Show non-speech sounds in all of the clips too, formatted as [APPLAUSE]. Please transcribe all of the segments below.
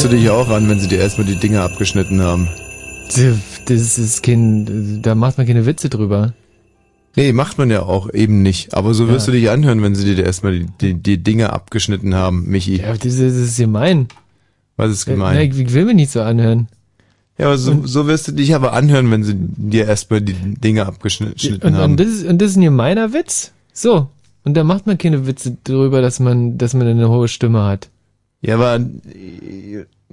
Hörst du dich auch an, wenn sie dir erstmal die Dinge abgeschnitten haben. Das ist kein, da macht man keine Witze drüber. Nee, macht man ja auch eben nicht. Aber so wirst Ja. du dich anhören, wenn sie dir erstmal die, die, die Dinge abgeschnitten haben, Michi. Ja, das ist, das ist gemein. Was ist Ja, gemein? na, ich will mich nicht so anhören. Ja, aber so, so wirst du dich aber anhören, wenn sie dir erstmal die Dinge abgeschnitten Und, haben. und, das ist, und das ist ein gemeiner Witz. So. Und da macht man keine Witze drüber, dass man, dass man eine hohe Stimme hat. Ja, aber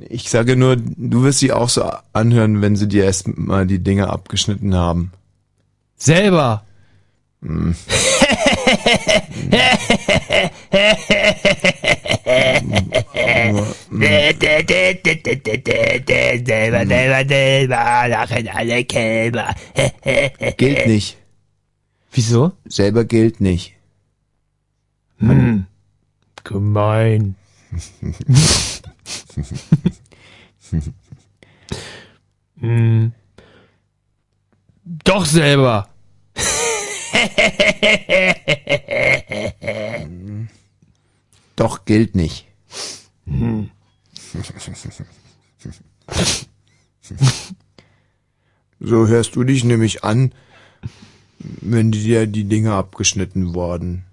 ich sage nur, du wirst sie auch so anhören, wenn sie dir erstmal die Dinge abgeschnitten haben. Selber. Hm. Selber, selber, selber, lachen alle Kälber. Gilt nicht. Wieso? Selber gilt nicht. Hm. Gemein. Hm. Doch selber. Doch gilt nicht. Hm. So hörst du dich nämlich an, wenn dir die Dinge abgeschnitten worden.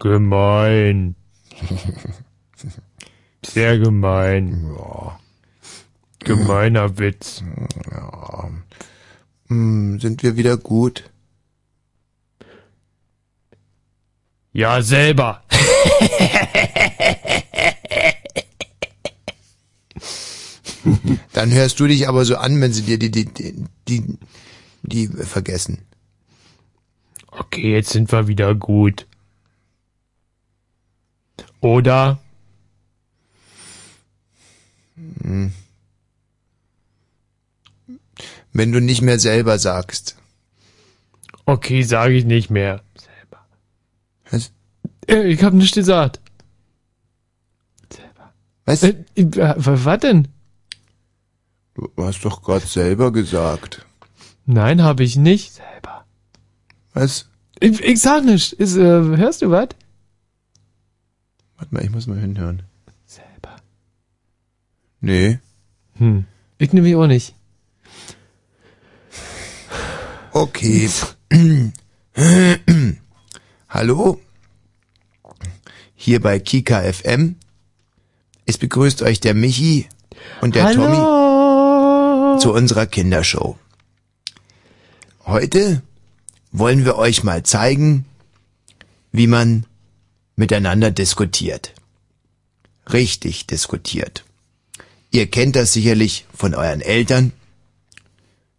Gemein. [LAUGHS] Sehr gemein. Ja. Gemeiner Witz. Ja. Hm, sind wir wieder gut? Ja, selber. Dann hörst du dich aber so an, wenn sie dir die, die, die, die, die vergessen. Okay, jetzt sind wir wieder gut. Oder? Hm. Wenn du nicht mehr selber sagst. Okay, sage ich nicht mehr. Selber. Was? Äh, Ich hab nichts gesagt. Selber. Was? Äh, äh, was denn? Du hast doch gerade selber gesagt. Nein, habe ich nicht. Selber. Was? Ich, ich sag nicht. Ist, äh, hörst du was? Warte mal, ich muss mal hinhören. Selber. Nee. Hm. Ich nehme mich auch nicht. Okay. Hallo? Hier bei Kika FM. Es begrüßt euch der Michi und der Hallo. Tommy zu unserer Kindershow. Heute wollen wir euch mal zeigen, wie man miteinander diskutiert. Richtig diskutiert. Ihr kennt das sicherlich von euren Eltern.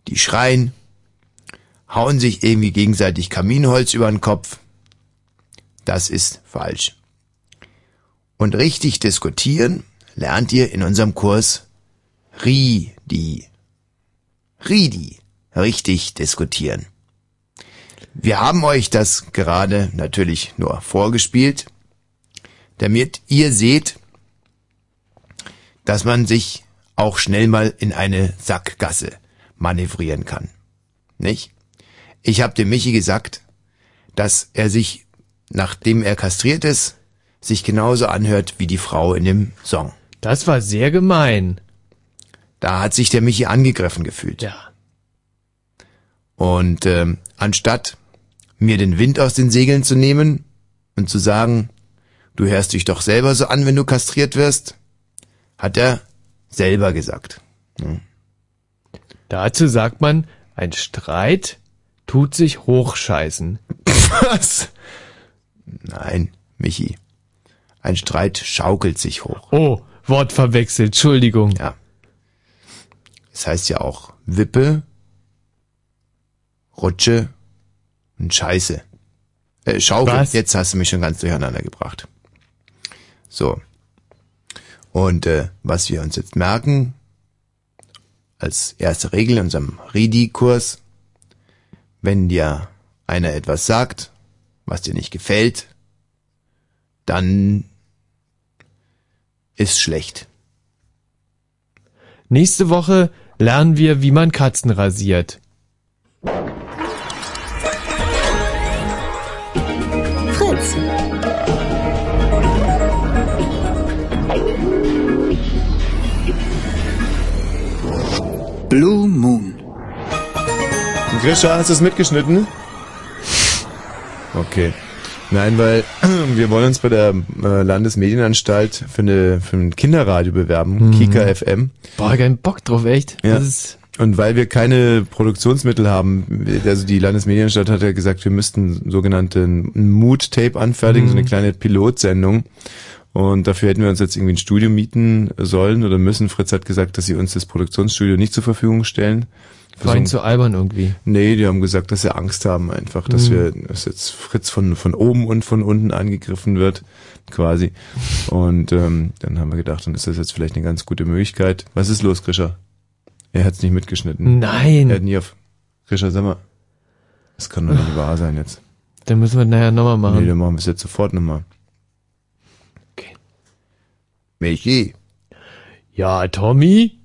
Die schreien, hauen sich irgendwie gegenseitig Kaminholz über den Kopf. Das ist falsch. Und richtig diskutieren lernt ihr in unserem Kurs RIDI. RIDI. Richtig diskutieren. Wir haben euch das gerade natürlich nur vorgespielt, damit ihr seht, dass man sich auch schnell mal in eine Sackgasse manövrieren kann. Nicht? Ich habe dem Michi gesagt, dass er sich, nachdem er kastriert ist, sich genauso anhört wie die Frau in dem Song. Das war sehr gemein. Da hat sich der Michi angegriffen gefühlt. Ja. Und ähm, anstatt mir den Wind aus den Segeln zu nehmen und zu sagen, du hörst dich doch selber so an, wenn du kastriert wirst, hat er selber gesagt. Hm. Dazu sagt man, ein Streit tut sich hochscheißen. Was? Nein, Michi. Ein Streit schaukelt sich hoch. Oh, Wort verwechselt, Entschuldigung. Ja. Es heißt ja auch Wippe, Rutsche und Scheiße. Äh, Schaukel. Was? Jetzt hast du mich schon ganz durcheinander gebracht. So. Und äh, was wir uns jetzt merken, als erste Regel in unserem RIDI-Kurs, wenn dir einer etwas sagt, was dir nicht gefällt, dann ist schlecht. Nächste Woche lernen wir, wie man Katzen rasiert. Blue Moon. Grisha, hast du es mitgeschnitten? Okay. Nein, weil [CLEARS THROAT] wir wollen uns bei der äh, Landesmedienanstalt für, eine, für ein Kinderradio bewerben, mhm. Kika FM. Boah, keinen Bock drauf, echt. Ja. Das ist und weil wir keine Produktionsmittel haben, also die Landesmedienanstalt hat ja gesagt, wir müssten sogenannte Mood-Tape anfertigen, so eine kleine Pilotsendung. Und dafür hätten wir uns jetzt irgendwie ein Studio mieten sollen oder müssen. Fritz hat gesagt, dass sie uns das Produktionsstudio nicht zur Verfügung stellen. Allem ein- zu albern irgendwie. Nee, die haben gesagt, dass sie Angst haben einfach, dass wir, dass jetzt Fritz von, von oben und von unten angegriffen wird, quasi. Und ähm, dann haben wir gedacht, dann ist das jetzt vielleicht eine ganz gute Möglichkeit. Was ist los, Grisha? Er hat's nicht mitgeschnitten. Nein. Er hat nie auf. Sag mal. Das kann doch nicht wahr sein jetzt. Dann müssen wir nachher nochmal Nee, machen. dann machen wir es jetzt sofort nochmal. Okay. Michi. Ja, Tommy?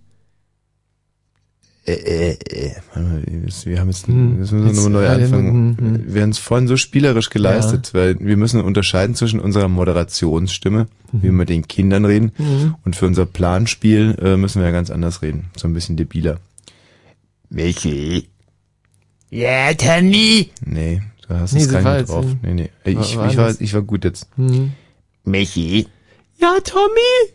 Äh, äh, äh. warte mal, Wir haben jetzt, Hm. jetzt müssen wir Jetzt- nochmal neu ja, anfangen. hm, hm. Wir haben es vorhin so spielerisch geleistet, weil wir müssen unterscheiden zwischen unserer Moderationsstimme, wie wir mit den Kindern reden, Mhm. und für unser Planspiel äh, müssen wir ja ganz anders reden. So ein bisschen debiler. Michi. Ja, Tommy. Nee, du hast Nee, es gar nicht drauf. äh, Nee, nee. Ich, war- ich, war ich war gut jetzt. Mhm. Michi. Ja, Tommy?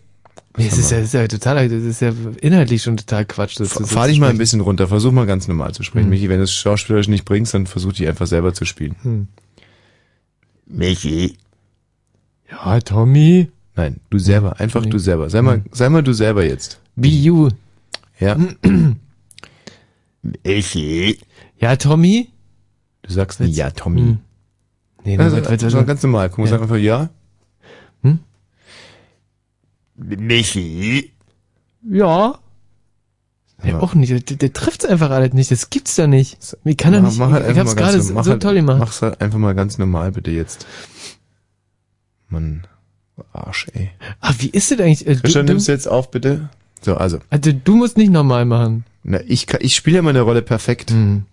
Nee, das ist ja, ist ja total, das ist ja inhaltlich schon total Quatsch. Das, das Fahr dich mal ein bisschen runter, versuch mal ganz normal zu sprechen. Hm. Michi, wenn du es schauspielerisch nicht bringst, dann versuch dich einfach selber zu spielen. Hm. Michi. Ja, Tommy? Nein, du selber, einfach Nee. du selber. Sei mal, sei mal du selber jetzt. Be you. Ja, [CLEARS THROAT] Michi. Ja, Tommy? du sagst nicht ja, Tommy. Hm. Nee, Also, also warte. ganz normal. Guck mal, Ja. sag einfach ja. Michi. Ja. Ja, auch nicht. Der, der trifft's einfach alles nicht. Das gibt's doch nicht. Wie kann er nicht? mach halt ich hab's gerade so, so halt- toll gemacht. Mach's halt einfach mal ganz normal bitte jetzt. Mann, Arsch, ey. Ah, wie ist das eigentlich? Äh, Christian, du, nimmst du, jetzt auf, bitte? So, also. also, du musst nicht normal machen. Na, ich, ich spiele ja meine Rolle perfekt. Hm.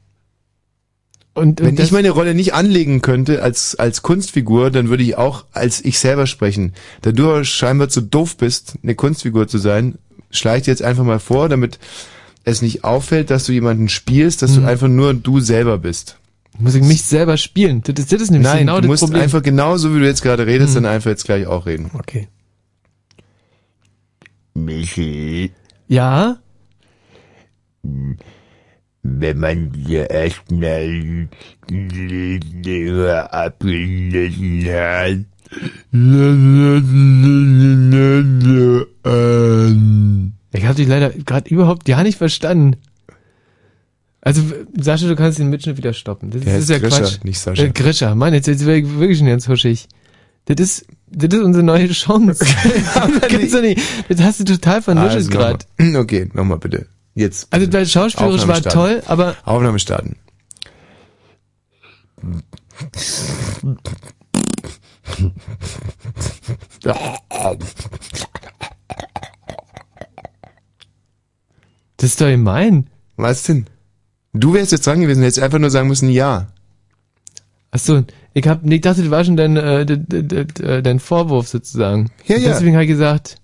Und, Wenn ich meine Rolle nicht anlegen könnte als, als Kunstfigur, dann würde ich auch als ich selber sprechen. Da du aber scheinbar zu doof bist, eine Kunstfigur zu sein, schlage ich dir jetzt einfach mal vor, damit es nicht auffällt, dass du jemanden spielst, dass Hm. du einfach nur du selber bist. muss ich mich selber spielen. Das, ist- das ist nämlich Nein, genau du das musst Problem. einfach genauso, wie du jetzt gerade redest, Hm. dann einfach jetzt gleich auch reden. okay. Michi. Ja? Wenn man dir erstmal abgelesen hat. Ich habe dich leider gerade überhaupt gar nicht verstanden. Also, Sascha, du kannst den Mitschnitt wieder stoppen. Das Der ist ja Grisha, Quatsch. nicht Sascha. Äh, Grisha, Mann, jetzt, jetzt wäre ich wirklich schon ganz huschig. Das ist, das ist unsere neue Chance. [LAUGHS] [LAUGHS] Kannst du nicht, das hast du total vernuschelt Also gerade. [CLEARS THROAT] Okay, nochmal bitte. Jetzt. Also, weil schauspielerisch war starten. toll, aber Aufnahme starten. das ist doch gemein. Was denn? Du wärst jetzt dran gewesen, hättest einfach nur sagen müssen, ja. Ach so, ich hab, ich dachte, das war schon dein, äh, d- d- d- äh, dein Vorwurf sozusagen. Ja, ja. Deswegen habe ich gesagt,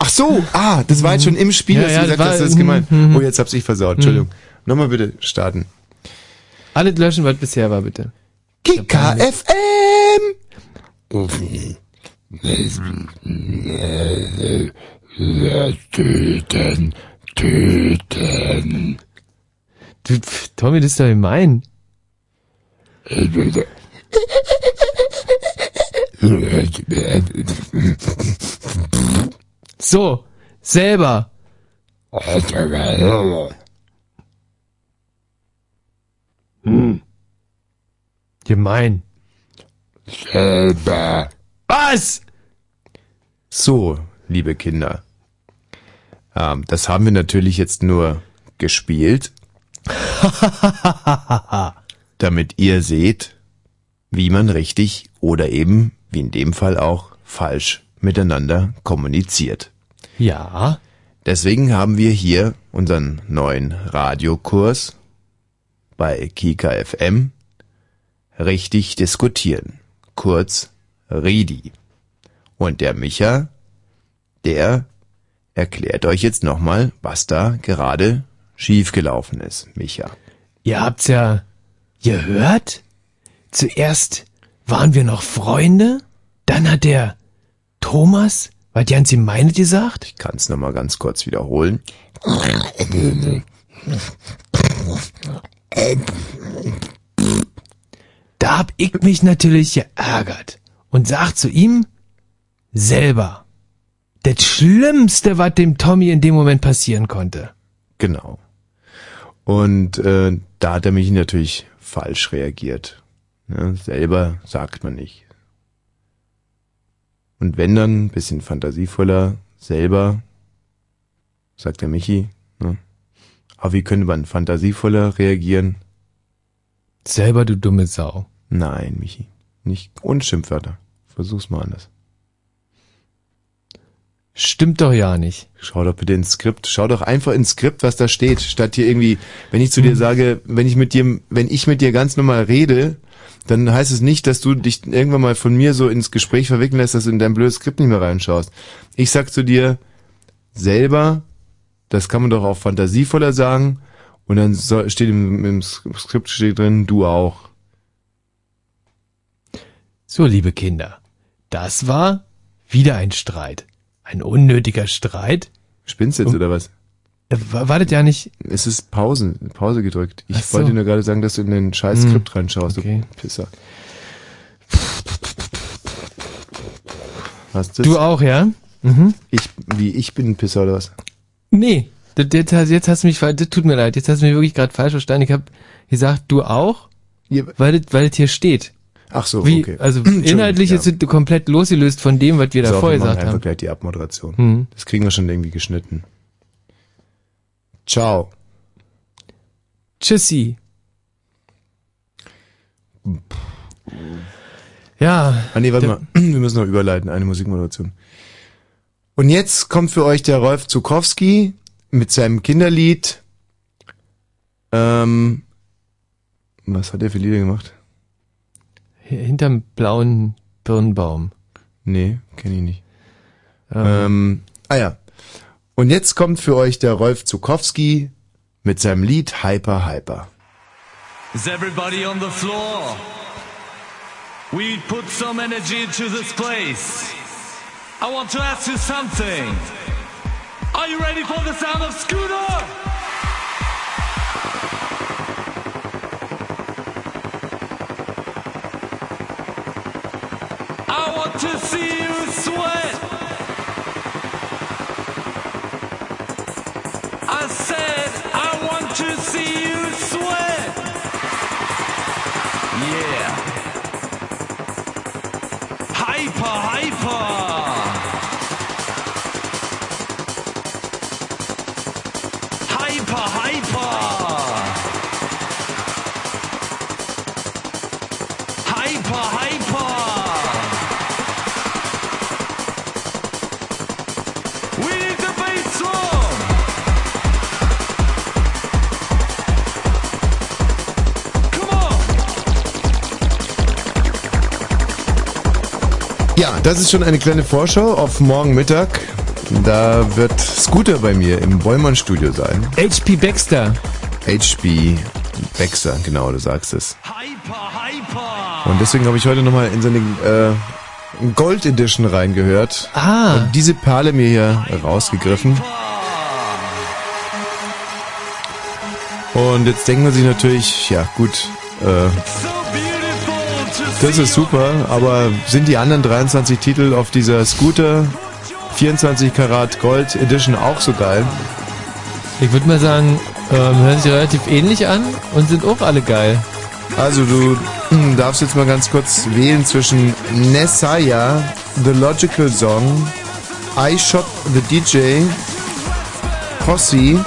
Ach so, ah, das war jetzt schon im Spiel, Ja, dass ja, du gesagt das hast, war- das ist gemeint. mhm, mhm. Oh, jetzt hab's ich versaut, Entschuldigung. Nochmal bitte starten. alles löschen, was bisher war, bitte. Kika FM! Töten, töten. Du, Tommy, das ist doch gemein. [LAUGHS] So, selber. Hm. Gemein. Selber. Was? So, liebe Kinder. Ähm, das haben wir natürlich jetzt nur gespielt, [LAUGHS] damit ihr seht, wie man richtig oder eben, wie in dem Fall auch, falsch miteinander kommuniziert. Ja. Deswegen haben wir hier unseren neuen Radiokurs bei Kika FM richtig diskutieren. Kurz Ridi. Und der Micha, der erklärt euch jetzt nochmal, was da gerade schiefgelaufen ist, Micha. Ihr habt's ja gehört? Zuerst waren wir noch Freunde, dann hat der Thomas, was Janzi meinet gesagt? Ich kann's noch mal ganz kurz wiederholen. Da hab ich mich natürlich geärgert und sag zu ihm selber, das Schlimmste, was dem Tommy in dem Moment passieren konnte. Genau. Und äh, da hat er mich natürlich falsch reagiert. Ne? Selber sagt man nicht. Und wenn dann ein bisschen fantasievoller, selber, sagt der Michi. Ne? Aber wie könnte man fantasievoller reagieren? Selber, du dumme Sau. Nein, Michi. Nicht ohne Schimpfwörter. Versuch's mal anders. Stimmt doch ja nicht. Schau doch bitte ins Skript. Schau doch einfach ins Skript, was da steht, statt hier irgendwie, wenn ich zu dir sage, wenn ich mit dir, wenn ich mit dir ganz normal rede, dann heißt es nicht, dass du dich irgendwann mal von mir so ins Gespräch verwickeln lässt, dass du in dein blödes Skript nicht mehr reinschaust. Ich sag zu dir selber, das kann man doch auch fantasievoller sagen, und dann soll, steht im, im Skript steht drin, du auch. So, liebe Kinder, das war wieder ein Streit. Ein unnötiger Streit. Spinnst du jetzt Um- oder was? Äh, wa- Wartet ja nicht. Es ist Pause, Pause gedrückt. Ich so. wollte nur gerade sagen, dass du in den scheiß Hm, Skript reinschaust, okay. du Pisser. Was ist das? Du auch, ja? Mhm. Ich, wie, ich bin ein Pisser oder was? Nee, jetzt, hast- jetzt hast du mich, das tut mir leid, jetzt hast du mich wirklich gerade falsch verstanden. Ich habe gesagt, du auch, Ja, weil das, weil das hier steht. Ach so, Wie, okay. Also [CLEARS THROAT] inhaltlich ja. ist es komplett losgelöst von dem, was wir da So, vorher wir machen gesagt einfach haben. gleich die Abmoderation. Hm. Das kriegen wir schon irgendwie geschnitten. Ciao. Tschüssi. Ja, Ah nee, warte Da- mal. [CLEARS THROAT] Wir müssen noch überleiten, eine Musikmoderation. Und jetzt kommt für euch der Rolf Zukowski mit seinem Kinderlied. Ähm, was hat er für Lieder gemacht? Hinterm blauen Birnbaum. Nee, kenne ich nicht. Ähm, Ähm, ah ja. Und jetzt kommt für euch der Rolf Zukowski mit seinem Lied Hyper Hyper. Is everybody on the floor? We put some energy into this place. I want to ask you something. Are you ready for the sound of Scooter? I want to see you sweat. I said, I want to see you sweat. Yeah. Hyper, hyper. Das ist schon eine kleine Vorschau auf morgen Mittag. Da wird Scooter bei mir im Bollmann-Studio sein. HP Baxter. HB Baxter, genau, du sagst es. Hyper, hyper. Und deswegen habe ich heute nochmal in seine äh, Gold Edition reingehört. Ah, Und diese Perle mir hier rausgegriffen. Und jetzt denkt man sich natürlich, ja gut, äh, das ist super, aber sind die anderen 23 Titel auf dieser Scooter 24 Karat Gold Edition auch so geil? ich würde mal sagen, ähm, hören sich relativ ähnlich an und sind auch alle geil. Also du hm, darfst jetzt mal ganz kurz wählen zwischen Nessaya, The Logical Song, I Shot the DJ, Posse,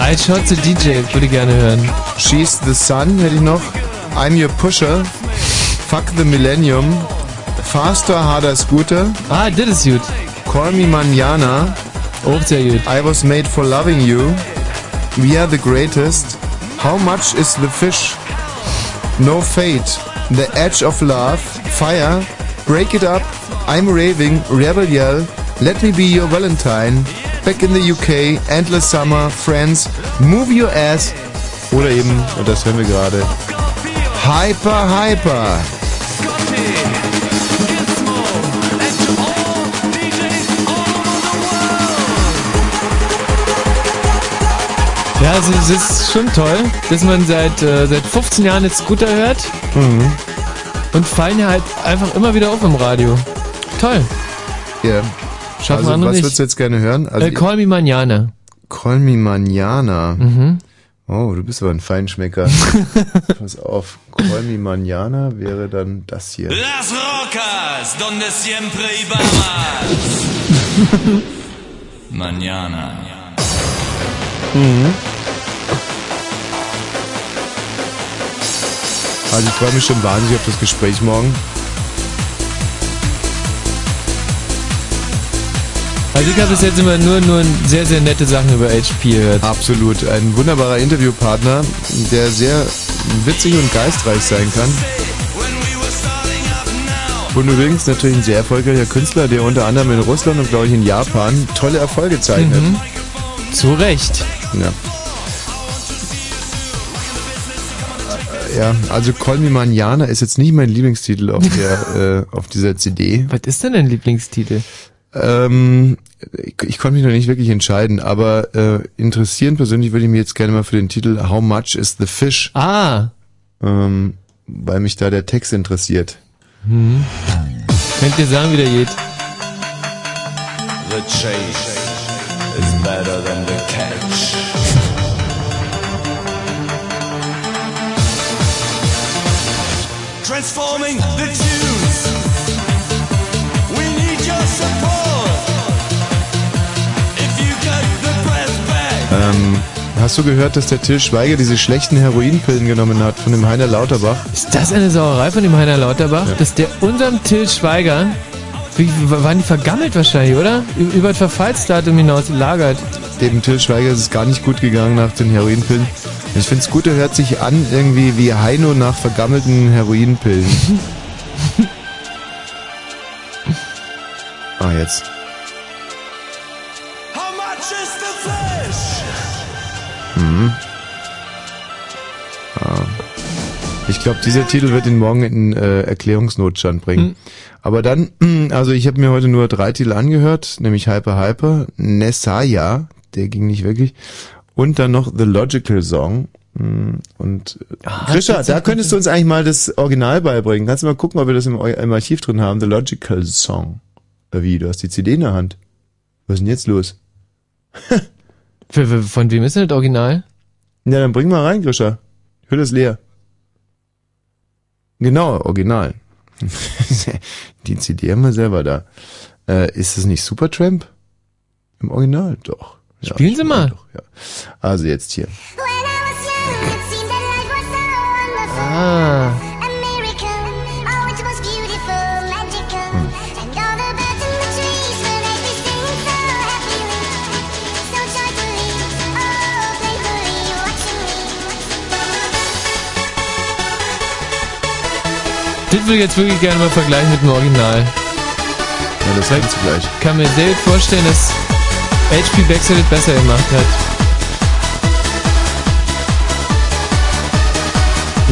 I Shot the DJ würde ich gerne hören. She's the Sun hätte ich noch, I'm Your Pusher, Fuck the Millennium, Faster, Harder Scooter, Ah, das ist gut. Call Me Manana, Auch sehr gut. I Was Made for Loving You, We Are the Greatest, How Much is the Fish, No Fate, The Edge of Love, Fire, Break It Up, I'm Raving, Rebel Yell, Let Me Be Your Valentine, Back in the UK, Endless Summer, Friends, Move Your Ass oder eben, und das hören wir gerade, Hyper Hyper. Ja, also es ist schon toll, dass man seit, äh, seit 15 Jahren jetzt Scooter hört Mhm. und fallen ja halt einfach immer wieder auf im Radio. Toll. Ja. Schaffen also, andere was nicht. würdest du jetzt gerne hören? Also, äh, Call Me Manana. Call Me Manana. Mhm. Oh, du bist aber ein Feinschmecker. [LAUGHS] Pass auf. Call Me Manana wäre dann das hier. Las rocas, donde siempre íbamos. Mañana. Mhm. Also ich freue mich schon wahnsinnig auf das Gespräch morgen. Also ich habe bis jetzt immer nur, nur sehr, sehr nette Sachen über HP gehört. Absolut. Ein wunderbarer Interviewpartner, der sehr witzig und geistreich sein kann. Und übrigens natürlich ein sehr erfolgreicher Künstler, der unter anderem in Russland und glaube ich in Japan tolle Erfolge zeichnet. Mhm. Zu Recht. Ja. Ja, also Call Me Manjana ist jetzt nicht mein Lieblingstitel auf der [LAUGHS] äh, auf dieser CD. Was ist denn dein Lieblingstitel? Ähm, ich, ich konnte mich noch nicht wirklich entscheiden, aber äh, interessieren persönlich würde ich mich jetzt gerne mal für den Titel How Much is the Fish? Ah. Ähm, weil mich da der Text interessiert. Hm. Könnt ihr sagen, wie der geht? The chase is better than the catch. Transforming the hast du gehört, dass der Till Schweiger diese schlechten Heroinpillen genommen hat von dem Heiner Lauterbach? Ist das eine Sauerei von dem Heiner Lauterbach, Ja. dass der unserem Till Schweiger, wie, waren die vergammelt wahrscheinlich, oder? Über das Verfallsdatum hinaus gelagert. Dem Till Schweiger ist es gar nicht gut gegangen nach den Heroinpillen. Ich finde es gut, er hört sich an irgendwie wie Heino nach vergammelten Heroinpillen. [LAUGHS] ah, jetzt. Mhm. Ah. Ich glaube, dieser Titel wird ihn morgen in äh, Erklärungsnotstand bringen. Mhm. Aber dann, [CLEARS THROAT] also ich habe mir heute nur drei Titel angehört, nämlich Hyper Hyper, Nessaya, der ging nicht wirklich, und dann noch The Logical Song. Mm, Und äh, Ah, Grisha, das da könntest du uns eigentlich mal das Original beibringen. Kannst du mal gucken, ob wir das im, im Archiv drin haben, The Logical Song. Äh, Wie, du hast die CD in der Hand. Was ist denn jetzt los? [LAUGHS] Für, für, von wem ist denn das Original? Ja, dann bring mal rein, Grisha. Hülle ist leer. Genau, original. [LAUGHS] Die CD haben wir selber da. Äh, ist es nicht Supertramp? Im Original? Doch. Ja, Spielen Sie mal. Doch, ja. Also jetzt hier. Ah. Das würde ich jetzt wirklich gerne mal vergleichen mit dem Original. Ja, das kannst du gleich. Ich kann mir sehr gut vorstellen, dass HP Baxter das besser gemacht hat.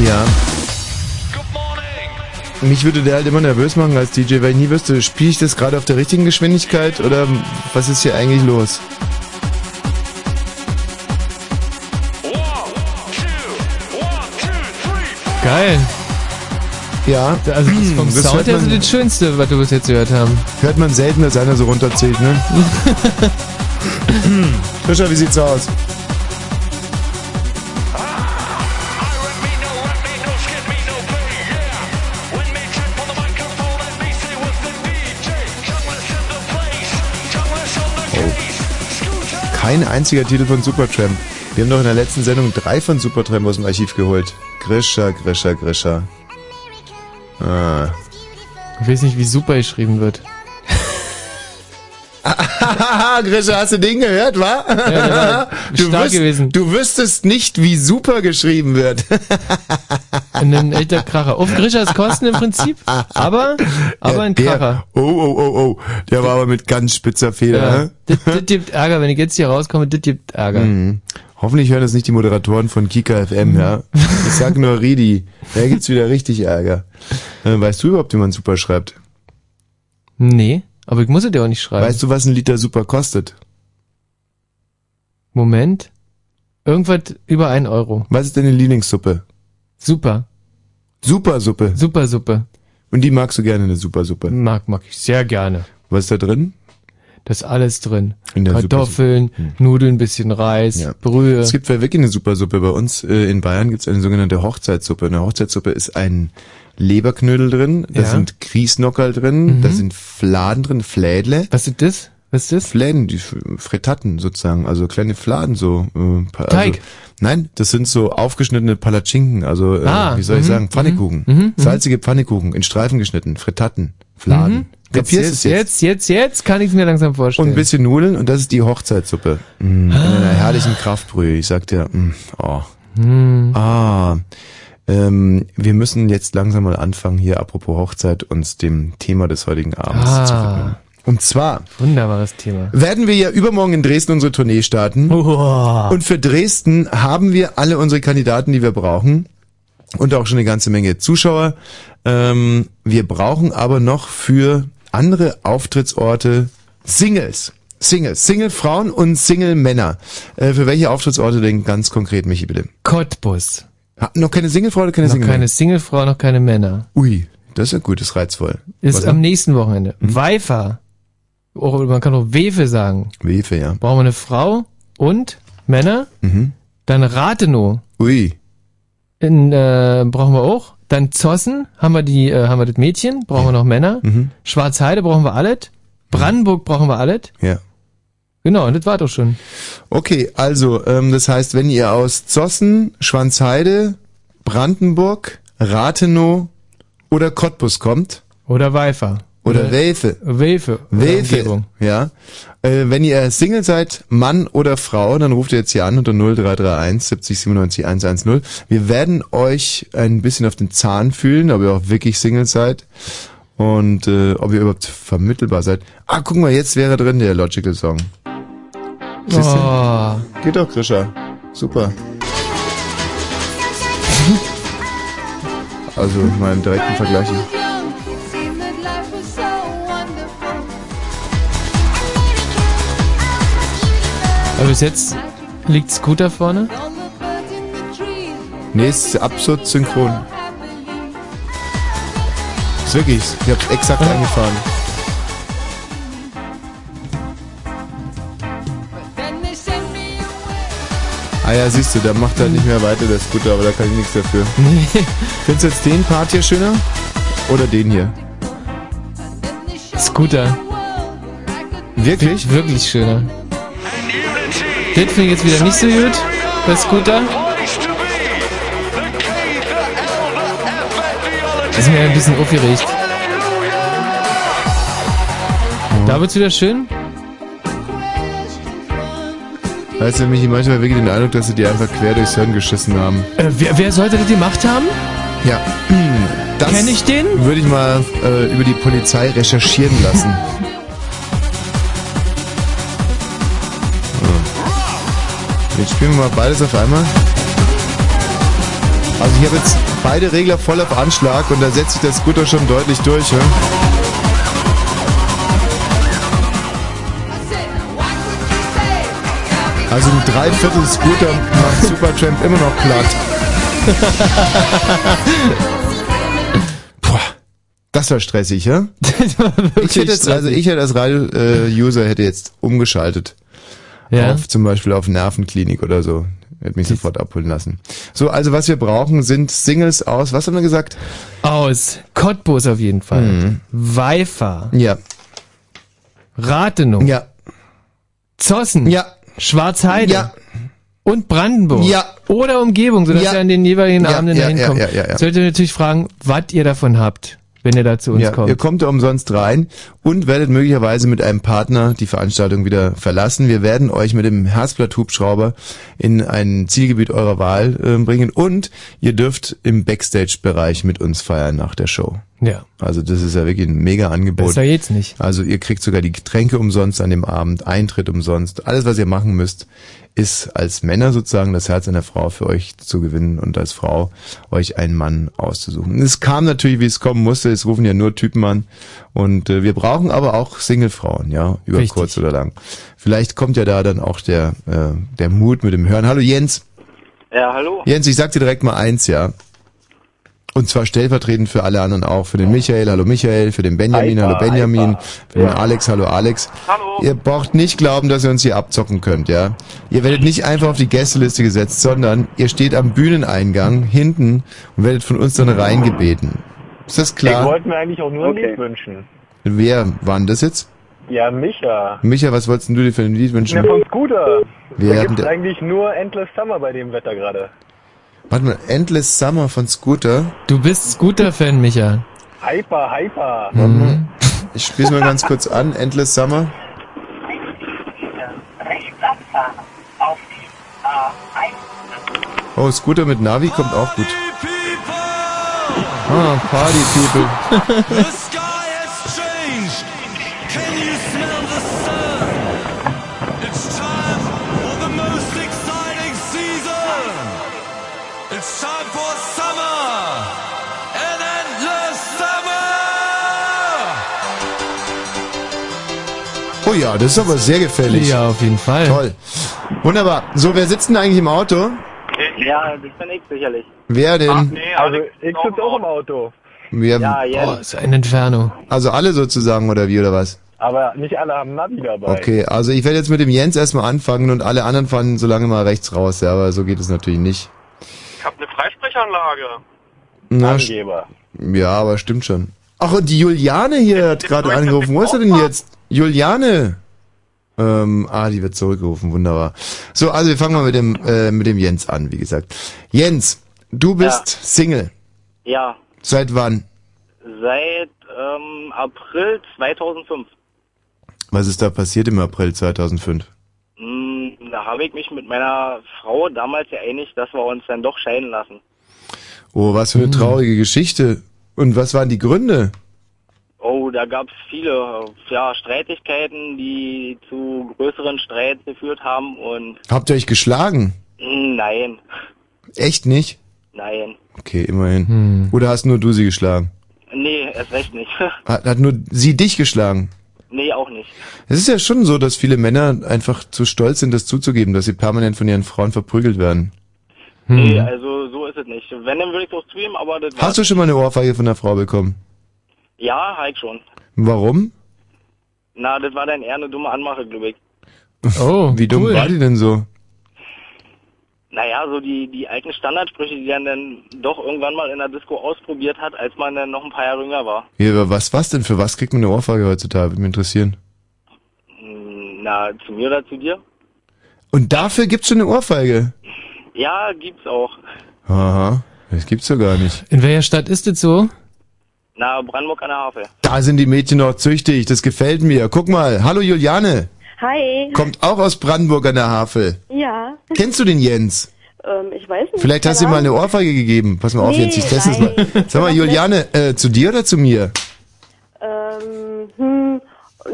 Ja. Mich würde der halt immer nervös machen als DJ, weil ich nie wüsste, spiele ich das gerade auf der richtigen Geschwindigkeit oder was ist hier eigentlich los? Geil. Ja. Also das vom Das Sound her man- das Schönste, was wir bis jetzt gehört haben. Hört man selten, dass einer so runterzählt, ne? [LAUGHS] Fischer, wie sieht's aus? Kein einziger Titel von Supertramp. Wir haben doch in der letzten Sendung drei von Supertramp aus dem Archiv geholt. Grisha, Grisha, Grisha. Ah. Ich weiß nicht, wie super geschrieben wird. [LAUGHS] Grisha, hast du den gehört, wa? war [LAUGHS] du, stark wüs- gewesen. du wüsstest nicht, wie super geschrieben wird. [LAUGHS] ein echter Kracher. Auf Grischers Kosten im Prinzip, aber, aber ein Der- Kracher. Oh, oh, oh, oh. Der war aber mit ganz spitzer Feder. Ja, ne? das, das gibt Ärger, wenn ich jetzt hier rauskomme, das gibt Ärger. Mhm. Hoffentlich hören das nicht die Moderatoren von Kika FM, ja. Ich sag nur Ridi. Da gibt's wieder richtig Ärger. Äh, Weißt du überhaupt, wie man super schreibt? Nee, aber ich muss es dir auch nicht schreiben. Weißt du, was ein Liter super kostet? Moment. Irgendwas über ein Euro. Was ist deine Lieblingssuppe? Super. Supersuppe. Supersuppe. Und die magst du gerne, eine Supersuppe. Mag, mag ich sehr gerne. Was ist da drin? Da ist alles drin. In der Kartoffeln, Nudeln, bisschen Reis, Ja. Brühe. Es gibt wirklich eine Supersuppe. Bei uns äh, in Bayern gibt's eine sogenannte Hochzeitssuppe. Eine Hochzeitssuppe ist ein Leberknödel drin, da Ja. sind Grießnockerl drin, Mhm. da sind Fladen drin, Flädle. Was ist das? Was ist das? Fläden, die F- Fretatten sozusagen, also kleine Fladen so. Äh, pa- Teig. Also, nein, das sind so aufgeschnittene Palatschinken, also äh, Ah, wie soll ich mhm, sagen, Pfannekuchen. mhm, mhm. Salzige Pfannekuchen, in Streifen geschnitten, Fretatten, Fladen. Jetzt, Kapierst jetzt, jetzt? jetzt, jetzt, kann ich es mir langsam Und vorstellen. ein bisschen Nudeln und das ist die Hochzeitssuppe. Mm, In einer herrlichen Kraftbrühe. Ich sag dir, mm, oh. Hm. Ah, ähm, wir müssen jetzt langsam mal anfangen, hier apropos Hochzeit, uns dem Thema des heutigen Abends Ah. zu widmen. Und zwar Wunderbares Thema. werden wir ja übermorgen in Dresden unsere Tournee starten. Uah. Und für Dresden haben wir alle unsere Kandidaten, die wir brauchen. Und auch schon eine ganze Menge Zuschauer. Ähm, wir brauchen aber noch für andere Auftrittsorte Singles. Singles. Single-Frauen und Single-Männer. Äh, für welche Auftrittsorte denn ganz konkret, Michi, bitte? Cottbus. Ha, noch keine Singlefrau oder keine Noch Single? keine Singlefrau, noch keine Männer. Ui, das ist ja gut, das ist reizvoll. Ist Was am noch? nächsten Wochenende. Weifer. Auch, man kann auch Wefe sagen. Wefe, ja. Brauchen wir eine Frau und Männer. Mhm. Dann Rathenow. Ui. In, äh, brauchen wir auch. Dann Zossen haben wir die, äh, haben wir das Mädchen, brauchen wir noch Männer. Mhm. Schwarzheide brauchen wir alles. Brandenburg brauchen wir alles. Ja. Genau, und das war doch schon. Okay, also, ähm, das heißt, wenn ihr aus Zossen, Schwanzheide, Brandenburg, Rathenow oder Cottbus kommt, Oder Weifer. Oder Welfe, Welfe, Umgebung. ja, äh, wenn ihr Single seid, Mann oder Frau, dann ruft ihr jetzt hier an unter 0331 70 97 110. Wir werden euch ein bisschen auf den Zahn fühlen, ob ihr auch wirklich Single seid und äh, ob ihr überhaupt vermittelbar seid. Ah, guck mal, jetzt wäre drin der Logical Song. Siehst? Oh. Geht doch, Grisha. Super. [LAUGHS] Also mal im direkten Vergleich. Aber bis jetzt liegt Scooter vorne. Nee, ist absolut synchron. Ist wirklich, ich hab's exakt eingefahren. Ah ja, siehst du, da macht er nicht mehr weiter, der Scooter, aber da kann ich nichts dafür. Nee. [LAUGHS] Findest du jetzt den Part hier schöner? Oder den hier? Scooter. Wirklich? Wirklich schöner. Das finde ich jetzt wieder nicht so gut bei Scooter. Ist mir ein bisschen aufgeregt. Da wird's wieder schön. Weißt du, Michi, manchmal wirklich den Eindruck, dass sie dir einfach quer durchs Hirn geschissen haben. Äh, wer, wer sollte das gemacht haben? Ja. [CLEARS THROAT] Das Kenn ich den? Würde ich mal äh, über die Polizei recherchieren lassen. Spielen wir mal beides auf einmal. Also ich habe jetzt beide Regler voll auf Anschlag und da setzt sich der Scooter schon deutlich durch. Ja? Also ein Dreiviertel Scooter macht Supertramp immer noch platt. Boah, das war stressig, ja? [LAUGHS] ich hätte jetzt, also ich hätte als Radio-User hätte jetzt umgeschaltet. Ja. Auf zum Beispiel auf Nervenklinik oder so. Hätte mich sofort abholen lassen. So, also was wir brauchen, sind Singles aus, was haben wir gesagt? Aus Cottbus auf jeden Fall. Mhm. Weifer. Ja. Rathenow. Ja. Zossen. Ja. Schwarzheide. Ja. Und Brandenburg. Ja. Oder Umgebung, sodass Ja. ihr an den jeweiligen Ja, Abenden ja, dahin ja, kommt. ja, ja, ja. Solltet ihr natürlich fragen, was ihr davon habt. Wenn ihr da zu uns ja, kommt. Ihr kommt da umsonst rein und werdet möglicherweise mit einem Partner die Veranstaltung wieder verlassen. Wir werden euch mit dem Herzblatt-Hubschrauber in ein Zielgebiet eurer Wahl äh, bringen und ihr dürft im Backstage-Bereich mit uns feiern nach der Show. Ja. Also das ist ja wirklich ein mega Angebot. Besser geht's nicht. Also ihr kriegt sogar die Getränke umsonst an dem Abend, Eintritt umsonst. Alles, was ihr machen müsst, ist als Männer sozusagen das Herz einer Frau für euch zu gewinnen und als Frau euch einen Mann auszusuchen. Es kam natürlich, wie es kommen musste. Es rufen ja nur Typen an. Und äh, wir brauchen aber auch Singlefrauen, ja, über Richtig. kurz oder lang. Vielleicht kommt ja da dann auch der, äh, der Mut mit dem Hören. Hallo Jens. Ja, hallo. Jens, ich sag dir direkt mal eins, ja. Und zwar stellvertretend für alle anderen auch. Für den Michael, hallo Michael, für den Benjamin, hallo Benjamin, für den Alex, hallo Alex. Hallo. Ihr braucht nicht glauben, dass ihr uns hier abzocken könnt, ja. Ihr werdet nicht einfach auf die Gästeliste gesetzt, sondern ihr steht am Bühneneingang hinten und werdet von uns dann reingebeten. Ist das Ich klar? wollte mir eigentlich auch nur Okay. ein Lied wünschen. Wer war denn das jetzt? Ja, Micha. Micha, was wolltest du dir für ein Lied wünschen? Ja, von Scooter. Wir da hatten gibt's eigentlich nur Endless Summer bei dem Wetter gerade. Warte mal, Endless Summer von Scooter. Du bist Scooter-Fan, Micha. Hyper, hyper. Mhm. Ich spiel's mal ganz kurz an. Endless Summer. Oh, Scooter mit Navi kommt auch gut. Ah, Party People. [LAUGHS] Oh ja, das ist aber sehr gefällig. Ja, auf jeden Fall. Toll. Wunderbar. So, wer sitzt denn eigentlich im Auto? Ja, das bin ich sicherlich. Wer denn? Nee, also ich sitze auch im Auto. Wer, Ja, Oh, jetzt. ist ein Inferno. Also alle sozusagen oder wie oder was? Aber nicht alle haben Navi dabei. Okay, also ich werde jetzt mit dem Jens erstmal anfangen und alle anderen fahren so lange mal rechts raus, ja, aber so geht es natürlich nicht. Ich habe eine Freisprechanlage. Na, Angeber. ja, aber stimmt schon. Ach, und die Juliane hier hat gerade angerufen. Wo ist er denn jetzt? Juliane! Ähm, ah, die wird zurückgerufen, wunderbar. So, also wir fangen mal mit dem, äh, mit dem Jens an, wie gesagt. Jens, du bist Single. Ja, Seit wann? seit ähm, April 2005. Was ist da passiert im April 2005? Hm, da habe ich mich mit meiner Frau damals geeinigt, dass wir uns dann doch scheiden lassen. Oh, was für eine traurige Geschichte. Und was waren die Gründe? Oh, da gab es viele ja, Streitigkeiten, die zu größeren Streits geführt haben und Habt ihr euch geschlagen? hm, nein, Echt nicht? nein, Okay, immerhin. Oder hast nur du sie geschlagen? nee, erst recht nicht. [LAUGHS] Hat, hat nur sie dich geschlagen? nee, auch nicht. Es ist ja schon so, dass viele Männer einfach zu stolz sind, das zuzugeben, dass sie permanent von ihren Frauen verprügelt werden. Nee, also so ist es nicht. Wenn, dann würde ich doch zugeben, aber das. Hast du schon mal eine Ohrfeige von der Frau bekommen? Ja, halt schon. Warum? Na, das war dann eher eine dumme Anmache, glaube ich. Oh, [LAUGHS] Wie dumm cool. war die denn so? Naja, so die, die alten Standardsprüche, die man dann doch irgendwann mal in der Disco ausprobiert hat, als man dann noch ein paar Jahre jünger war. Ja, aber was, was denn? Für was kriegt man eine Ohrfeige heutzutage? Würde mich interessieren. Hm, Na, zu mir oder zu dir? Und dafür gibt's schon eine Ohrfeige? Ja, gibt's auch. Aha, das gibt's doch gar nicht. In welcher Stadt ist das so? Na, Brandenburg an der Havel. Da sind die Mädchen noch züchtig, das gefällt mir. Guck mal, hallo Juliane, Hi. kommt auch aus Brandenburg an der Havel. Ja. Kennst du den Jens? Ähm, ich weiß nicht. Vielleicht hast du ihm mal eine. Ohrfeige gegeben. Pass mal auf, Nee, Jens, ich teste es mal. Sag mal, Juliane, äh, zu dir oder zu mir? Ähm, hm,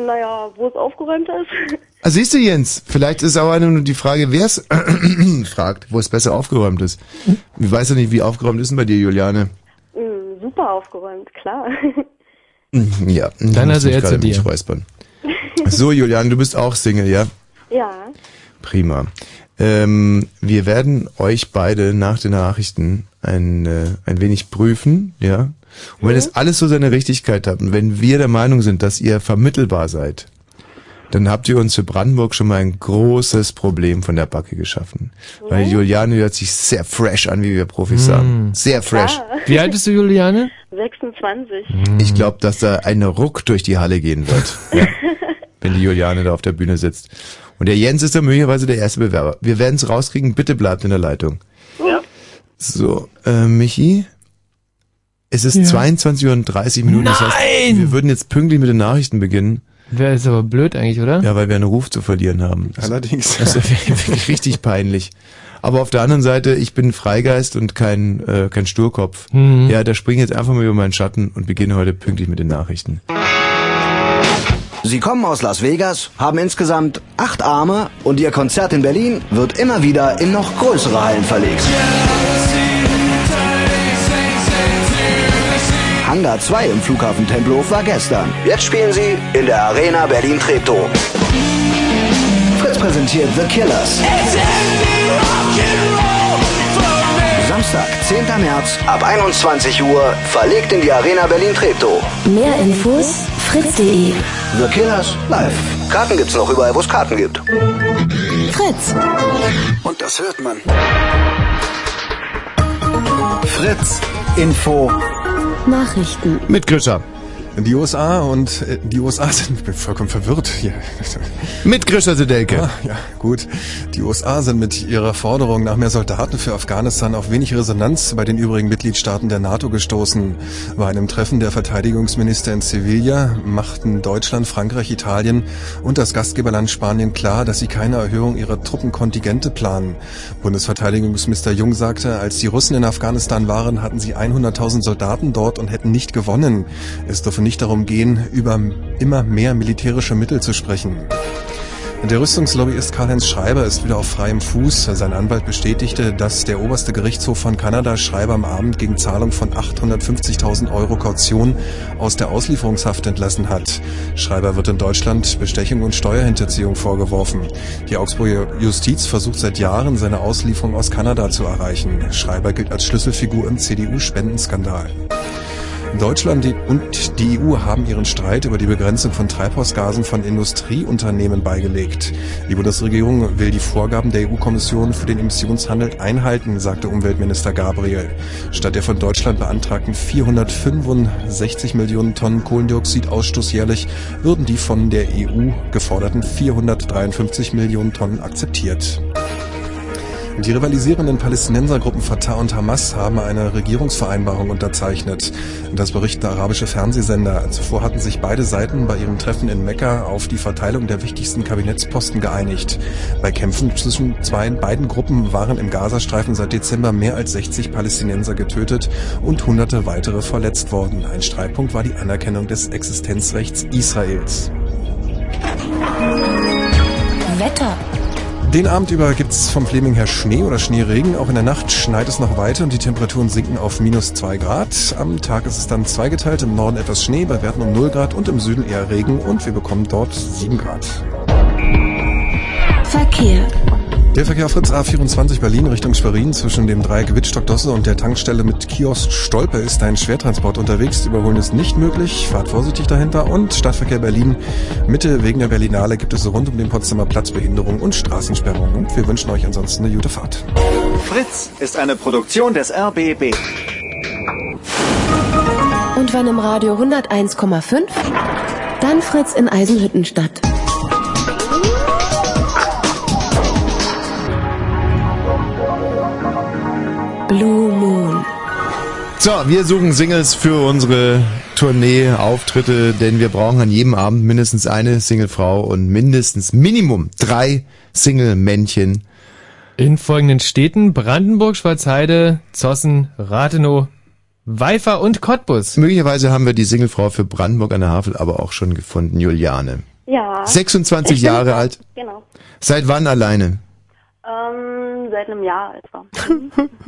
naja, wo es aufgeräumt ist. [LAUGHS] Ah, siehst du, Jens, vielleicht ist auch eine nur die Frage, wer es [CLEARS THROAT] fragt, wo es besser aufgeräumt ist. Ich weiß ja nicht, wie aufgeräumt ist denn bei dir, Juliane? Super aufgeräumt, klar. Ja, ich Dann also mich er gerade zu dir. nicht räuspern. So, Juliane, du bist auch Single, ja? ja. Prima. Ähm, wir werden euch beide nach den Nachrichten ein, äh, ein wenig prüfen, ja? Und wenn es alles so seine Richtigkeit hat und wenn wir der Meinung sind, dass ihr vermittelbar seid, dann habt ihr uns für Brandenburg schon mal ein großes Problem von der Backe geschaffen. Weil Juliane hört sich sehr fresh an, wie wir Profis sagen. Sehr fresh. Wie alt bist du, Juliane? 26. Ich glaube, dass da ein Ruck durch die Halle gehen wird, [LAUGHS] ja, wenn die Juliane da auf der Bühne sitzt. Und der Jens ist dann möglicherweise der erste Bewerber. Wir werden es rauskriegen. Bitte bleibt in der Leitung. Ja. So, äh, Michi, Es ist Ja. 22 Uhr und 30 Minuten. Das heißt, Nein! wir würden jetzt pünktlich mit den Nachrichten beginnen. Wäre ist aber blöd eigentlich, oder? Ja, weil wir einen Ruf zu verlieren haben. Das, Allerdings. das ist [LAUGHS] wirklich richtig peinlich. Aber auf der anderen Seite, ich bin Freigeist und kein, äh, kein Sturkopf. Mhm. Ja, da springe ich jetzt einfach mal über meinen Schatten und beginne heute pünktlich mit den Nachrichten. Sie kommen aus Las Vegas, haben insgesamt acht Arme und ihr Konzert in Berlin wird immer wieder in noch größere Hallen verlegt. Hangar 2 im Flughafen Tempelhof war gestern. Jetzt spielen sie in der Arena Berlin-Treptow. Fritz präsentiert The Killers. Samstag, 10. März ab 21 Uhr verlegt in die Arena Berlin-Treptow. Mehr Infos fritz.de. The Killers live. Karten gibt's noch überall, wo es Karten gibt. Fritz. Und das hört man. Fritz Info. Nachrichten. Mit Grischer. Die USA und äh, die USA [LAUGHS] sind vollkommen verwirrt hier. Mit Grischer Sedelke. Ah, ja, gut. Die USA sind mit ihrer Forderung nach mehr Soldaten für Afghanistan auf wenig Resonanz bei den übrigen Mitgliedstaaten der NATO gestoßen. Bei einem Treffen der Verteidigungsminister in Sevilla machten Deutschland, Frankreich, Italien und das Gastgeberland Spanien klar, dass sie keine Erhöhung ihrer Truppenkontingente planen. Bundesverteidigungsminister Jung sagte, als die Russen in Afghanistan waren, hatten sie 100.000 Soldaten dort und hätten nicht gewonnen. Es dürfe nicht darum gehen, über immer mehr militärische Mittel zu sprechen. Der Rüstungslobbyist Karl-Heinz Schreiber ist wieder auf freiem Fuß. Sein Anwalt bestätigte, dass der oberste Gerichtshof von Kanada Schreiber am Abend gegen Zahlung von 850.000 Euro Kaution aus der Auslieferungshaft entlassen hat. Schreiber wird in Deutschland Bestechung und Steuerhinterziehung vorgeworfen. Die Augsburger Justiz versucht seit Jahren, seine Auslieferung aus Kanada zu erreichen. Schreiber gilt als Schlüsselfigur im CDU-Spendenskandal. Deutschland und die EU haben ihren Streit über die Begrenzung von Treibhausgasen von Industrieunternehmen beigelegt. Die Bundesregierung will die Vorgaben der EU-Kommission für den Emissionshandel einhalten, sagte Umweltminister Gabriel. Statt der von Deutschland beantragten 465 Millionen Tonnen Kohlendioxidausstoß jährlich würden die von der EU geforderten 453 Millionen Tonnen akzeptiert. Die rivalisierenden Palästinensergruppen Fatah und Hamas haben eine Regierungsvereinbarung unterzeichnet. Das berichten arabische Fernsehsender. Zuvor hatten sich beide Seiten bei ihrem Treffen in Mekka auf die Verteilung der wichtigsten Kabinettsposten geeinigt. Bei Kämpfen zwischen zwei, beiden Gruppen waren im Gazastreifen seit Dezember mehr als 60 Palästinenser getötet und hunderte weitere verletzt worden. Ein Streitpunkt war die Anerkennung des Existenzrechts Israels. Wetter. Den Abend über gibt's vom Fleming her Schnee oder Schneeregen. Auch in der Nacht schneit es noch weiter und die Temperaturen sinken auf minus zwei Grad. Am Tag ist es dann zweigeteilt, im Norden etwas Schnee, bei Werten um 0 Grad und im Süden eher Regen und wir bekommen dort 7 Grad. Verkehr. Der Verkehr auf Fritz A24 Berlin Richtung Schwerin zwischen dem Dreieck Wittstock-Dosse und der Tankstelle mit Kiosk Stolpe ist ein Schwertransport unterwegs. Überholen ist nicht möglich. Fahrt vorsichtig dahinter. Und Stadtverkehr Berlin Mitte wegen der Berlinale gibt es rund um den Potsdamer Platz Behinderung und Straßensperrungen. Und wir wünschen euch ansonsten eine gute Fahrt. Fritz ist eine Produktion des RBB. Und wenn im Radio 101,5, dann Fritz in Eisenhüttenstadt. So, wir suchen Singles für unsere Tournee, Auftritte, denn wir brauchen an jedem Abend mindestens eine Singlefrau und mindestens Minimum drei Single-Männchen. In folgenden Städten Brandenburg, Schwarzheide, Zossen, Rathenow, Weifer und Cottbus. Möglicherweise haben wir die Singlefrau für Brandenburg an der Havel aber auch schon gefunden, Juliane. Ja. 26 Ich bin Jahre alt. Genau. Seit wann alleine? Ähm, seit einem Jahr etwa.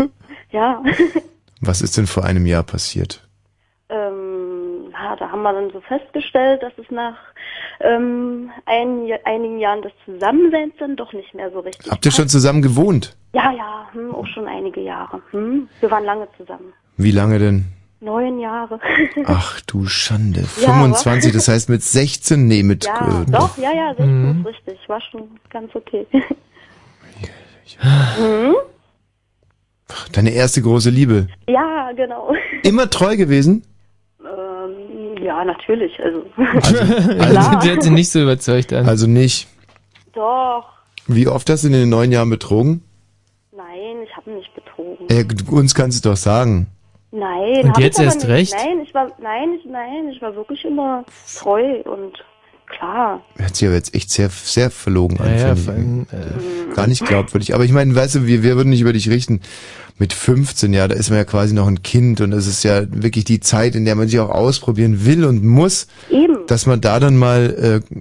[LAUGHS] ja. Was ist denn vor einem Jahr passiert? ähm, ja, da haben wir dann so festgestellt, dass es nach ähm, ein, einigen Jahren des Zusammenseins dann doch nicht mehr so richtig Habt ihr schon zusammen gewohnt? Ja, ja, hm, auch schon einige Jahre. Hm. Wir waren lange zusammen. Wie lange denn? Neun Jahre. [LAUGHS] Ach du Schande. Ja, 25, aber- das heißt mit 16, nee, mit... ja, äh, doch, ja, ja, 16 Mhm. ist richtig. War schon ganz okay. hm? Deine erste große Liebe. Ja, genau. [LAUGHS] Immer treu gewesen? ähm, ja, natürlich. Also, Also, [LAUGHS] klar. die hat sie nicht so überzeugt an. Also nicht. Doch. Wie oft hast du in den neun Jahren betrogen? Nein, ich habe nicht betrogen. Äh, uns kannst du doch sagen. Nein, Und hab ich jetzt aber erst nicht. recht? Nein, ich war, nein, ich, nein, ich war wirklich immer treu und klar. Hört sich aber jetzt echt sehr, sehr verlogen an. Ja, ja, vor ich. allem, Äh, Gar nicht glaubwürdig. Aber ich meine, weißt du, wir, wir würden nicht über dich richten. Mit 15, ja, da ist man ja quasi noch ein Kind und es ist ja wirklich die Zeit, in der man sich auch ausprobieren will und muss. Eben. Dass man da dann mal äh,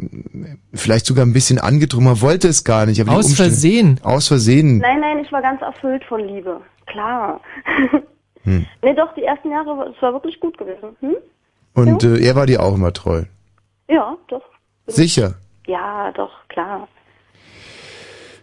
vielleicht sogar ein bisschen angedrungen, man wollte es gar nicht. Aber Aus Umstände- Versehen. Aus Versehen. Nein, nein, ich war ganz erfüllt von Liebe. Klar. [LAUGHS] Hm. Nee, doch, die ersten Jahre, es war wirklich gut gewesen. Hm? Und äh, er war dir auch immer treu. Ja, doch. Sicher. Ja, doch, klar.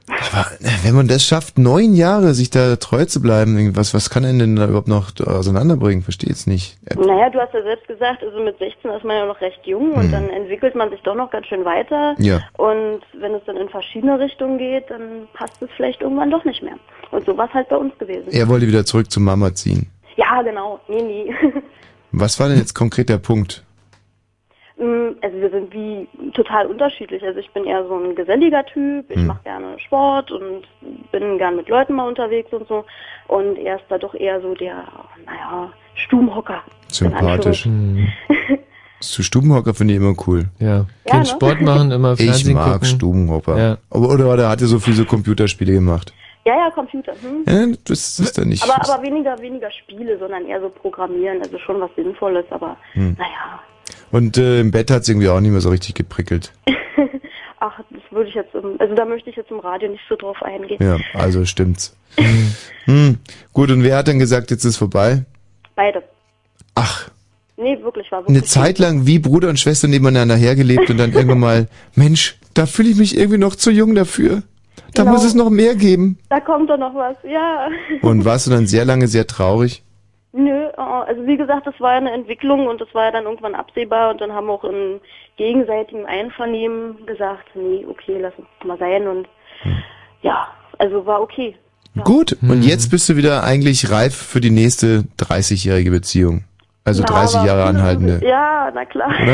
Aber äh, wenn man das schafft, neun Jahre sich da treu zu bleiben, was, was kann einen denn da überhaupt noch auseinanderbringen? Verstehe jetzt nicht. Äh, Naja, du hast ja selbst gesagt, also mit 16 ist man ja noch recht jung und Hm. dann entwickelt man sich doch noch ganz schön weiter. Ja. Und wenn es dann in verschiedene Richtungen geht, dann passt es vielleicht irgendwann doch nicht mehr. Und so war es halt bei uns gewesen. Er wollte wieder zurück zu Mama ziehen. Ja, genau. Nee, nee. [LAUGHS] Was war denn jetzt konkret der Punkt? Mm, Also wir sind wie total unterschiedlich. Also ich bin eher so ein geselliger Typ, ich Hm. mache gerne Sport und bin gern mit Leuten mal unterwegs und so. Und er ist da doch eher so der, naja, Stubenhocker. Sympathisch. Hm. [LAUGHS] Zu Stubenhocker finde ich immer cool. Ja. Ja, Kind ne? Sport machen, immer Ich Fernsehen mag gucken. Stubenhocker. Ja. Aber, oder, oder hat er so viele so Computerspiele gemacht? Ja, ja, Computer. Hm? Ja, das ist dann nicht. Aber, aber weniger, weniger Spiele, sondern eher so Programmieren, also schon was Sinnvolles, aber Hm. naja. Und äh, im Bett hat es irgendwie auch nicht mehr so richtig geprickelt. [LAUGHS] Ach, das würde ich jetzt, im, also da möchte ich jetzt im Radio nicht so drauf eingehen. Ja, also stimmt's. hm. Gut, und wer hat dann gesagt, jetzt ist vorbei? Beide. Ach. Nee, wirklich, war wirklich. Eine Zeit lang wie Bruder und Schwester nebeneinander hergelebt und dann irgendwann mal, [LAUGHS] Mensch, da fühle ich mich irgendwie noch zu jung dafür. Da Genau. muss es noch mehr geben. Da kommt doch noch was, ja. Und warst du dann sehr lange sehr traurig? Nö, äh, also wie gesagt, das war ja eine Entwicklung und das war ja dann irgendwann absehbar und dann haben wir auch in gegenseitigem Einvernehmen gesagt, nee, okay, lass uns mal sein und ja, also war okay. Gut, und jetzt bist du wieder eigentlich reif für die nächste 30-jährige Beziehung. Also Ja, 30 aber- Jahre [LAUGHS] anhaltende. Ja, na klar. Oder?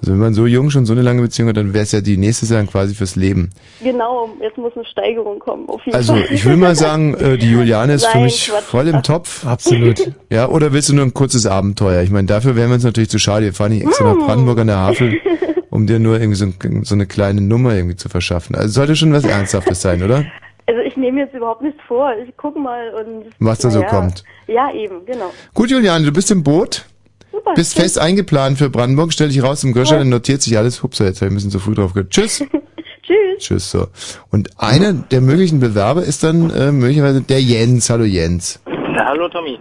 Also wenn man so jung schon so eine lange Beziehung hat, dann wäre es ja die nächste dann quasi fürs Leben. genau, jetzt muss eine Steigerung kommen, auf jeden Also Fall. ich will mal [LAUGHS] sagen, äh, die Juliane ist für Nein, mich Quatsch. voll im Topf. Absolut. Ja, oder willst du nur ein kurzes Abenteuer? Ich meine, dafür wären wir uns natürlich zu schade. Wir fahren nicht extra nach Brandenburg an der Havel, [LAUGHS] um dir nur irgendwie so, ein- so eine kleine Nummer irgendwie zu verschaffen. Also sollte schon was Ernsthaftes sein, oder? Also ich nehme jetzt überhaupt nichts vor, ich gucke mal und... Was da so naja. kommt. Ja, eben, genau. Gut, Juliane, du bist im Boot. Super. Bist fest eingeplant für Brandenburg, stell dich raus im Gröscher, dann notiert sich alles. Hupsa, jetzt habe ich ein bisschen zu früh drauf gehört. Tschüss. [LAUGHS] Tschüss. Tschüss, so. Und einer der möglichen Bewerber ist dann äh, möglicherweise der Jens. Hallo Jens. Na, hallo Tommy.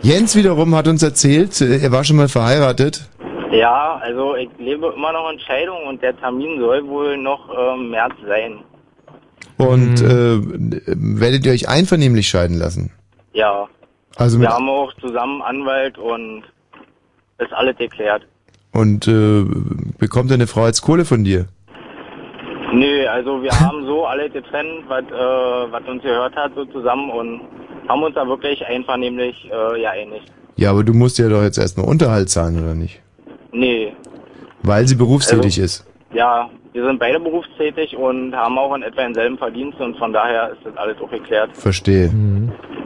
Jens wiederum hat uns erzählt, äh, er war schon mal verheiratet. Ja, also ich lebe immer noch in Scheidung und der Termin soll wohl noch ähm, März sein. Und äh, werdet ihr euch einvernehmlich scheiden lassen? Ja. Also Wir haben auch zusammen Anwalt und ist alles geklärt. und äh, bekommt deine Frau jetzt Kohle von dir? Nö, also wir [LAUGHS] haben so alle getrennt, was äh, was uns gehört hat, so zusammen und haben uns da wirklich einvernehmlich äh, geeinigt. Ja, aber du musst ja doch jetzt erstmal Unterhalt zahlen, oder nicht? Nee, Weil sie berufstätig Also- ist. ja, wir sind beide berufstätig und haben auch in etwa denselben Verdienst und von daher ist das alles auch geklärt. Verstehe.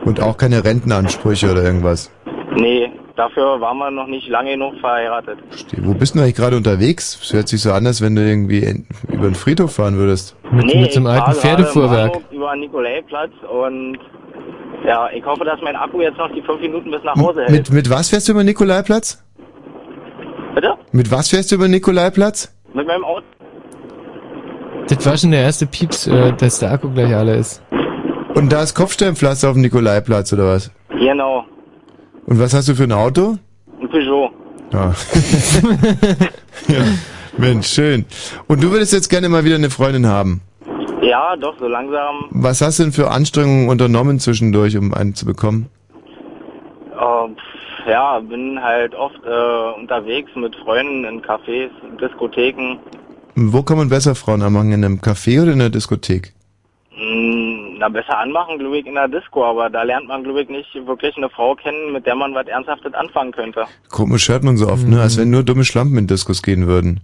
Und auch keine Rentenansprüche oder irgendwas. Nee, dafür waren wir noch nicht lange genug verheiratet. Verstehe. Wo bist du eigentlich gerade unterwegs? Es hört sich so an, als wenn du irgendwie in, über den Friedhof fahren würdest. nee, ich fahr gerade in Brandenburg Über den Nikolaiplatz und ja, ich hoffe, dass mein Akku jetzt noch die fünf Minuten bis nach Hause hält. Mit, mit was fährst du über den Nikolaiplatz? Bitte? Mit was fährst du über den Nikolaiplatz? Mit meinem Auto. Das war schon der erste Pieps, äh, dass der Akku gleich alle ist. Und da ist Kopfsteinpflaster auf dem Nikolaiplatz, oder was? Genau, Und was hast du für ein Auto? ein Peugeot. Ja. [LAUGHS] ja. Mensch, schön. Und du würdest jetzt gerne mal wieder eine Freundin haben. Ja, doch, so langsam. Was hast du denn für Anstrengungen unternommen zwischendurch, um einen zu bekommen? Äh, pf, ja, bin halt oft äh, unterwegs mit Freunden in Cafés, Diskotheken. Wo kann man besser Frauen anmachen? In einem Café oder in einer Diskothek? Hm, na, besser anmachen, glaube ich, in der Disco, aber da lernt man, glaube ich, nicht wirklich eine Frau kennen, mit der man was Ernsthaftes anfangen könnte. Komisch hört man so oft, ne? Als wenn nur dumme Schlampen in Diskos gehen würden.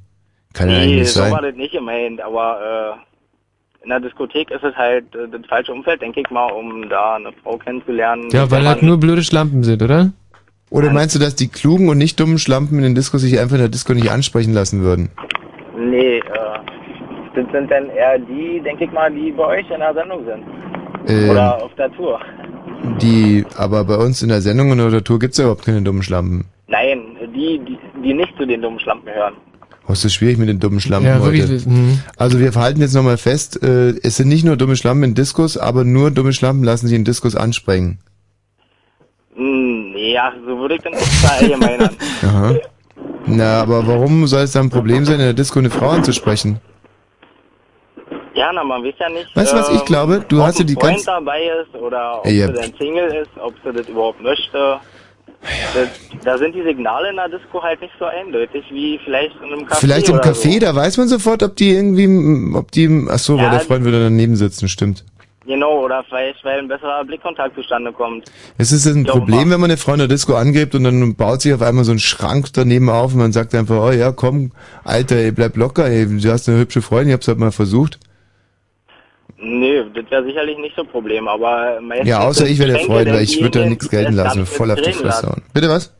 Kann ja nee, eigentlich nicht so sein. war das nicht gemeint, aber äh, in der Diskothek ist es halt äh, das falsche Umfeld, denke ich mal, um da eine Frau kennenzulernen. Ja, mit der weil halt man- nur blöde Schlampen sind, oder? Oder meinst du, dass die klugen und nicht dummen Schlampen in den Diskos sich einfach in der Disco nicht ansprechen lassen würden? Nee, äh, das sind dann eher die, denke ich mal, die bei euch in der Sendung sind. Ähm, Oder auf der Tour. Die, aber bei uns in der Sendung und auf der Tour gibt's ja überhaupt keine dummen Schlampen. Nein, die, die, die nicht zu den dummen Schlampen gehören. Oh, ist das schwierig mit den dummen Schlampen Ja, heute. wirklich, mhm. Also wir verhalten jetzt nochmal fest, äh, es sind nicht nur dumme Schlampen in Diskos, aber nur dumme Schlampen lassen sich in Diskos ansprengen. Hm, nee, ja, so würde ich dann nicht [LAUGHS] verallgemeinern. Aha. Na, aber warum soll es dann ein Problem sein, in der Disco eine Frau anzusprechen? ja, na, man weiß ja nicht. Weißt du, was ich ähm, glaube? Du ob hast ja die Freund ganz- dabei ist oder ob Ja. sie dann Single ist, ob sie das überhaupt möchte. Das, da sind die Signale in der Disco halt nicht so eindeutig wie vielleicht in einem Café Vielleicht im Café, so. da weiß man sofort, ob die irgendwie, ob die, ach so, weil Ja, der Freund würde daneben sitzen, stimmt. Genau, oder vielleicht, weil ein besserer Blickkontakt zustande kommt. Es ist ein Problem, wenn man eine Frau in der Disco angibt und dann baut sich auf einmal so ein Schrank daneben auf und man sagt einfach, oh ja, komm, Alter, ey, bleib locker, ey, du hast eine hübsche Freundin, ich hab's halt mal versucht. Nee, das wäre sicherlich nicht so ein Problem, aber meistens Ja, außer ich wäre der Freund, weil ich würde da nichts gelten lassen, voll auf die Fresse hauen. Bitte was?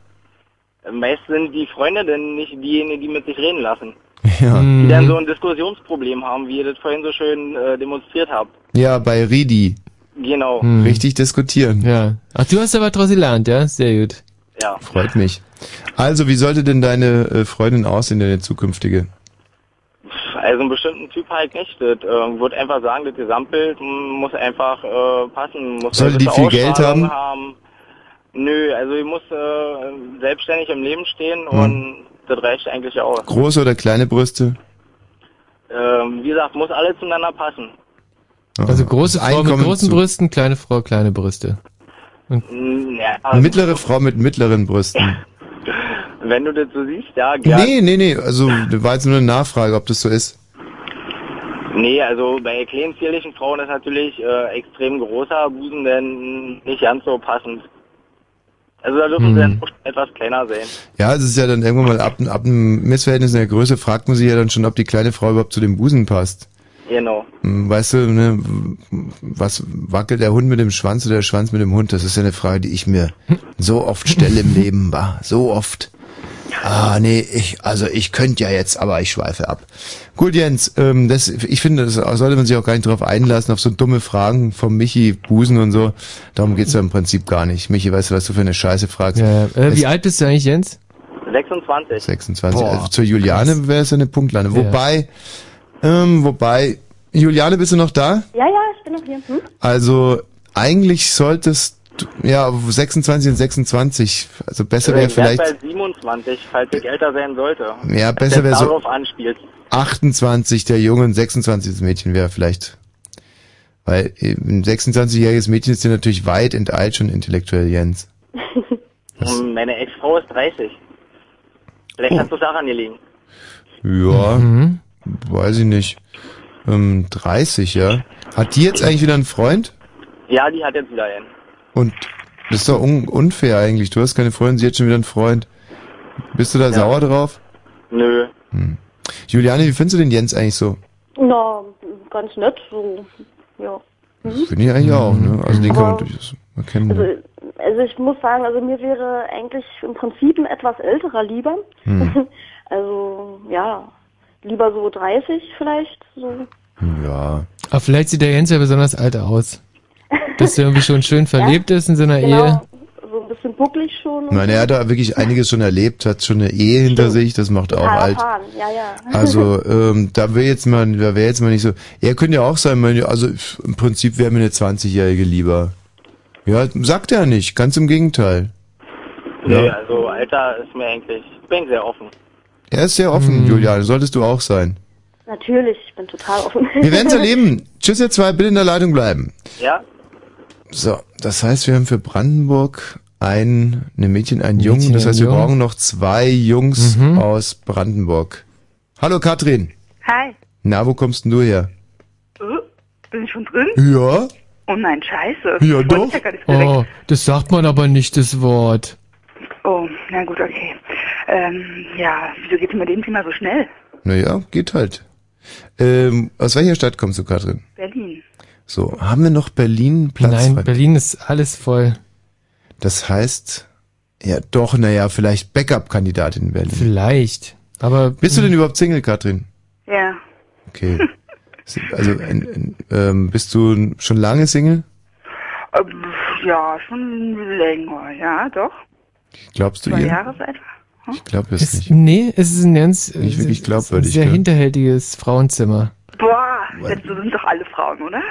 Meist sind die Freunde denn nicht diejenigen, die mit sich reden lassen. Ja. Die dann so ein Diskussionsproblem haben, wie ihr das vorhin so schön äh, demonstriert habt. Ja, bei Ridi. Genau. Richtig diskutieren. Ja. Ach, du hast aber draus gelernt, ja? Sehr gut. Ja. Freut mich. Also, wie sollte denn deine äh, Freundin aussehen, deine zukünftige? Also einen bestimmten Typ halt nicht. Das äh, wird einfach sagen, das Gesamtbild muss einfach äh, passen. Muss Sollte die viel Geld Ausstrahlung haben? Nö, also ich muss äh, selbstständig im Leben stehen Hm. und das reicht eigentlich aus. Große oder kleine Brüste? Ähm, wie gesagt, muss alles zueinander passen. Also große Frau mit Einkommen großen zu- Brüsten, kleine Frau, kleine Brüste. Mm, Ja, Eine mittlere Frau mit mittleren Brüsten. [LAUGHS] wenn du das so siehst, ja, gerne. Nee, nee, nee, also, das war jetzt nur eine Nachfrage, ob das so ist. Nee, also bei kleinen zierlichen Frauen ist natürlich äh, extrem großer Busen denn nicht ganz so passend. Also da dürfen Hm. sie dann etwas kleiner sein. Ja, es ist ja dann irgendwann mal ab, ab einem Missverhältnis in der Größe, fragt man sich ja dann schon, ob die kleine Frau überhaupt zu dem Busen passt. Genau. Hm, Weißt du, ne, was wackelt der Hund mit dem Schwanz oder der Schwanz mit dem Hund? Das ist ja eine Frage, die ich mir so oft stelle im Leben, war so oft. Ah, nee, ich, also ich könnte ja jetzt, aber ich schweife ab. Gut, Jens, ähm, das, ich finde, das sollte man sich auch gar nicht drauf einlassen, auf so dumme Fragen vom Michi, Busen und so. Darum geht's ja im Prinzip gar nicht. Michi, weißt du, was du für eine Scheiße fragst? Ja, äh, Es- wie alt bist du eigentlich, Jens? 26. 26. Boah, also zur Juliane wäre es ja eine Punktlandung. Ja. Wobei, ähm, wobei, Juliane, bist du noch da? Ja, ja, ich bin noch hier. Hm? Also eigentlich solltest du, ja, 26 und 26, also besser wäre vielleicht bei 27, falls ich älter sein sollte. Ja, besser der wär so- darauf anspielt. 28 der Junge und 26 das Mädchen wäre vielleicht. Weil ein 26-jähriges Mädchen ist ja natürlich weit enteilt schon intellektuell, Jens. Und [LAUGHS] meine Ex-Frau ist 30. Vielleicht Oh. hat es daran gelegen. Ja, Mhm. weiß ich nicht. Ähm, 30, ja. Hat die jetzt eigentlich wieder einen Freund? Ja, die hat jetzt wieder einen. Und das ist doch un unfair eigentlich. Du hast keine Freundin, sie hat schon wieder einen Freund. Bist du da sauer drauf? Nö. Hm. Juliane, wie findest du den Jens eigentlich so? Na, ganz nett, so, ja. Mhm. Finde ich eigentlich auch, ne? Also den kann man Aber- durchaus erkennen. Also, ne? also ich muss sagen, also mir wäre eigentlich im Prinzip ein etwas älterer lieber. Hm. [LAUGHS] Also, ja, lieber so 30 vielleicht, so. Ja. Aber vielleicht sieht der Jens ja besonders alt aus. Dass er irgendwie schon schön [LAUGHS] verlebt ist in seiner Genau, Ehe. so ein bisschen bucklig schon. Ich meine, er hat da wirklich einiges schon erlebt, hat schon eine Ehe hinter sich, das macht auch alt. erfahren, ja, ja. [LAUGHS] Also, ähm, da wäre jetzt mal, da wäre jetzt mal nicht so. Er könnte ja auch sein, meine, also im Prinzip wäre mir eine 20-Jährige lieber. Ja, sagt er nicht, ganz im Gegenteil. Nee, Ja. also Alter ist mir eigentlich, ich bin sehr offen. Er ist sehr offen, Juliane, solltest du auch sein. Natürlich, ich bin total offen. Wir werden es [LAUGHS] erleben. Tschüss, ihr zwei, bitte in der Leitung bleiben. Ja? So, das heißt, wir haben für Brandenburg ein, eine Mädchen, einen Mädchen, Jungen. Das heißt, wir Jungen. brauchen noch zwei Jungs Mhm. aus Brandenburg. Hallo Katrin. Hi. Na, wo kommst denn du her? Bin ich schon drin? Ja? Oh nein, scheiße. Ja, Wollte doch. ich Ja gar nicht direkt. Oh, das sagt man aber nicht, das Wort. Oh, na gut, okay. Ähm, ja, wieso geht's mit dem Thema so schnell? Naja, geht halt. Ähm, aus welcher Stadt kommst du, Katrin? Berlin. So, haben wir noch Berlin Platz Nein, frei? Berlin ist alles voll. Das heißt, Ja, doch, naja, vielleicht Backup-Kandidatin in Berlin. Vielleicht. Aber. Bist du denn überhaupt Single, Katrin? Ja. Okay. Also, in, in, ähm, bist du schon lange Single? Ähm, ja, schon länger, ja, doch. Glaubst du Zwei ihr? Jahre etwa. Ich glaube es Ist, nicht. nee, es ist ein ganz Nicht wirklich ist ein glaubwürdig, sehr gell? hinterhältiges Frauenzimmer. Boah, das sind doch alle Frauen, oder?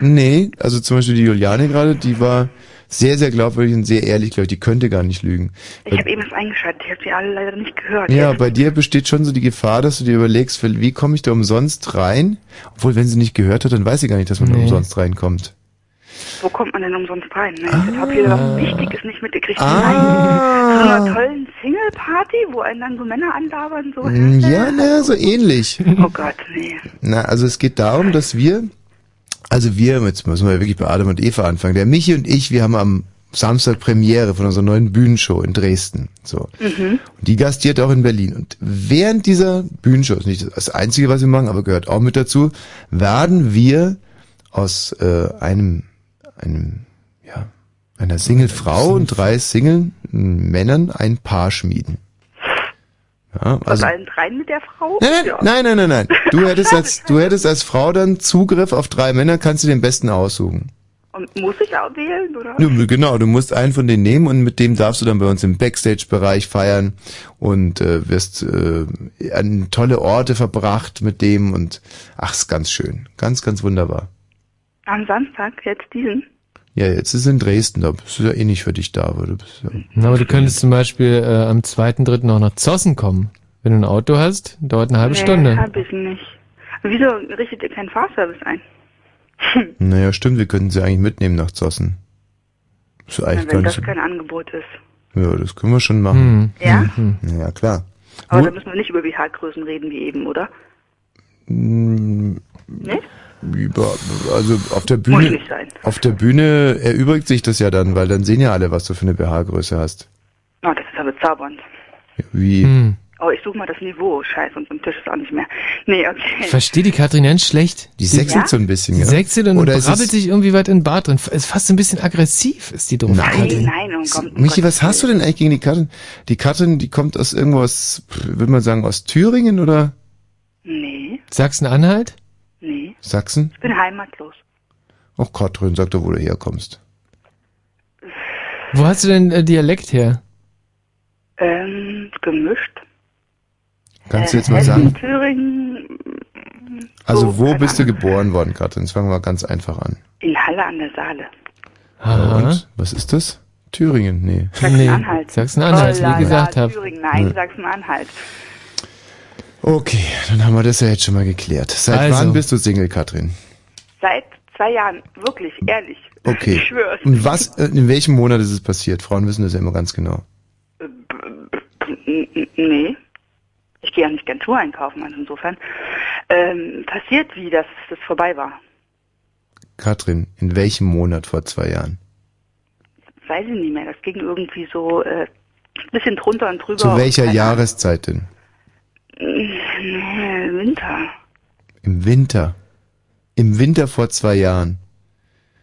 Nee, also zum Beispiel die Juliane gerade, die war sehr, sehr glaubwürdig und sehr ehrlich, glaube ich. Die könnte gar nicht lügen. Ich habe eben was eingeschaltet, ich habe sie alle leider nicht gehört. Ja, bei dir besteht schon so die Gefahr, dass du dir überlegst, wie komme ich da umsonst rein? Obwohl, wenn sie nicht gehört hat, dann weiß sie gar nicht, dass man da Nee. umsonst reinkommt. Wo kommt man denn umsonst rein? Ne? Ich habe hier was Wichtiges nicht mitgekriegt. Ah. Zu einer tollen Single-Party, wo einen dann so Männer anlabern, so. Mm, Ja, na, so ähnlich. Oh Gott, nee. Na, also es geht darum, dass wir, also wir, jetzt müssen wir wirklich bei Adam und Eva anfangen. Der Michi und ich, wir haben am Samstag Premiere von unserer neuen Bühnenshow in Dresden. So. Mhm. Und die gastiert auch in Berlin. Und während dieser Bühnenshow, ist nicht das Einzige, was wir machen, aber gehört auch mit dazu, werden wir aus äh, einem, einem, ja, einer Single-Frau und drei Single-Männern ein Paar schmieden. Ja, also, allen dreien mit der Frau? Nein, Ja. nein, nein, nein, nein. [LAUGHS] Du hättest als, du hättest als Frau dann Zugriff auf drei Männer, kannst du den besten aussuchen. Und muss ich auch wählen, oder? Ja, genau, du musst einen von denen nehmen und mit dem darfst du dann bei uns im Backstage-Bereich feiern und äh, wirst äh, an tolle Orte verbracht mit dem und ach, ist ganz schön. Ganz, ganz wunderbar. Am Samstag, jetzt diesen? Ja, jetzt ist in Dresden, da bist du ja eh nicht für dich da, aber du bist ja. Na, aber du könntest zum Beispiel äh, am 2.3. auch nach Zossen kommen. Wenn du ein Auto hast, dauert eine halbe nee, Stunde. hab ich nicht. Wieso richtet ihr keinen Fahrservice ein? [LAUGHS] Naja, stimmt, wir könnten sie eigentlich mitnehmen nach Zossen. Ist Na, eigentlich gar wenn das so. kein Angebot ist. Ja, das können wir schon machen. Ja? Ja, klar. Aber Wo- da müssen wir nicht über BH-Größen reden wie eben, oder? Mm, Nee? Über, also auf der Muss Bühne, auf der Bühne erübrigt sich das ja dann, weil dann sehen ja alle, was du für eine BH-Größe hast. Oh, das ist aber bezaubernd. Wie? Hm. Oh, ich suche mal das Niveau. Scheiße, und am Tisch ist auch nicht mehr. Nee, okay. Ich verstehe die Katrin ganz schlecht. Die sechselt so ein bisschen, Die ja. sechselt und Oder brabbelt sich irgendwie weit in den Bart drin. Ist fast ein bisschen aggressiv, ist die drauf. Nein. Nein, um Gott, um Michi, was hast du denn eigentlich gegen die Katrin? Die Katrin, die kommt aus irgendwas, würde man sagen, aus Thüringen oder Nee, Sachsen-Anhalt? Sachsen? Ich bin heimatlos. Ach, Katrin, sag doch, wo du herkommst. Wo hast du denn äh, Dialekt her? Ähm, gemischt. Kannst du Äh, jetzt mal sagen? Thüringen, Also, wo keine bist du geboren worden, Katrin? Jetzt fangen wir mal ganz einfach an. in Halle an der Saale. Ja, und? Was ist das? Thüringen? Nee. Sachsen-Anhalt. Sachsen-Anhalt, Oh, wie gesagt habe. Thüringen, nein. Sachsen-Anhalt. Okay, dann haben wir das ja jetzt schon mal geklärt. Seit Also. wann bist du Single, Katrin? Seit zwei Jahren, wirklich, ehrlich. Okay. Ich schwör's. Und was, äh, in welchem Monat ist es passiert? Frauen wissen das ja immer ganz genau. Nee. Ich gehe ja nicht gern Schuhe einkaufen, also insofern. Ähm, passiert wie, dass das vorbei war. Katrin, in welchem Monat vor zwei Jahren? Weiß ich nicht mehr. Das ging irgendwie so äh, bisschen drunter und drüber. Zu welcher Jahreszeit denn? Nee, Winter. Im Winter. Im Winter vor zwei Jahren.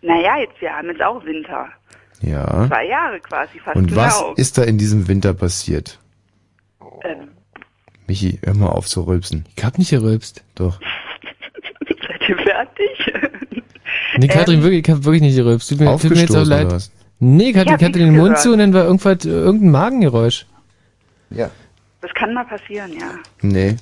Naja, jetzt, wir haben jetzt auch Winter. Ja. Zwei Jahre quasi fast Und was genau. ist da in diesem Winter passiert? Ähm, Michi, hör mal auf zu rülpsen. Ich hab nicht gerülpst. Doch. [LAUGHS] seid ihr fertig? Nee, Katrin, wirklich, ich hab wirklich nicht gerülpst. Tut mir, tut mir jetzt auch Aufgestoßen leid. oder was? Nee, Ich Katrin, ich hatte den Mund gehört. zu und dann war irgendwas, irgendein Magengeräusch. Ja. Das kann mal passieren, ja. Nee.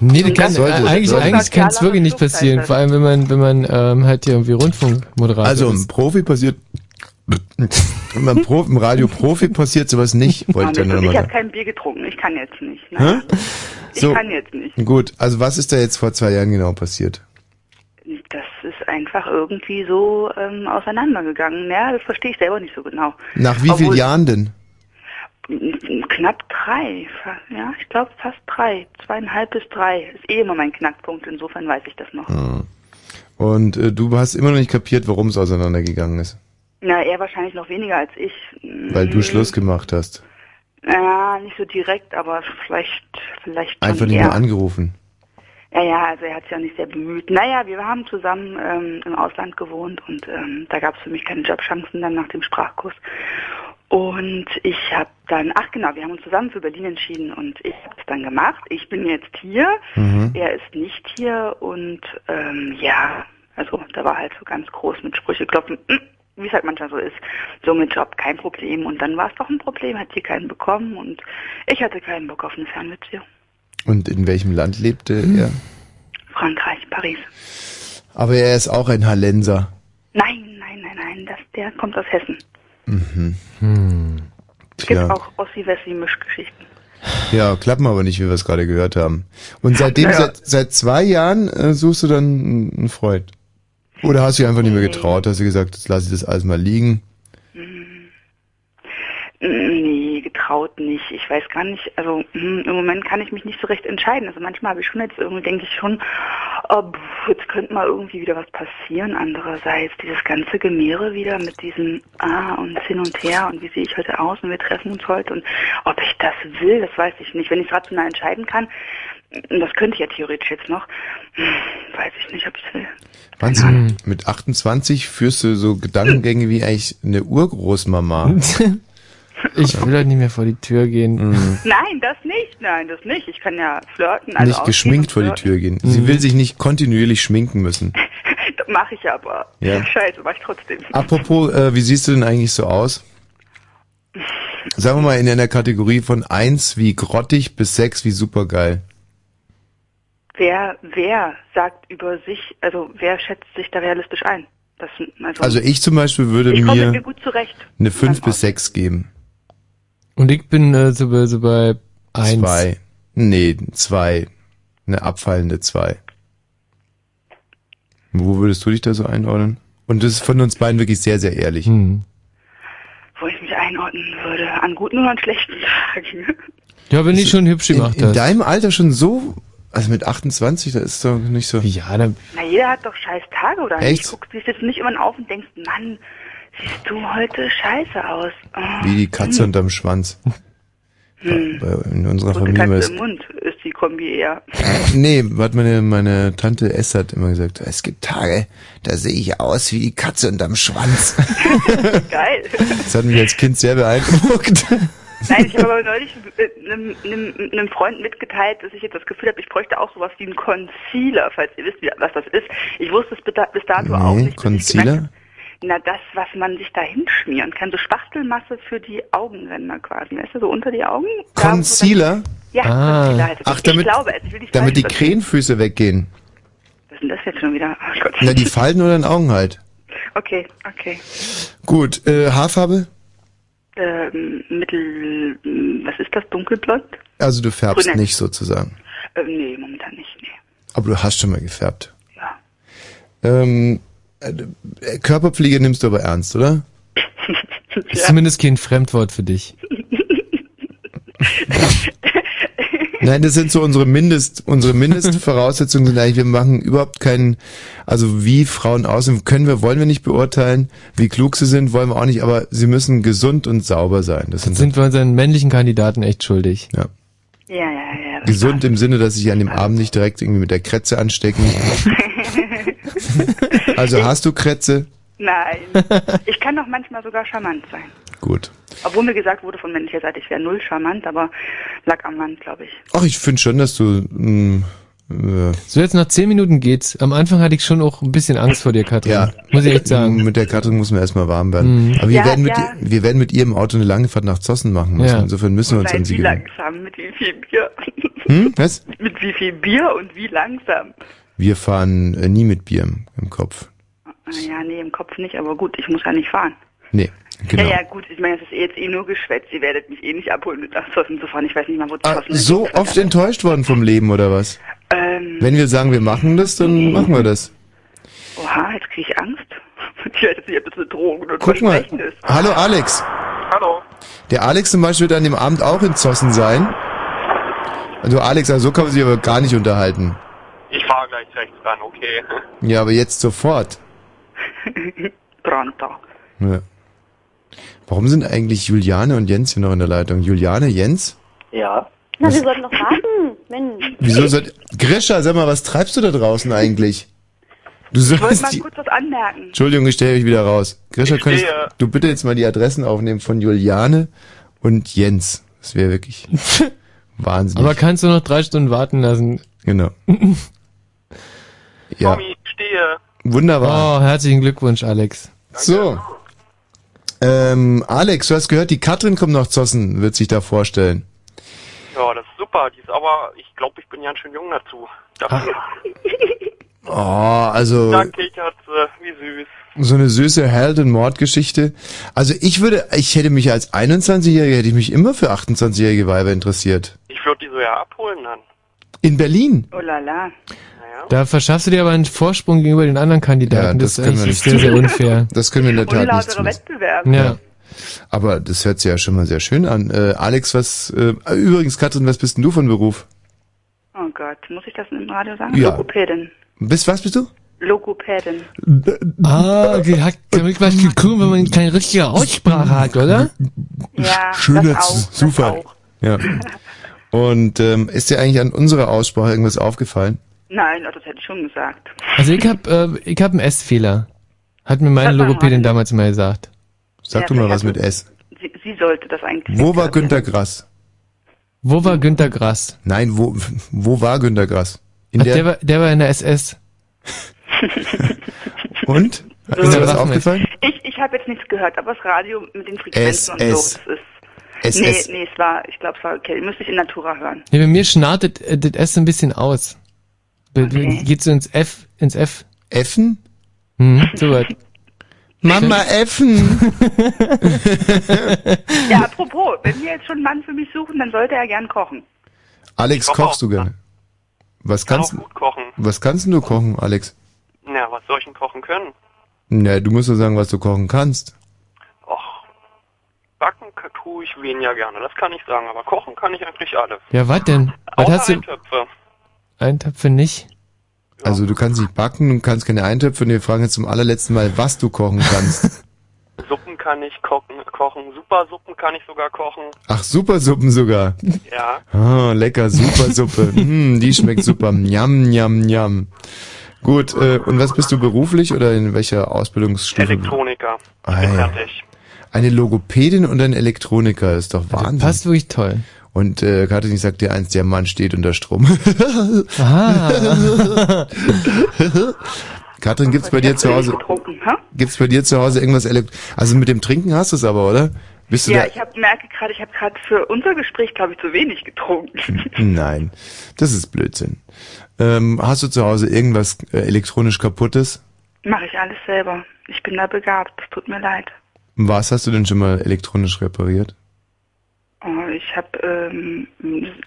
Nee, das kann, sollte- eigentlich, sollte- eigentlich kann es wirklich nicht passieren. Vor allem, wenn man, wenn man ähm, halt hier irgendwie Rundfunkmoderator Also im ist. Profi passiert, [LAUGHS] im, Pro, im Radio Profi passiert sowas nicht, [LAUGHS] wollte ich ja ich habe kein Bier getrunken. Ich kann jetzt nicht. Ne? Hä? Ich So. kann jetzt nicht. Gut, also was ist da jetzt vor zwei Jahren genau passiert? Das ist einfach irgendwie so ähm, auseinandergegangen. Ja, das verstehe ich selber nicht so genau. Nach wie Obwohl- vielen Jahren denn? Knapp drei. Ja, ich glaube fast drei. Zweieinhalb bis drei. Ist eh immer mein Knackpunkt. Insofern weiß ich das noch. Hm. Und äh, du hast immer noch nicht kapiert, warum es auseinandergegangen ist. Na, er wahrscheinlich noch weniger als ich. Weil du Mm, Schluss gemacht hast. Ja, nicht so direkt, aber vielleicht, vielleicht Einfach nicht mehr angerufen. Ja, ja, also er hat sich ja nicht sehr bemüht. Naja, wir haben zusammen ähm, im Ausland gewohnt und ähm, da gab es für mich keine Jobchancen dann nach dem Sprachkurs. Und ich habe dann, ach genau, wir haben uns zusammen für Berlin entschieden und ich habe es dann gemacht. Ich bin jetzt hier, Mhm. er ist nicht hier und ähm, ja, also da war halt so ganz groß mit Sprüche klopfen, wie es halt manchmal so ist, so mit Job kein Problem. Und dann war es doch ein Problem, hat hier keinen bekommen und ich hatte keinen Bock auf eine Fernbeziehung. Und in welchem Land lebte er? Frankreich, Paris. Aber er ist auch ein Hallenser. Nein, nein, nein, nein, das, der kommt aus Hessen. Mhm. Hm. Es gibt Tja. auch Ossi-Wessi-Mischgeschichten. Ja, klappen aber nicht, wie wir es gerade gehört haben. Und seitdem, Naja. seit, seit zwei Jahren äh, suchst du dann einen Freund? Oder hast du dich einfach nicht mehr getraut, hast du gesagt, jetzt lass ich das alles mal liegen? Nee, getraut nicht. Ich weiß gar nicht, also hm, im Moment kann ich mich nicht so recht entscheiden. Also manchmal habe ich schon jetzt irgendwie, denke ich schon, oh, jetzt könnte mal irgendwie wieder was passieren. Andererseits dieses ganze Gemehre wieder mit diesem Ah und hin und her und wie sehe ich heute aus und wir treffen uns heute und ob ich das will, das weiß ich nicht. Wenn ich es rational entscheiden kann, das könnte ich ja theoretisch jetzt noch, hm, weiß ich nicht, ob ich es will. Wahnsinn. Mit 28 führst du so Gedankengänge wie eigentlich eine Urgroßmama. [LAUGHS] Ich will halt nicht mehr vor die Tür gehen. Nein, das nicht, nein, das nicht. Ich kann ja flirten. Also nicht geschminkt vor die Tür gehen. Sie will sich nicht kontinuierlich schminken müssen. [LAUGHS] Das mache ich aber. Ja. [LAUGHS] Scheiße, mach ich trotzdem. Apropos, äh, wie siehst du denn eigentlich so aus? Sagen wir mal in einer Kategorie von 1 wie grottig bis 6 wie supergeil. Wer, wer sagt über sich, also wer schätzt sich da realistisch ein? Das, also, Also ich zum Beispiel würde ich mir mir gut zurecht. eine 5 bis 6 geben. Und ich bin äh, so, bei, so bei eins. Zwei. Nee, zwei. Eine abfallende zwei. Wo würdest du dich da so einordnen? Und das ist von uns beiden wirklich sehr, sehr ehrlich. Hm. Wo ich mich einordnen würde, an guten und an schlechten Tagen. Ja, wenn ich schon hübsch gemacht in, in hast. deinem Alter schon so, also mit 28, da ist doch nicht so. Ja, dann. Na, jeder hat doch scheiß Tage, oder Echt? nicht? Guckst dich jetzt nicht immer auf und denkst, Mann, siehst du heute scheiße aus. Oh. Wie die Katze unterm Schwanz. Hm. In unserer Und Familie Katze ist. im Mund ist die Kombi eher. [LAUGHS] Nee, hat meine, meine Tante S hat immer gesagt, es gibt Tage, da sehe ich aus wie die Katze unterm Schwanz. [LAUGHS] Geil. Das hat mich als Kind sehr beeindruckt. Nein, ich habe aber neulich äh, einem, einem, einem Freund mitgeteilt, dass ich jetzt das Gefühl habe, ich bräuchte auch sowas wie einen Concealer, falls ihr wisst, was das ist. Ich wusste es bis da- bis dato auch Nee, nicht. ich gemerkt Concealer? Na, das, was man sich da hinschmieren kann, so Spachtelmasse für die Augenränder quasi, weißt du, so unter die Augen. Concealer? Ja, Concealer heißt es. Ach, damit, ich glaube es, ich will nicht damit die Krähenfüße weggehen. Was ist denn das jetzt schon wieder? Oh Gott. Na, die Falten oder den Augen halt. Okay, okay. Gut, äh, Haarfarbe? Ähm, mittel, was ist das, dunkelblond? Also du färbst Brünett. nicht sozusagen. Ähm, nee, momentan nicht, nee. Aber du hast schon mal gefärbt. Ja. Ähm, äh, Körperpflege nimmst du aber ernst, oder? [LAUGHS] Ist zumindest kein Fremdwort für dich. [LAUGHS] Nein, das sind so unsere Mindest, unsere Mindestvoraussetzungen sind eigentlich, wir machen überhaupt keinen, also wie Frauen aussehen, können wir, wollen wir nicht beurteilen, wie klug sie sind, wollen wir auch nicht, aber sie müssen gesund und sauber sein. Das sind, sind wir unseren männlichen Kandidaten echt schuldig. ja. Ja, ja, ja. Gesund im Sinne, dass sie sich an dem Abend nicht direkt irgendwie mit der Kretze anstecken. [LAUGHS] also hast du Kretze? Nein. [LAUGHS] Ich kann doch manchmal sogar charmant sein. Gut. Obwohl mir gesagt wurde von männlicher Seite, ich wäre null charmant, aber lag am Mann, glaube ich. Ach, ich finde schon, dass du, mh, äh, So, jetzt nach zehn Minuten geht's. Am Anfang hatte ich schon auch ein bisschen Angst vor dir, Katrin. Ja. Muss ich echt sagen. Mit der Katrin müssen wir erstmal warm werden. Mhm. Aber wir Ja, werden mit, ja. wir werden mit ihr im Auto eine lange Fahrt nach Zossen machen müssen. Ja. Insofern müssen wir uns an sie wie gewöhnen. langsam, mit wie viel Bier. Hm? Was? mit wie viel Bier und wie langsam. Wir fahren äh, nie mit Bier im, im Kopf. Ah, Ja, nee, im Kopf nicht, aber gut, ich muss ja nicht fahren. Nee, genau. Ja, ja, gut, ich meine, es ist eh jetzt eh nur geschwätzt. Ihr werdet mich eh nicht abholen, mit nach Zossen zu fahren. Ich weiß nicht mal, wo Ah, Zossen ist. so oft enttäuscht worden vom Leben, oder was? Ähm, Wenn wir sagen, wir machen das, dann machen wir das. oha, jetzt kriege ich Angst. Ich weiß jetzt nicht, ob das eine Drohung oder ein Guck mal. Ist. Hallo Alex. Hallo. Der Alex zum Beispiel wird an dem Abend auch in Zossen sein. Also Alex, also so kann man sich aber gar nicht unterhalten. Ich fahre gleich rechts ran, okay. Ja, aber jetzt sofort. [LAUGHS] Pronto. Ja. Warum sind eigentlich Juliane und Jens hier noch in der Leitung? Juliane, Jens? Ja. Na, wir sollten noch warten. Mensch. Wieso soll... Grisha, sag mal, was treibst du da draußen eigentlich? Du Ich wollte sollst mal die, kurz was anmerken. Entschuldigung, ich stelle euch wieder raus. Grisha, Ich könntest stehe. du bitte jetzt mal die Adressen aufnehmen von Juliane und Jens? Das wäre wirklich [LAUGHS] wahnsinnig. Aber kannst du noch drei Stunden warten lassen? Genau. [LAUGHS] Ja, Tommy, stehe. Wunderbar. Oh, herzlichen Glückwunsch, Alex. So. Ähm, Alex, du hast gehört, die Katrin kommt nach Zossen, wird sich da vorstellen. Ja, das ist super. Die ist aber, ich glaube, ich bin ganz schön jung dazu. Dafür. Oh, also Da kichert sie, wie süß. so eine süße Held- und Mordgeschichte. Also ich würde, ich hätte mich als 21-Jähriger, hätte ich mich immer für 28-jährige Weiber interessiert. Ich würde die so ja abholen dann. In Berlin. Oh la la. Da verschaffst du dir aber einen Vorsprung gegenüber den anderen Kandidaten. das ist können wir nicht sehr, sehr unfair. [LAUGHS] Das können wir in der Tat nicht. Wettbewerb. Ja. Aber das hört sich ja schon mal sehr schön an. Äh, Alex, was, äh, übrigens, Katrin, was bist denn du von Beruf? Oh Gott, muss ich das im Radio sagen? Ja. Logopädin. Bist, was bist du? Logopädin. Ah, die hat damit was zu tun, wenn man keine richtige Aussprache hat, oder? Ja, Schöner das auch, Zufall. Ja. [LAUGHS] Und ähm, ist dir eigentlich an unserer Aussprache irgendwas aufgefallen? Nein, oh, das hätte ich schon gesagt. Also ich hab, äh, ich hab einen S-Fehler. Hat mir meine Sag mal, Logopädin damals mal gesagt. Sag Ja, du mal was mit S. Sie, sie sollte das eigentlich. Wo war Günter Grass? Wo war Günter Grass? Nein, wo, wo war Günter Grass? In Ach, der, der, war, der war in der SS. [LAUGHS] Und? So. Ist dir was aufgefallen? Ich, ich habe jetzt nichts gehört, aber das Radio mit den Frequenzen und so, SS. das ist. SS. Nee, nee, es war, ich glaube, es war okay. Müsste ich in Natura hören. Nee, bei mir schnartet äh, das S ein bisschen aus. Be- Okay. Geht so ins F, ins F. Effen? Hm, so weit. Mama Effen! Ja, apropos, wenn wir jetzt schon einen Mann für mich suchen, dann sollte er gern kochen. Alex, koche kochst du gerne? Was Kann kannst, auch gut kochen. was kannst du kochen, Alex? Ja, was soll ich denn kochen können? Na, du musst nur sagen, was du kochen kannst. Backen k- tue ich weniger gerne, das kann ich sagen, aber kochen kann ich eigentlich alles. Ja, was denn? Was Außer hast du? Eintöpfe. Eintöpfe nicht? Also du kannst nicht backen, du kannst keine Eintöpfe und wir fragen jetzt zum allerletzten Mal, was du kochen kannst. [LAUGHS] Suppen kann ich kochen, kochen. Supersuppen kann ich sogar kochen. Ach, Supersuppen sogar. Ja. Ah, lecker, Supersuppe. [LAUGHS] hm, die schmeckt super. Njam, njam, njam. Gut, äh, und was bist du beruflich oder in welcher Ausbildungsstufe? Elektroniker. Ah, ja. fertig. Eine Logopädin und ein Elektroniker, ist doch Wahnsinn. Passt wirklich toll. Und äh, Katrin, ich sag dir eins, der Mann steht unter Strom. [LAUGHS] Katrin, gibt's bei dir zu Hause, gibt's bei dir zu Hause irgendwas Elekt Also mit dem Trinken hast du es aber, oder? Bist du Ja, da? ich hab, merke gerade, ich habe gerade für unser Gespräch, glaube ich, zu wenig getrunken. [LAUGHS] Nein, das ist Blödsinn. Ähm, hast du zu Hause irgendwas äh, elektronisch kaputtes? Mache ich alles selber. Ich bin da begabt, es tut mir leid. Was hast du denn schon mal elektronisch repariert? Oh, ich habe ähm,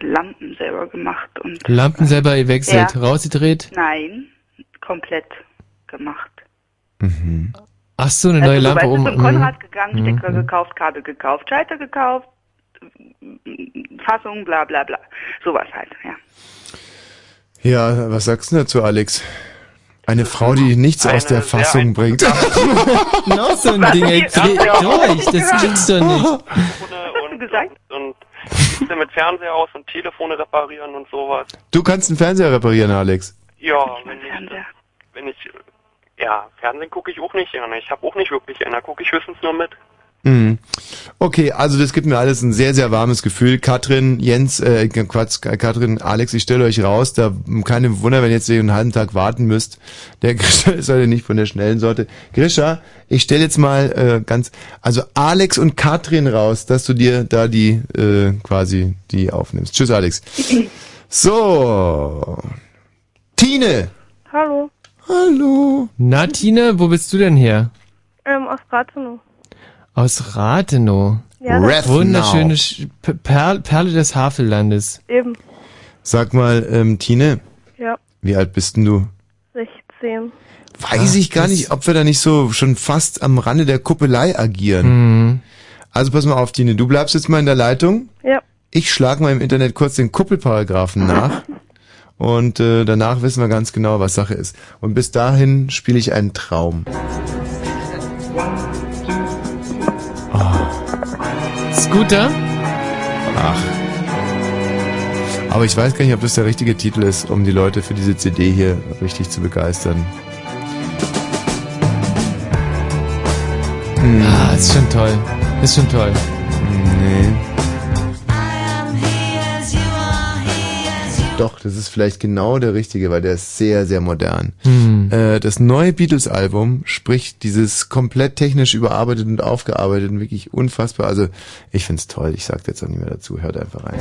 Lampen selber gemacht und Lampen selber gewechselt, Ja. rausgedreht. nein, komplett gemacht. Mhm. Ach so, eine neue also, Lampe du weißt, um. zum Konrad gegangen, Mhm. Stecker gekauft, Kabel gekauft, Schalter gekauft, Fassung, bla bla bla. Sowas halt, ja. Ja, was sagst du dazu, Alex? Eine Frau, die nichts aus der Fassung bringt. [LAUGHS] Noch so ein Ding, ey, durch, das [LAUGHS] gibt's doch nicht. Und, und wie sieht's mit Fernseher aus und Telefone reparieren und sowas. Du kannst einen Fernseher reparieren, Alex. Ja, wenn ich, wenn ich, ja, Fernsehen gucke ich auch nicht gerne. Ich habe auch nicht wirklich einen, da gucke ich höchstens nur mit. Mhm. Okay, also das gibt mir alles ein sehr, sehr warmes Gefühl. Katrin, Jens, äh, Quatsch, Katrin, Alex, ich stelle euch raus, da keine Wunder, wenn ihr jetzt einen halben Tag warten müsst. Der [LAUGHS] Grisha ist heute nicht von der schnellen Sorte. Grisha, ich stelle jetzt mal äh, ganz, also Alex und Katrin raus, dass du dir da die äh, quasi die aufnimmst. Tschüss, Alex. [CLEARS THROAT] So, Tine. Hallo, Hallo. Na, Tine, wo bist du denn her? ähm, aus Rathenow. Aus Rathenow. Ja. Wunderschöne Perl, Perle des Havellandes. Eben, Sag mal, ähm, Tine, ja, wie alt bist denn du? 16. Weiß ich gar nicht, ob wir da nicht so schon fast am Rande der Kuppelei agieren. Mhm. Also pass mal auf, Tine, du bleibst jetzt mal in der Leitung. Ja. Ich schlag mal im Internet kurz den Kuppelparagraphen nach. [LAUGHS] Und äh, danach wissen wir ganz genau, was Sache ist. Und bis dahin spiele ich einen Traum. Gute? Ach. Aber ich weiß gar nicht, ob das der richtige Titel ist, um die Leute für diese CD hier richtig zu begeistern. Hm. Ah, ist schon toll. Ist schon toll. Doch, das ist vielleicht genau der richtige, weil der ist sehr, sehr modern. Hm. Äh, das neue Beatles-Album, sprich dieses komplett technisch überarbeitet und aufgearbeiteten, wirklich unfassbar. Also ich find's toll, ich sag jetzt auch nicht mehr dazu, hört einfach rein.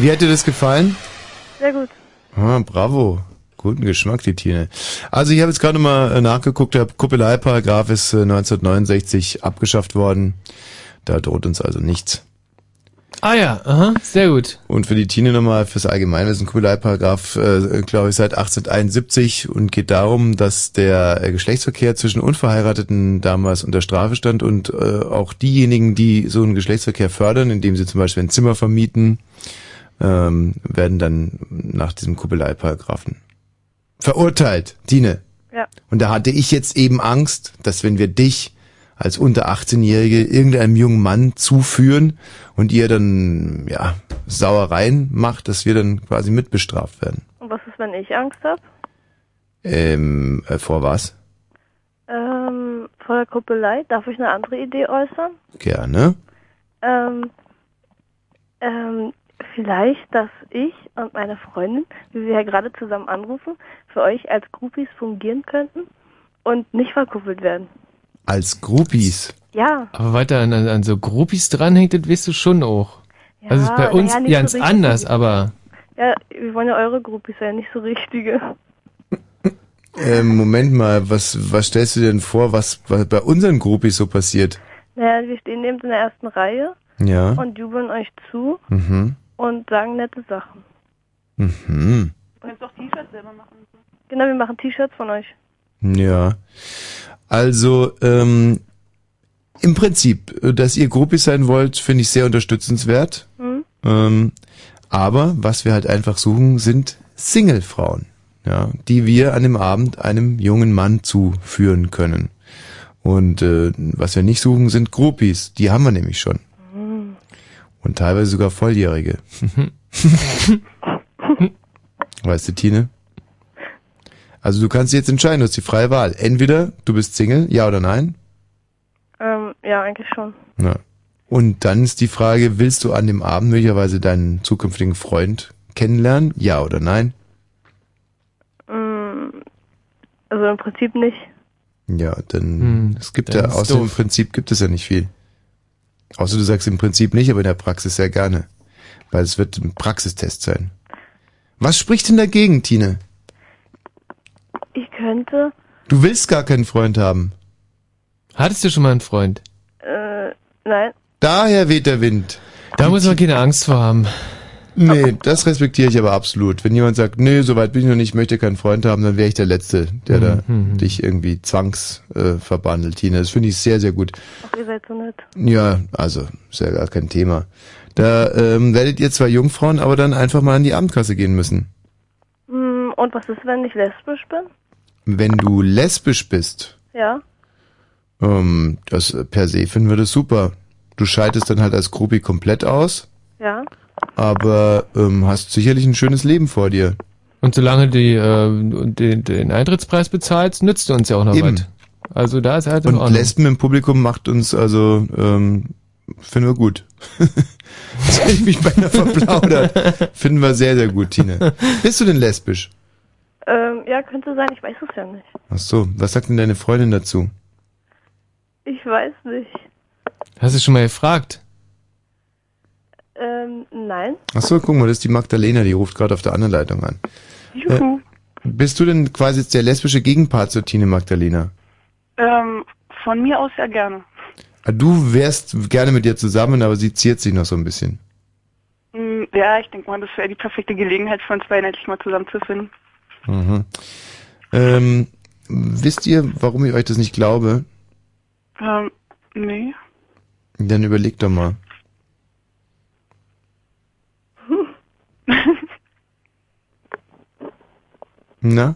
Wie hat dir das gefallen? Sehr gut. Ah, bravo. Guten Geschmack, die Tine. Also ich habe jetzt gerade mal äh, nachgeguckt, der Kuppelei-Paragraph ist äh, 1969 abgeschafft worden. Da droht uns also nichts. Ah ja, aha, sehr gut. Und für die Tine nochmal fürs Allgemeinwissen, Kuppeleiparagraf, äh, glaube ich, seit 1871 und geht darum, dass der äh, Geschlechtsverkehr zwischen Unverheirateten damals unter Strafe stand und äh, auch diejenigen, die so einen Geschlechtsverkehr fördern, indem sie zum Beispiel ein Zimmer vermieten, ähm, werden dann nach diesem Kuppeleieparagraphen verurteilt. Tine. Ja. Und da hatte ich jetzt eben Angst, dass wenn wir dich als unter 18-Jährige irgendeinem jungen Mann zuführen und ihr dann, ja, Sauereien macht, dass wir dann quasi mitbestraft werden. Und was ist, wenn ich Angst habe? Ähm, äh, vor was? Ähm, vor der Kuppelei. Darf ich eine andere Idee äußern? Gerne. Ähm, ähm, vielleicht, dass ich und meine Freundin, wie wir ja gerade zusammen anrufen, für euch als Groupies fungieren könnten und nicht verkuppelt werden. Als Groupies. Ja. Aber weiter an, an, so Groupies dranhängt, das wirst du schon auch. Ja, also ist bei uns nicht ganz so anders, aber Ja, wir wollen ja eure Groupies sein, nicht so richtige. Ähm, Moment mal, was, was stellst du denn vor, was, was bei unseren Groupies so passiert? Naja, wir stehen eben in der ersten Reihe Ja. und jubeln euch zu Mhm. Und sagen nette Sachen. Mhm. Du kannst auch T-Shirts selber machen. Genau, wir machen T-Shirts von euch. Ja. Also, ähm, im Prinzip, äh, dass ihr Groupies sein wollt, finde ich sehr unterstützenswert. Mhm. Ähm, aber was wir halt einfach suchen, sind Single-Frauen, ja, die wir an dem Abend einem jungen Mann zuführen können. Und äh, was wir nicht suchen, sind Groupies. Die haben wir nämlich schon. Und teilweise sogar Volljährige. [LAUGHS] weißt du, Tine? Also du kannst dich jetzt entscheiden, du hast die freie Wahl. Entweder du bist Single, ja oder nein. Ähm, ja, eigentlich schon. Ja. Und dann ist die Frage, willst du an dem Abend möglicherweise deinen zukünftigen Freund kennenlernen? Ja oder nein? Mm, Also im Prinzip nicht. Ja, dann Hm, es gibt dann ja außer im doof. Prinzip gibt es ja nicht viel. Außer du sagst im Prinzip nicht, aber in der Praxis sehr gerne. Weil es wird ein Praxistest sein. Was spricht denn dagegen, Tine? Ich könnte, Du willst gar keinen Freund haben. hattest du schon mal einen Freund? äh, nein. Daher weht der Wind. Da muss man keine Angst vor haben. Nee, das respektiere ich aber absolut. Wenn jemand sagt, nee, so weit bin ich noch nicht, möchte keinen Freund haben, dann wäre ich der Letzte, der da Mhm. dich irgendwie zwangs äh, Tine. Das finde ich sehr, sehr gut. Ach, ihr seid so nett. Ja, also, ist ja gar kein Thema. Da ähm, werdet ihr zwei Jungfrauen aber dann einfach mal an die Abendkasse gehen müssen. Mm, Und was ist, wenn ich lesbisch bin? Wenn du lesbisch bist, Ja. ähm, das äh, per se finden wir das super. Du scheidest dann halt als Groupie komplett aus, Ja. Aber ähm, hast sicherlich ein schönes Leben vor dir. Und solange die, äh, den, den Eintrittspreis bezahlst, nützt du uns ja auch noch Eben. was. Also da ist halt in Und Ordnung. Lesben im Publikum macht uns also, ähm, finden wir gut. Jetzt [LAUGHS] hätte ich mich beinahe verplaudert. Finden wir sehr, sehr gut, Tine. Bist du denn lesbisch? Ähm, ja, könnte sein, ich weiß es ja nicht. Ach so, was sagt denn deine Freundin dazu? Ich weiß nicht. Hast du schon mal gefragt? Ähm, nein. Ach so, guck mal, das ist die Magdalena, die ruft gerade auf der anderen Leitung an. Juhu. Äh, bist du denn quasi jetzt der lesbische Gegenpart zur Tine Magdalena? Ähm, von mir aus ja gerne. Ah, Du wärst gerne mit ihr zusammen, aber sie ziert sich noch so ein bisschen. Hm, Ja, ich denke mal, das wäre die perfekte Gelegenheit für uns beiden endlich mal zusammenzufinden. Mhm. Ähm, wisst ihr, warum ich euch das nicht glaube? Ähm, nee. Dann überlegt doch mal. [LAUGHS] Na?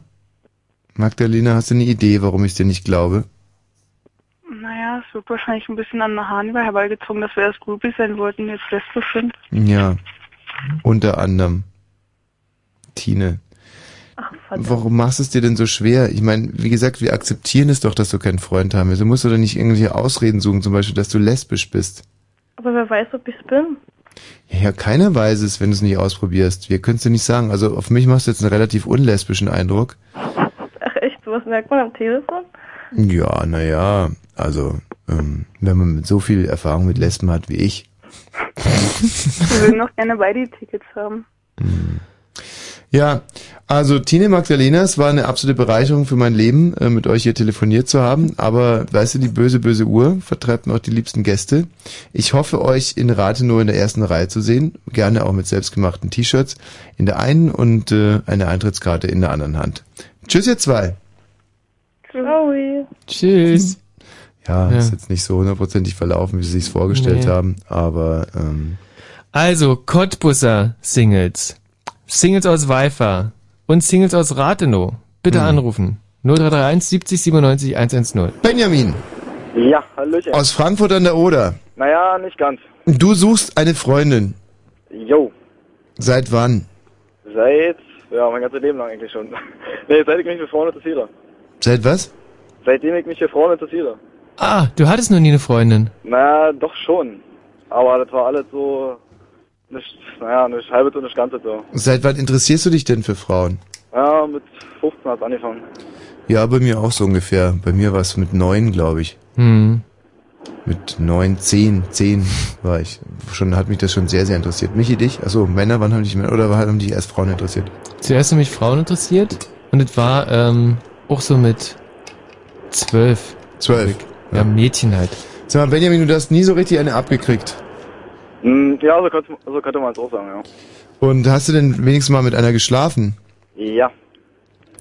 Magdalena, hast du eine Idee, warum ich dir nicht glaube? Naja, es wird wahrscheinlich ein bisschen an den Haaren herbeigezogen, dass wir erst Groupies sein wollten, jetzt lesbisch sind. Ja. Unter anderem. Tine. Warum machst du es dir denn so schwer? Ich meine, wie gesagt, wir akzeptieren es doch, dass du keinen Freund haben willst. Du musst doch nicht irgendwelche Ausreden suchen, zum Beispiel, dass du lesbisch bist. Aber wer weiß, ob ich's bin. Ja, keiner weiß es, wenn du es nicht ausprobierst. Wir können es dir nicht sagen. Also auf mich machst du jetzt einen relativ unlesbischen Eindruck. Ach echt, sowas merkt man am Telefon? Ja, naja, also ähm, wenn man mit so viel Erfahrung mit Lesben hat wie ich. Wir würden noch gerne beide Tickets haben. Ja, Also Tine Magdalena, es war eine absolute Bereicherung für mein Leben, äh, mit euch hier telefoniert zu haben. Aber weißt du, die böse, böse Uhr vertreibt noch die liebsten Gäste. Ich hoffe, euch in Rathenow in der ersten Reihe zu sehen. Gerne auch mit selbstgemachten T-Shirts in der einen und äh, eine Eintrittskarte in der anderen Hand. Tschüss, ihr zwei. Ciao. Tschüss. Ja, Ja. ist jetzt nicht so hundertprozentig verlaufen, wie sie sich's vorgestellt Nee. haben, aber ähm, Also, Cottbusser Singles, Singles aus Weifer und Singles aus Rathenow. Bitte Hm. anrufen. 0331 70 97 110. Benjamin Ja, Hallöchen. aus Frankfurt an der Oder. Naja, nicht ganz. Du suchst eine Freundin. Jo, Seit wann? seit, ja, mein ganzes Leben lang eigentlich schon. [LAUGHS] nee, seit ich mich für Frauen interessiere. Seit was? Seitdem ich mich für Frauen interessiere. Ah, du hattest noch nie eine Freundin. Naja, doch schon. Aber das war alles so, nicht, naja, nicht halbes und nicht ganzes so. Seit wann interessierst du dich denn für Frauen? Ja, mit 15 hat's angefangen. Ja, bei mir auch so ungefähr. Bei mir war es mit neun, glaube ich. Hm. Mit neun, zehn, zehn war ich. Schon hat mich das schon sehr, sehr interessiert. Michi, dich? Achso, Männer, wann haben dich Männer oder haben dich erst Frauen interessiert? Zuerst haben mich Frauen interessiert und es war ähm, auch so mit zwölf. Zwölf. Ja, Mädchen halt. Sag mal, Benjamin, du hast nie so richtig eine abgekriegt. Hm, ja, so könnte, so könnte man es auch sagen, ja. Und hast du denn wenigstens mal mit einer geschlafen? Ja.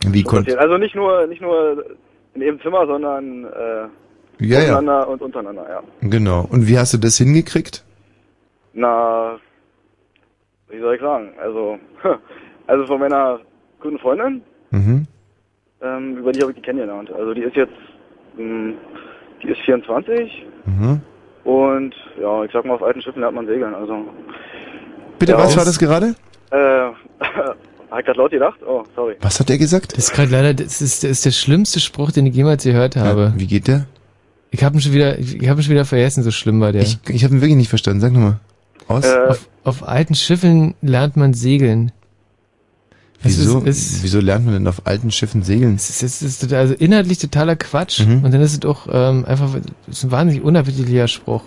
Wie so konnt passiert. Also nicht nur, nicht nur in ihrem Zimmer, sondern äh, Ja, ja. untereinander und untereinander, ja. Genau. Und wie hast du das hingekriegt? Na, wie soll ich sagen? Also, [LAUGHS] also von meiner guten Freundin, Mhm. ähm, über die habe ich die kennengelernt. Also die ist jetzt, ähm, die ist 24 Mhm. Und ja, ich sag mal, auf alten Schiffen lernt man segeln. Also, Bitte, Ja, was war das gerade? äh, [LAUGHS] ich grad laut gedacht? Oh, sorry. Was hat er gesagt? Das ist gerade leider, das ist, das ist der schlimmste Spruch, den ich jemals gehört habe. wie geht der? Ich habe ihn schon wieder, ich habe ihn schon wieder vergessen, so schlimm war der. Ich, ich habe ihn wirklich nicht verstanden. Sag nochmal. Aus? Äh, auf, auf alten Schiffen lernt man segeln. Das Wieso, Ist, ist, wieso lernt man denn auf alten Schiffen segeln? es ist, es ist total, also inhaltlich totaler Quatsch. Mhm. Und dann ist es auch ähm, einfach, ist ein wahnsinnig unappetitlicher Spruch.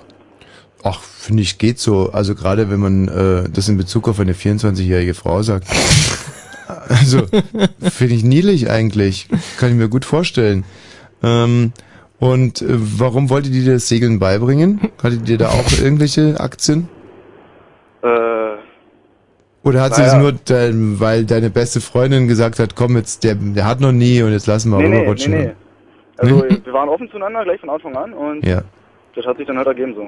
Ach, finde ich, geht so. Also gerade wenn man äh, das in Bezug auf eine 24-jährige Frau sagt. [LAUGHS] Also, finde ich niedlich eigentlich. Kann ich mir gut vorstellen. Ähm, und äh, warum wollte die dir das Segeln beibringen? Hattet ihr da auch irgendwelche Aktien? Äh, Oder hat sie Naja. es nur, dein, weil deine beste Freundin gesagt hat, komm jetzt, der, der hat noch nie und jetzt lassen wir nee, nee, nee, rüberrutschen? nee. Also wir waren offen zueinander, gleich von Anfang an und Ja. das hat sich dann halt ergeben so.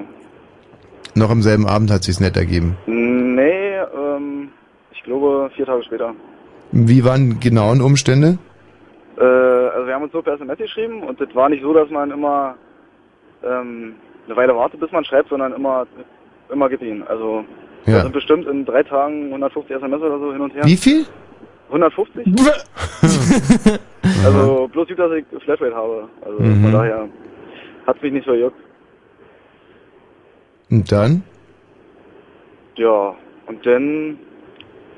Noch am selben Abend hat sich's nett ergeben. Nee, ähm, ich glaube vier Tage später. Wie waren die genauen Umstände? Äh, also wir haben uns so per SMS geschrieben und das war nicht so, dass man immer ähm, eine Weile wartet, bis man schreibt, sondern immer immer gibt ihn. Also Ja. das sind bestimmt in drei Tagen 150 SMS oder so hin und her. Wie viel? 150? [LAUGHS] also bloß gut, dass ich Flatrate habe. Also Mhm. von daher hat mich nicht so juckt. Und dann? Ja, und dann,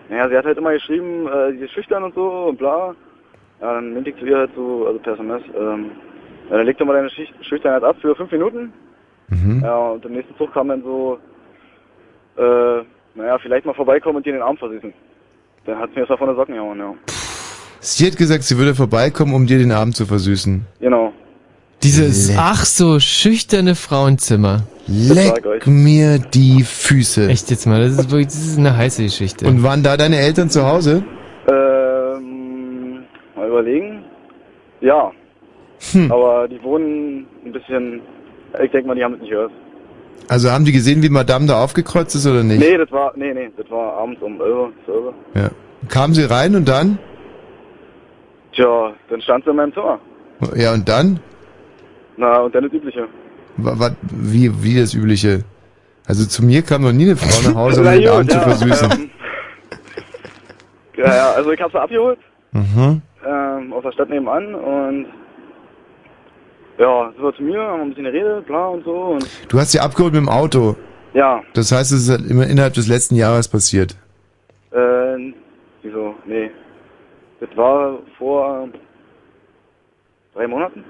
naja, sie hat halt immer geschrieben, äh, sie ist schüchtern und so und bla. Ja, dann meinte ich zu ihr halt so, also per SMS, ähm, ja, dann leg doch mal deine Schüchternheit ab für fünf Minuten. Mhm. Ja, und im nächsten Zug kam dann so, äh, naja, vielleicht mal vorbeikommen und dir den Arm versüßen. Dann hat sie mir das mal von der Socken gehauen, ja. Sie hat gesagt, sie würde vorbeikommen, um dir den Abend zu versüßen. Genau. Dieses Leck. ach so schüchterne Frauenzimmer. Leck mir die Füße. Echt jetzt mal, das ist wirklich, das ist eine heiße Geschichte. Und waren da deine Eltern zu Hause? Ähm, mal überlegen. Ja. Hm. Aber die wohnen ein bisschen, ich denke mal, die haben es nicht gehört. Also haben die gesehen, wie Madame da aufgekreuzt ist oder nicht? Nee, das war, nee, nee, das war abends um 11, 12. Ja. Kamen sie rein und dann? Tja, dann stand sie in meinem Zimmer. Ja, und dann? Na, und dann das Übliche. Wa- wa- wie, wie das Übliche? Also zu mir kam noch nie eine Frau nach Hause, um [LAUGHS] Na den gut, Abend zu versüßen. ähm, [LAUGHS] ja, ja, also ich hab sie abgeholt, Mhm. ähm, aus der Stadt nebenan und ja, sind wir zu mir, haben ein bisschen geredet, bla und so und Du hast sie abgeholt mit dem Auto. ja, Das heißt, es ist halt immer innerhalb des letzten Jahres passiert. äh, wieso, nee. Das war vor drei Monaten.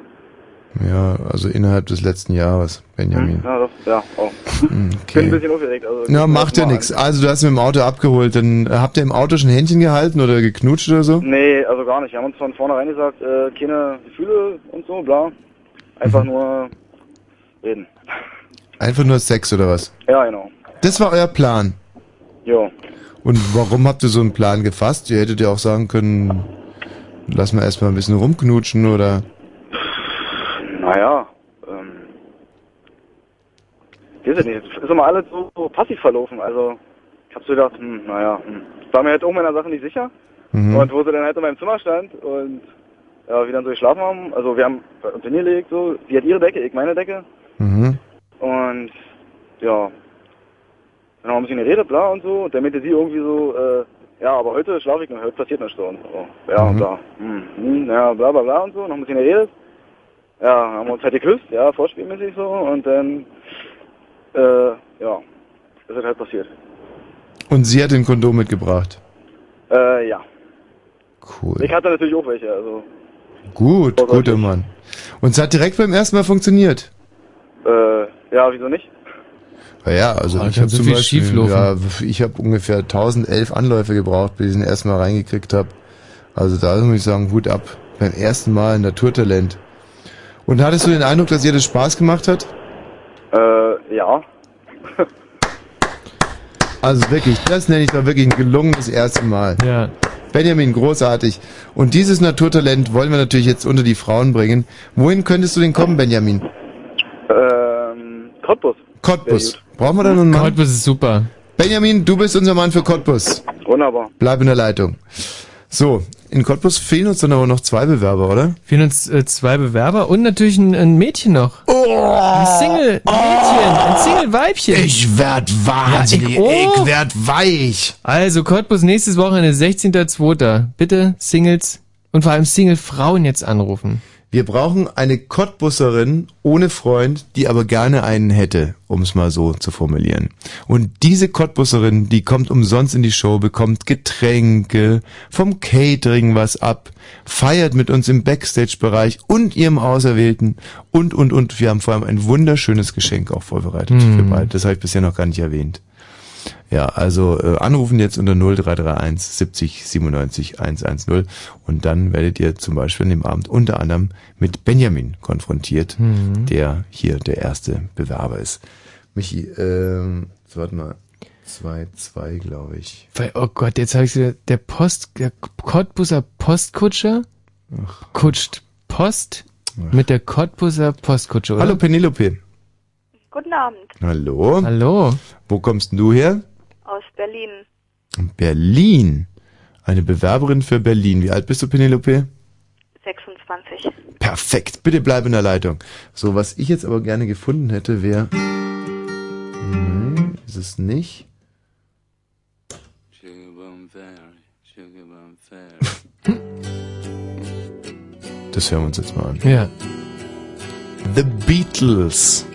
Ja, also innerhalb des letzten Jahres, Benjamin. Ja, das, ja, auch. [LAUGHS] Hm, Ich bin ein Okay. bisschen aufgeregt. Also, Na, macht ja nichts. Also du hast mit dem Auto abgeholt. Dann äh, habt ihr im Auto schon Händchen gehalten oder geknutscht oder so? Nee, also gar nicht. Wir haben uns von vornherein gesagt, äh, keine Gefühle und so, bla. Einfach nur reden. Einfach nur Sex oder was? Ja, genau. Das war euer Plan. Jo. Und warum habt ihr so einen Plan gefasst? Ihr hättet ja auch sagen können, lass mal erstmal ein bisschen rumknutschen oder. Naja, ähm. Ich weiß nicht. Es ist immer alles so, passiv verlaufen. Also, ich hab so gedacht, hm, naja, hm. War mir halt auch meiner Sache nicht sicher. Mhm. Und wo sie dann halt in meinem Zimmer stand und ja, wir dann so geschlafen haben, also wir haben uns hingelegt, so, sie hat ihre Decke, ich meine Decke. Mhm. Und ja, dann haben wir ein bisschen geredet, bla und so. Und dann meinte sie irgendwie so, äh, ja, aber heute schlafe ich noch, heute passiert nichts so. Und so. Ja, und Mhm. bla. Hm, hm, ja, bla bla bla und so. Noch ein bisschen geredet. Ja, haben wir uns halt geküsst, ja, vorspielmäßig so. Und dann, äh, ja, ist es halt passiert. Und sie hat den Kondom mitgebracht. Äh, ja. Cool. Ich hatte natürlich auch welche, also, Gut, guter Mann. Und es hat direkt beim ersten Mal funktioniert. äh, ja, wieso nicht? Ja, ja, also Oh, ich habe so zum viel Beispiel, ja, ich habe ungefähr 1011 Anläufe gebraucht, bis ich ihn erstmal reingekriegt habe. Also da muss ich sagen, Hut ab. Beim ersten Mal ein Naturtalent. Und hattest du den Eindruck, dass ihr das Spaß gemacht hat? Äh, ja. [LAUGHS] Also wirklich, das nenne ich mal wirklich ein gelungenes erste Mal. Ja. Benjamin, großartig. Und dieses Naturtalent wollen wir natürlich jetzt unter die Frauen bringen. Wohin könntest du denn kommen, Benjamin? Ähm, Cottbus. Cottbus. Brauchen wir da noch einen Mann? Cottbus ist super. Benjamin, du bist unser Mann für Cottbus. Wunderbar. Bleib in der Leitung. So, in Cottbus fehlen uns dann aber noch zwei Bewerber, oder? Fehlen uns äh, zwei Bewerber und natürlich ein, ein Mädchen noch. Oh, ein Single-Mädchen, ein Single-Weibchen. Ich werd wahnsinnig, ich werd weich. Also Cottbus nächstes Wochenende, 16.02. Bitte Singles und vor allem Single-Frauen jetzt anrufen. Wir brauchen eine Cottbusserin ohne Freund, die aber gerne einen hätte, um es mal so zu formulieren. Und diese Cottbusserin, die kommt umsonst in die Show, bekommt Getränke, vom Catering was ab, feiert mit uns im Backstage-Bereich und ihrem Auserwählten und, und, und. Wir haben vor allem ein wunderschönes Geschenk auch vorbereitet Hm. für beide. Das habe ich bisher noch gar nicht erwähnt. Ja, also äh, anrufen jetzt unter 0331 70 97 110 und dann werdet ihr zum Beispiel an dem Abend unter anderem mit Benjamin konfrontiert, Mhm. der hier der erste Bewerber ist. Michi, ähm, so, warte mal, 2-2 glaube ich. Weil, oh Gott, jetzt habe ich wieder, der Post, der Cottbuser Postkutscher kutscht Post mit der Cottbuser Postkutsche, oder? Hallo Penelope. Guten Abend Hallo. Hallo. Wo kommst denn du her? Aus Berlin. Berlin. Eine Bewerberin für Berlin. Wie alt bist du, Penelope? 26. Perfekt, bitte bleib in der Leitung. So, was ich jetzt aber gerne gefunden hätte, wäre. Nein, ist es nicht. Das hören wir uns jetzt mal an. Ja. The Beatles.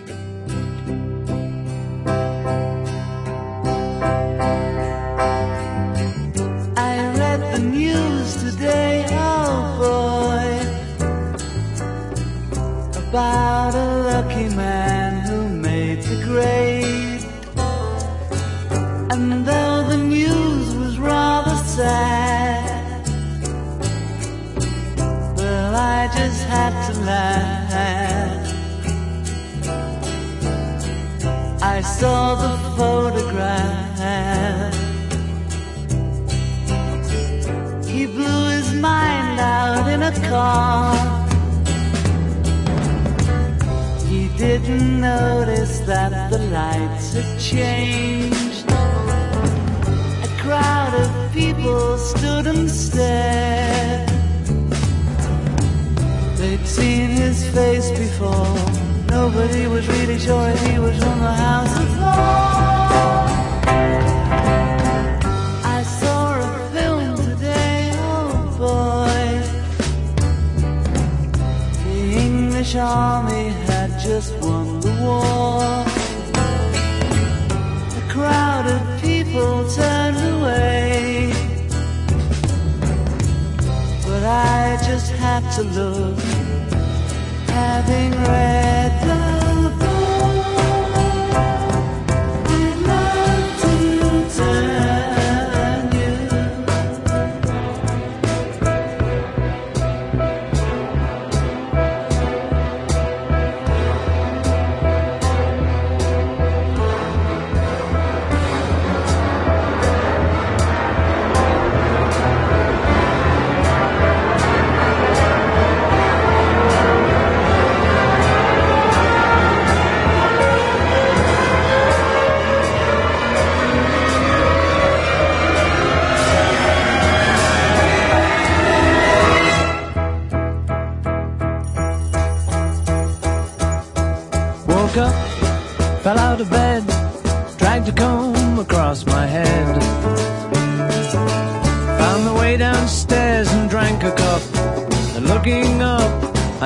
About a lucky man who made the grade. And though the news was rather sad, well, I just had to laugh. I saw the photograph. He blew his mind out in a car. Didn't notice that the lights had changed. A crowd of people stood and stared. They'd seen his face before. Nobody was really sure he was from the house of law. I saw a film today, oh boy. The English army just won the war. A crowd of people turned away. But I just had to look Having read the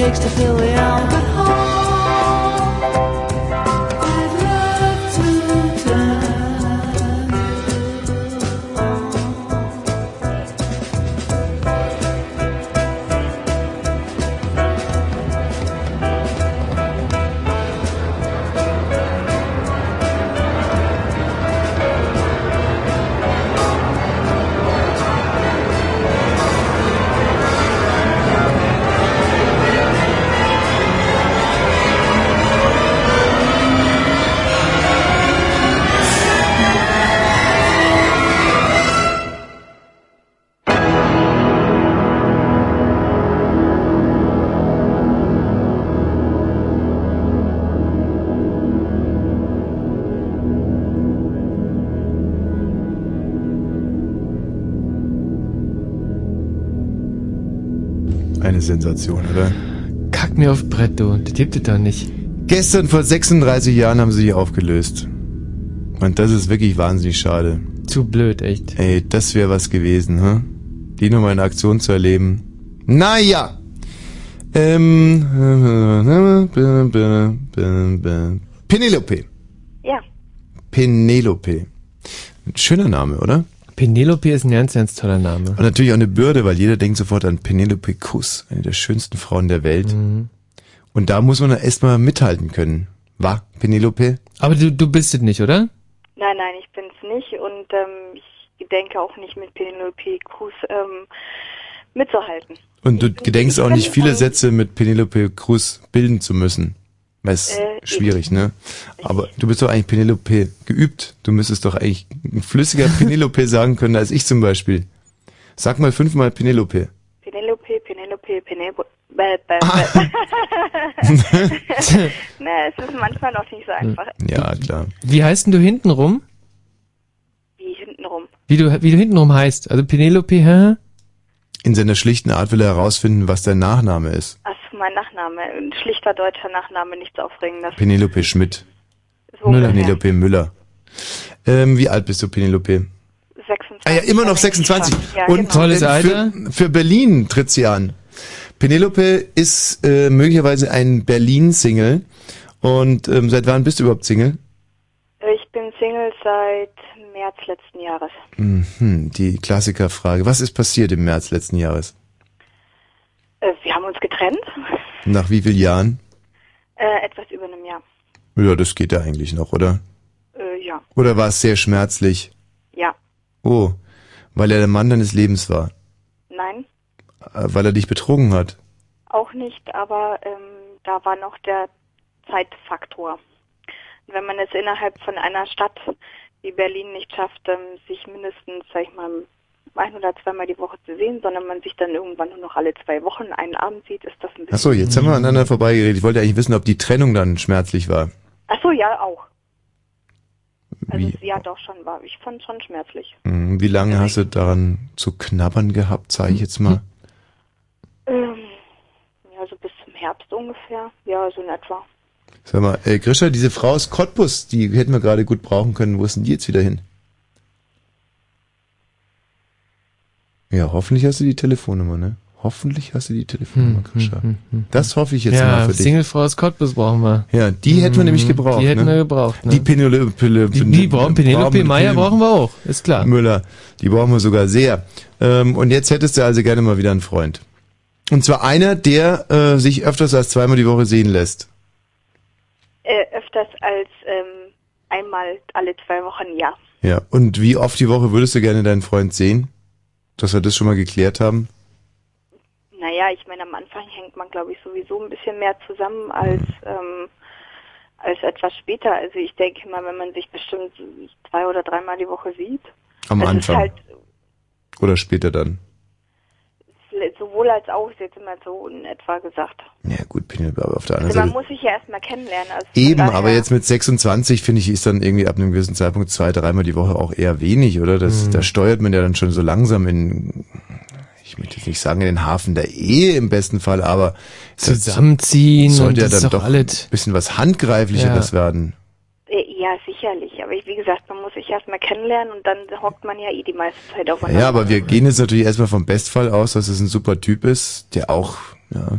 Takes to fill the Albert Sensation, oder? Kack mir auf Brett, du. Das gibt es doch nicht. Gestern vor 36 Jahren haben sie sich aufgelöst. Und das ist wirklich wahnsinnig schade. Zu blöd, echt. Ey, das wäre was gewesen, hm? Die nochmal in Aktion zu erleben. Naja. Ähm. Penelope. Ja. Penelope. Ein schöner Name, oder? Penelope ist ein ganz, ganz toller Name. Und natürlich auch eine Bürde, weil jeder denkt sofort an Penelope Kuss, eine der schönsten Frauen der Welt. Mhm. Und da muss man erstmal mithalten können. War Penelope? Aber du, du bist es nicht, oder? Nein, nein, ich bin's nicht und ähm, ich denke auch nicht mit Penelope Cruz ähm, mitzuhalten. Und du gedenkst auch nicht viele Sätze mit Penelope Cruz bilden zu müssen. Weil es Äh, schwierig, ne? Aber du bist doch eigentlich Penelope geübt. Du müsstest doch eigentlich ein flüssiger [LAUGHS] Penelope sagen können als ich zum Beispiel. Sag mal fünfmal Penelope. Penelope, Penelope, Penelope. Bäh, bäh, Ah. bäh. [LAUGHS] ne, es ist manchmal noch nicht so einfach. Ja, klar. Wie heißt denn du hintenrum? Wie hintenrum. Wie du, wie du hintenrum heißt? Also Penelope, hä? In seiner schlichten Art will er herausfinden, was dein Nachname ist. Ach, mein Nachname. Ein schlichter deutscher Nachname, nichts Aufregendes. Penelope Schmidt. So. Penelope Müller. Ähm, wie alt bist du, Penelope? 26. Ah ja, immer noch 26. Ja, Und genau. Tolles äh, Alter. Für, für Berlin tritt sie an. Penelope ist äh, möglicherweise ein Berlin-Single. Und ähm, seit wann bist du überhaupt Single? Ich bin Single seit März letzten Jahres. Mhm, die Klassikerfrage. Was ist passiert im März letzten Jahres? Äh, wir haben uns getrennt. Nach wie vielen Jahren? Äh, etwas über einem Jahr. Ja, das geht ja eigentlich noch, oder? Äh, ja. Oder war es sehr schmerzlich? Ja. Oh, weil er der Mann deines Lebens war. Nein, Äh, Weil er dich betrogen hat. auch nicht, aber ähm, da war noch der Zeitfaktor. Und wenn man es innerhalb von einer Stadt wie Berlin nicht schafft, ähm, sich mindestens, sag ich mal, ein oder zweimal die Woche zu sehen, sondern man sich dann irgendwann nur noch alle zwei Wochen einen Abend sieht, ist das ein bisschen... Achso, jetzt haben wir aneinander vorbeigeredet. Ich wollte eigentlich wissen, ob die Trennung dann schmerzlich war. Ach so, ja, auch. Also Wie, ja, doch schon war. Ich fand schon schmerzlich. Hm, wie lange hast du daran zu knabbern gehabt, sage ich jetzt mal? Ähm, ja, so bis zum Herbst ungefähr. Ja, so in etwa. Sag mal, äh, Grisha, diese Frau aus Cottbus, die hätten wir gerade gut brauchen können. Wo ist denn die jetzt wieder hin? Ja, hoffentlich hast du die Telefonnummer, ne? Hoffentlich hast du die Telefonnummer, Grisha. Das hoffe ich jetzt ja, mal für dich. Singlefrau aus Cottbus brauchen wir. Ja, die hätten wir nämlich gebraucht. Die hätten ne? wir gebraucht. Ne? Die Penelope, Die- die brauchen- Penelope Meyer brauchen wir auch, ist klar. Müller, die brauchen wir sogar sehr. Ähm, und jetzt hättest du also gerne mal wieder einen Freund. Und zwar einer, der äh, sich öfters als zweimal die Woche sehen lässt. Äh, öfters als ähm, einmal alle zwei Wochen, ja. Ja. Und wie oft die Woche würdest du gerne deinen Freund sehen? Dass wir das schon mal geklärt haben? Naja, ich meine, am Anfang hängt man, glaube ich, sowieso ein bisschen mehr zusammen als, ähm, als etwas später. Also ich denke mal, wenn man sich bestimmt zwei oder dreimal die Woche sieht. Am Anfang. Halt Oder später dann? Sowohl als auch, ist jetzt immer so in etwa gesagt. Ja gut, Penelope, aber auf der anderen Also man Seite... muss sich ja erstmal kennenlernen. Also Eben, daher- aber jetzt mit 26 finde ich, ist dann irgendwie ab einem gewissen Zeitpunkt zwei, dreimal die Woche auch eher wenig, oder? Das, Mhm. Da steuert man ja dann schon so langsam in, ich möchte jetzt nicht sagen in den Hafen der Ehe im besten Fall, aber Zusammenziehen sollte und ja das dann ist doch doch alles- ein bisschen was Handgreiflicheres werden. Äh, Ja, sicherlich. Aber ich, wie gesagt, man muss sich erstmal kennenlernen und dann hockt man ja eh die meiste Zeit aufeinander. Ja, aber wir gehen jetzt natürlich erstmal vom Bestfall aus, dass es ein super Typ ist, der auch, ja,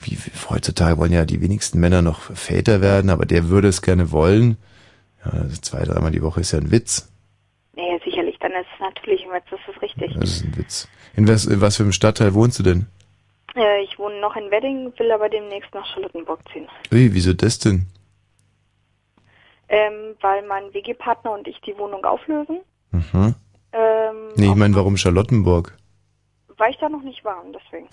wie, wie heutzutage wollen ja die wenigsten Männer noch Väter werden, aber der würde es gerne wollen. Ja, also zwei, dreimal die Woche ist ja ein Witz. Naja, sicherlich. Dann ist es natürlich, ein Witz, das ist richtig. Das ist ein Witz. In was, in was für einem Stadtteil wohnst du denn? Äh, ich wohne noch in Wedding, will aber demnächst nach Charlottenburg ziehen. Ui, wieso das denn? Ähm, weil mein WG-Partner und ich die Wohnung auflösen. Mhm. Ähm, Nee, ich meine, warum Charlottenburg? weil ich da noch nicht war und deswegen.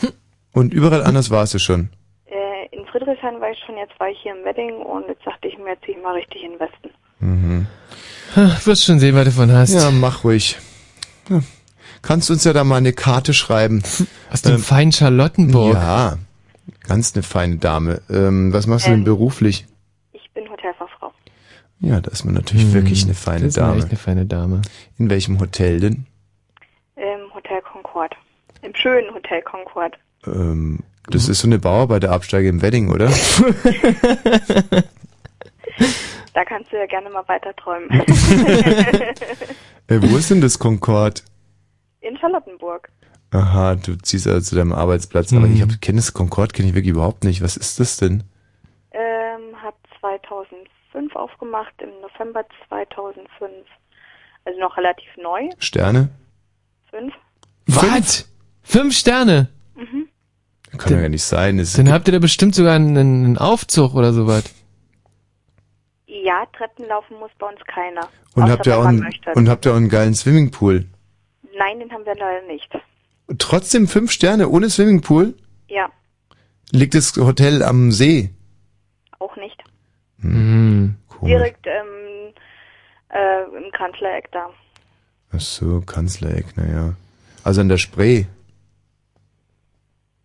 Und überall anders warst du schon. Äh, in Friedrichshain war ich schon, jetzt war ich hier im Wedding und jetzt dachte ich mir, jetzt ziehe ich mal richtig in den Westen. Mhm. Ach, wirst schon sehen, was du von hast. Ja, mach ruhig. Ja. Kannst uns ja da mal eine Karte schreiben. [LAUGHS] Aus dem feinen Charlottenburg. Ja, ganz eine feine Dame. Ähm, was machst du denn Ähm. beruflich? Ja, da ist man natürlich wirklich eine feine Hm, das ist Dame. echt eine feine Dame. In welchem Hotel denn? Im Hotel Concord. Im schönen Hotel Concord. Ähm, das ist so eine Bauarbeiterabsteige im Wedding, oder? [LAUGHS] Da kannst du ja gerne mal weiter träumen. [LAUGHS] äh, wo ist denn das Concord? in Charlottenburg. Aha, du ziehst also zu deinem Arbeitsplatz. Aber ich hab- kenne das Concord kenne ich wirklich überhaupt nicht. Was ist das denn? Ähm, hat 2005 aufgemacht, im November 2005. Also noch relativ neu. Sterne? Fünf. Was? Fünf Sterne? Mhm. Kann ja gar nicht sein. Es Dann habt ihr da bestimmt sogar einen, einen Aufzug oder sowas. Ja, Treppen laufen muss bei uns keiner. und habt ihr auch einen, und habt ihr auch einen geilen Swimmingpool? Nein, den haben wir leider nicht. Trotzdem fünf Sterne ohne Swimmingpool? Ja, Liegt das Hotel am See? Hm. Komisch. Direkt ähm, äh, im Kanzlereck da. Ach so, Kanzlereck, naja. Also an der Spree.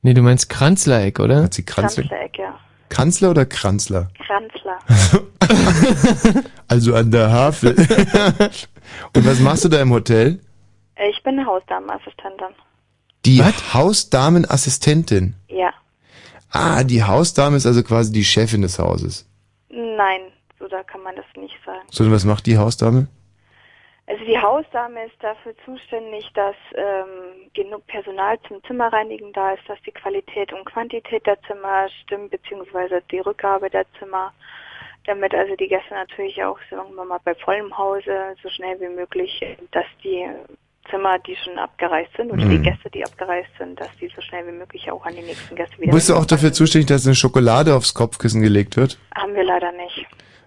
Nee, du meinst Kranzlereck, oder? Hat sie Kranzler? Kanzlereck, ja. Kanzler oder Kranzler? Kranzler. [LAUGHS] Also an der Havel. [LAUGHS] Und was machst du da im Hotel? Äh, ich bin eine Hausdamenassistentin. Die Hausdamenassistentin. Ja. Ah, die Hausdame ist also quasi die Chefin des Hauses. Nein, so da kann man das nicht sagen. Sondern was macht die Hausdame? Also die Hausdame ist dafür zuständig, dass ähm, genug Personal zum Zimmerreinigen da ist, dass die Qualität und Quantität der Zimmer stimmt, beziehungsweise die Rückgabe der Zimmer, damit also die Gäste natürlich auch, sagen wir mal, bei vollem Hause so schnell wie möglich, dass die Zimmer, die schon abgereist sind, oder die Mhm. Gäste, die abgereist sind, dass die so schnell wie möglich auch an die nächsten Gäste wieder Bist du auch dafür zuständig, dass eine Schokolade aufs Kopfkissen gelegt wird? Haben wir leider nicht.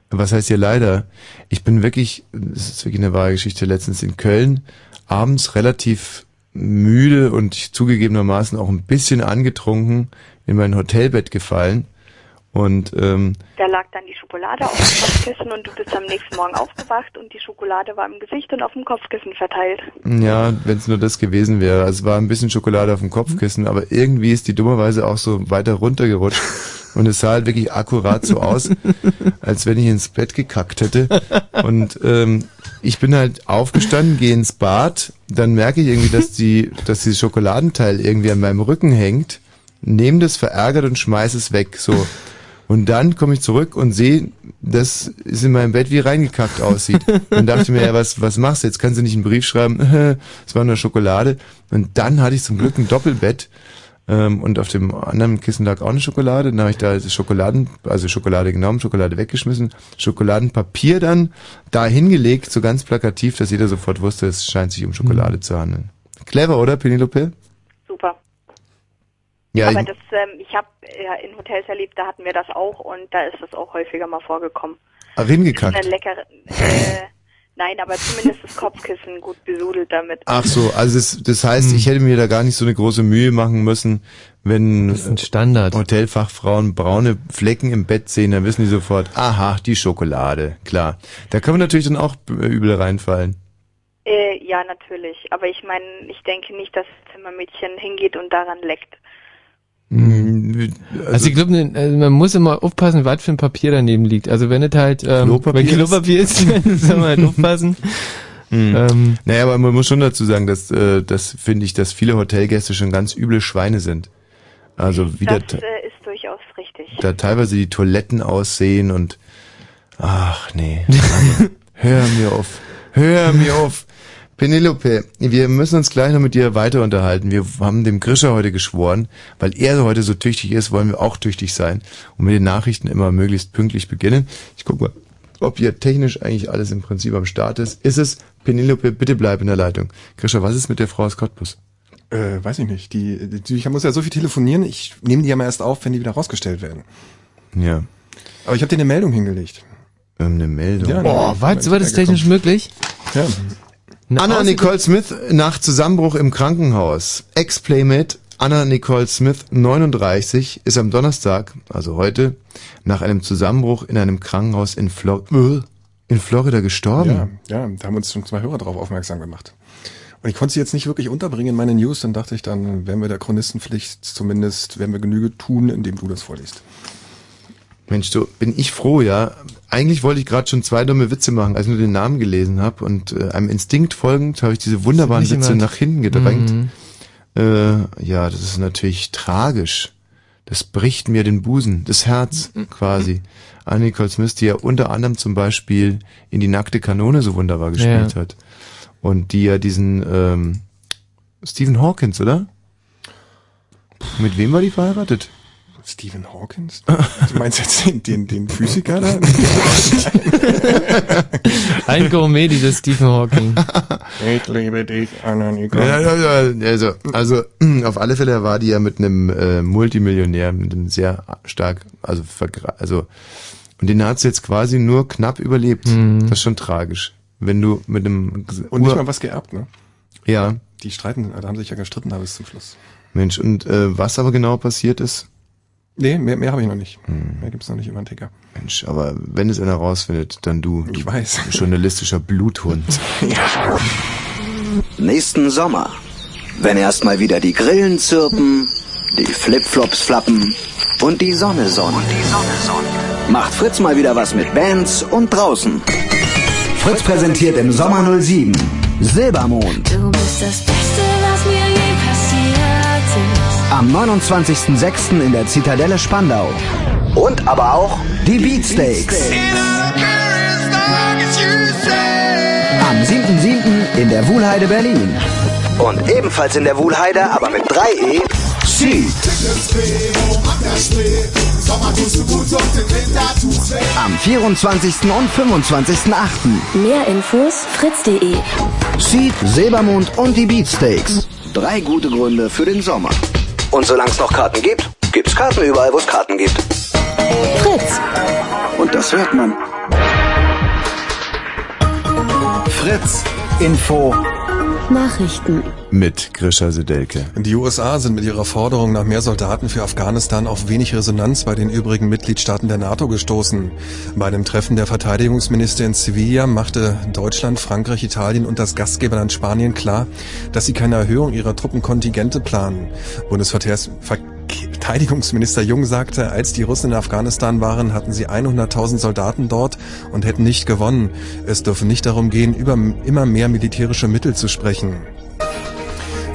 Was heißt hier leider? Ich bin wirklich, das ist wirklich eine wahre Geschichte, letztens in Köln abends relativ müde und zugegebenermaßen auch ein bisschen angetrunken in mein Hotelbett gefallen. Und ähm, Da lag dann die Schokolade auf dem Kopfkissen und du bist am nächsten Morgen aufgewacht und die Schokolade war im Gesicht und auf dem Kopfkissen verteilt. ja, wenn es nur das gewesen wäre. Also es war ein bisschen Schokolade auf dem Kopfkissen, aber irgendwie ist die dummerweise auch so weiter runtergerutscht. Und es sah halt wirklich akkurat so aus, als wenn ich ins Bett gekackt hätte. Und ähm, ich bin halt aufgestanden, gehe ins Bad, dann merke ich irgendwie, dass die, dass dieses Schokoladenteil irgendwie an meinem Rücken hängt, nehme das verärgert und schmeiß es weg. So. Und dann komme ich zurück und sehe, dass es in meinem Bett wie reingekackt aussieht. Und dachte mir, ja, was, was machst du? Jetzt kannst du nicht einen Brief schreiben, [LAUGHS] es war nur Schokolade. Und dann hatte ich zum Glück ein Doppelbett. Ähm, und auf dem anderen Kissen lag auch eine Schokolade. Dann habe ich da das Schokoladen, also Schokolade genommen, Schokolade weggeschmissen, Schokoladenpapier dann da hingelegt, so ganz plakativ, dass jeder sofort wusste, es scheint sich um Schokolade zu handeln. Clever, oder, Penelope? Super. Ja, Aber ich- das, ähm, ich habe ja, in Hotels erlebt, da hatten wir das auch und da ist das auch häufiger mal vorgekommen. Ah, Reingekackt. Eine leckere, äh, nein, aber zumindest das Kopfkissen gut besudelt damit. Ach so, also das, das heißt, ich hätte mir da gar nicht so eine große Mühe machen müssen, wenn das ist ein Standard. Hotelfachfrauen braune Flecken im Bett sehen, dann wissen die sofort, aha, die Schokolade, klar. Da kann man natürlich dann auch äh, übel reinfallen. Äh, ja, natürlich. Aber ich meine, ich denke nicht, dass das Zimmermädchen hingeht und daran leckt. Also, ich glaube, also man muss immer aufpassen, was für ein Papier daneben liegt. Also wenn es halt ähm, Klopapier wenn ist- Klopapier ist, [LAUGHS] dann soll man halt aufpassen. Mhm. Ähm, naja, aber man muss schon dazu sagen, dass äh, das finde ich, dass viele Hotelgäste schon ganz üble Schweine sind. Also wie da, Das äh, ist durchaus richtig. da teilweise die Toiletten aussehen und ach nee, Mann, [LAUGHS] hör mir auf, hör mir auf. Penelope, wir müssen uns gleich noch mit dir weiter unterhalten. Wir haben dem Grischer heute geschworen, weil er heute so tüchtig ist, wollen wir auch tüchtig sein und mit den Nachrichten immer möglichst pünktlich beginnen. Ich guck mal, ob hier technisch eigentlich alles im Prinzip am Start ist. Ist es? Penelope, bitte bleib in der Leitung. Grischer, was ist mit der Frau aus Cottbus? Äh, weiß ich nicht. Die, die, ich muss ja so viel telefonieren. Ich nehme die ja mal erst auf, wenn die wieder rausgestellt werden. Ja. Aber ich habe dir eine Meldung hingelegt. Ähm, eine Meldung. Ja, oh, was? War das technisch möglich? Ja. Anna Nicole Smith nach Zusammenbruch im Krankenhaus. Ex-Playmate Anna Nicole Smith, 39, ist am Donnerstag, also heute, nach einem Zusammenbruch in einem Krankenhaus in, Flor äh, in Florida gestorben. Ja, ja, da haben uns schon zwei Hörer darauf aufmerksam gemacht. Und ich konnte sie jetzt nicht wirklich unterbringen in meine News, dann dachte ich, dann werden wir der Chronistenpflicht zumindest, werden wir Genüge tun, indem du das vorliest. Mensch, du, bin ich froh, ja. Eigentlich wollte ich gerade schon zwei dumme Witze machen, als ich nur den Namen gelesen habe und äh, einem Instinkt folgend habe ich diese wunderbaren Witze jemand- nach hinten gedrängt. Mhm. Äh, ja, das ist natürlich tragisch. Das bricht mir den Busen, das Herz quasi. Anne Nicole Smith, die ja unter anderem zum Beispiel in die nackte Kanone so wunderbar gespielt Ja. hat. Und die ja diesen ähm, Stephen Hawkins, oder? Mit wem war die verheiratet? Stephen Hawkins? Du meinst jetzt den, den, den Physiker da? [LAUGHS] Ein Gourmet, dieses Stephen Hawking. Ich liebe dich, Anna Nicole. Ja, ja, ja, also, also [CLEARS THROAT] auf alle Fälle war die ja mit einem äh, Multimillionär, mit einem sehr stark, also also und den hat sie jetzt quasi nur knapp überlebt. Mhm. Das ist schon tragisch. Wenn du mit einem Und nicht mal was geerbt, ne? Ja. Die streiten, da haben sich ja gestritten da bis zum Schluss. Mensch, und äh, was aber genau passiert ist? Nee, mehr, mehr habe ich noch nicht. Hm. Mehr gibt's noch nicht über den Ticker. Mensch, aber wenn es einer rausfindet, dann du. Ich du weiß. [LAUGHS] Journalistischer Bluthund. [LAUGHS] Nächsten Sommer. Wenn erstmal wieder die Grillen zirpen, die Flipflops flappen und die Sonne sonnt. Macht Fritz mal wieder was mit Bands und draußen. Fritz präsentiert im Sommer 07 Silbermond. Du bist das Am 29.06. in der Zitadelle Spandau. Und aber auch die Beatsteaks. Am 7.07. in der Wuhlheide Berlin. Und ebenfalls in der Wuhlheide, aber mit 3E, Süd. Am 24. und 25.08. Mehr Infos fritz.de. Seed, Silbermond und die Beatsteaks. Drei gute Gründe für den Sommer. Und solange es noch Karten gibt, gibt's Karten überall, wo es Karten gibt. Fritz. Und das hört man. Fritz Info Nachrichten. Mit Grisha Sedelke. Die USA sind mit ihrer Forderung nach mehr Soldaten für Afghanistan auf wenig Resonanz bei den übrigen Mitgliedstaaten der NATO gestoßen. Bei einem Treffen der Verteidigungsminister in Sevilla machte Deutschland, Frankreich, Italien und das Gastgeberland Spanien klar, dass sie keine Erhöhung ihrer Truppenkontingente planen. Bundesverkehrs Ver Verteidigungsminister Jung sagte, als die Russen in Afghanistan waren, hatten sie 100.000 Soldaten dort und hätten nicht gewonnen. Es dürfe nicht darum gehen, über immer mehr militärische Mittel zu sprechen.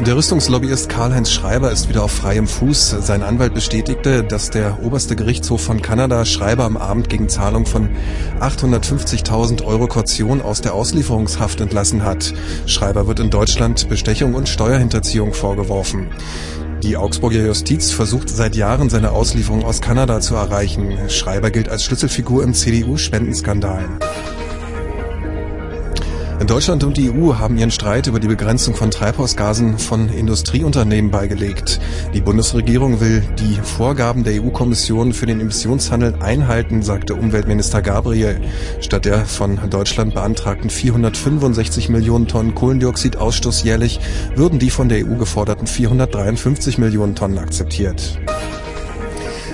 Der Rüstungslobbyist Karl-Heinz Schreiber ist wieder auf freiem Fuß. Sein Anwalt bestätigte, dass der oberste Gerichtshof von Kanada Schreiber am Abend gegen Zahlung von 850.000 Euro Kaution aus der Auslieferungshaft entlassen hat. Schreiber wird in Deutschland Bestechung und Steuerhinterziehung vorgeworfen. Die Augsburger Justiz versucht seit Jahren seine Auslieferung aus Kanada zu erreichen. Schreiber gilt als Schlüsselfigur im CDU-Spendenskandal. Deutschland und die EU haben ihren Streit über die Begrenzung von Treibhausgasen von Industrieunternehmen beigelegt. Die Bundesregierung will die Vorgaben der EU-Kommission für den Emissionshandel einhalten, sagte Umweltminister Gabriel. Statt der von Deutschland beantragten 465 Millionen Tonnen Kohlendioxidausstoß jährlich würden die von der EU geforderten 453 Millionen Tonnen akzeptiert.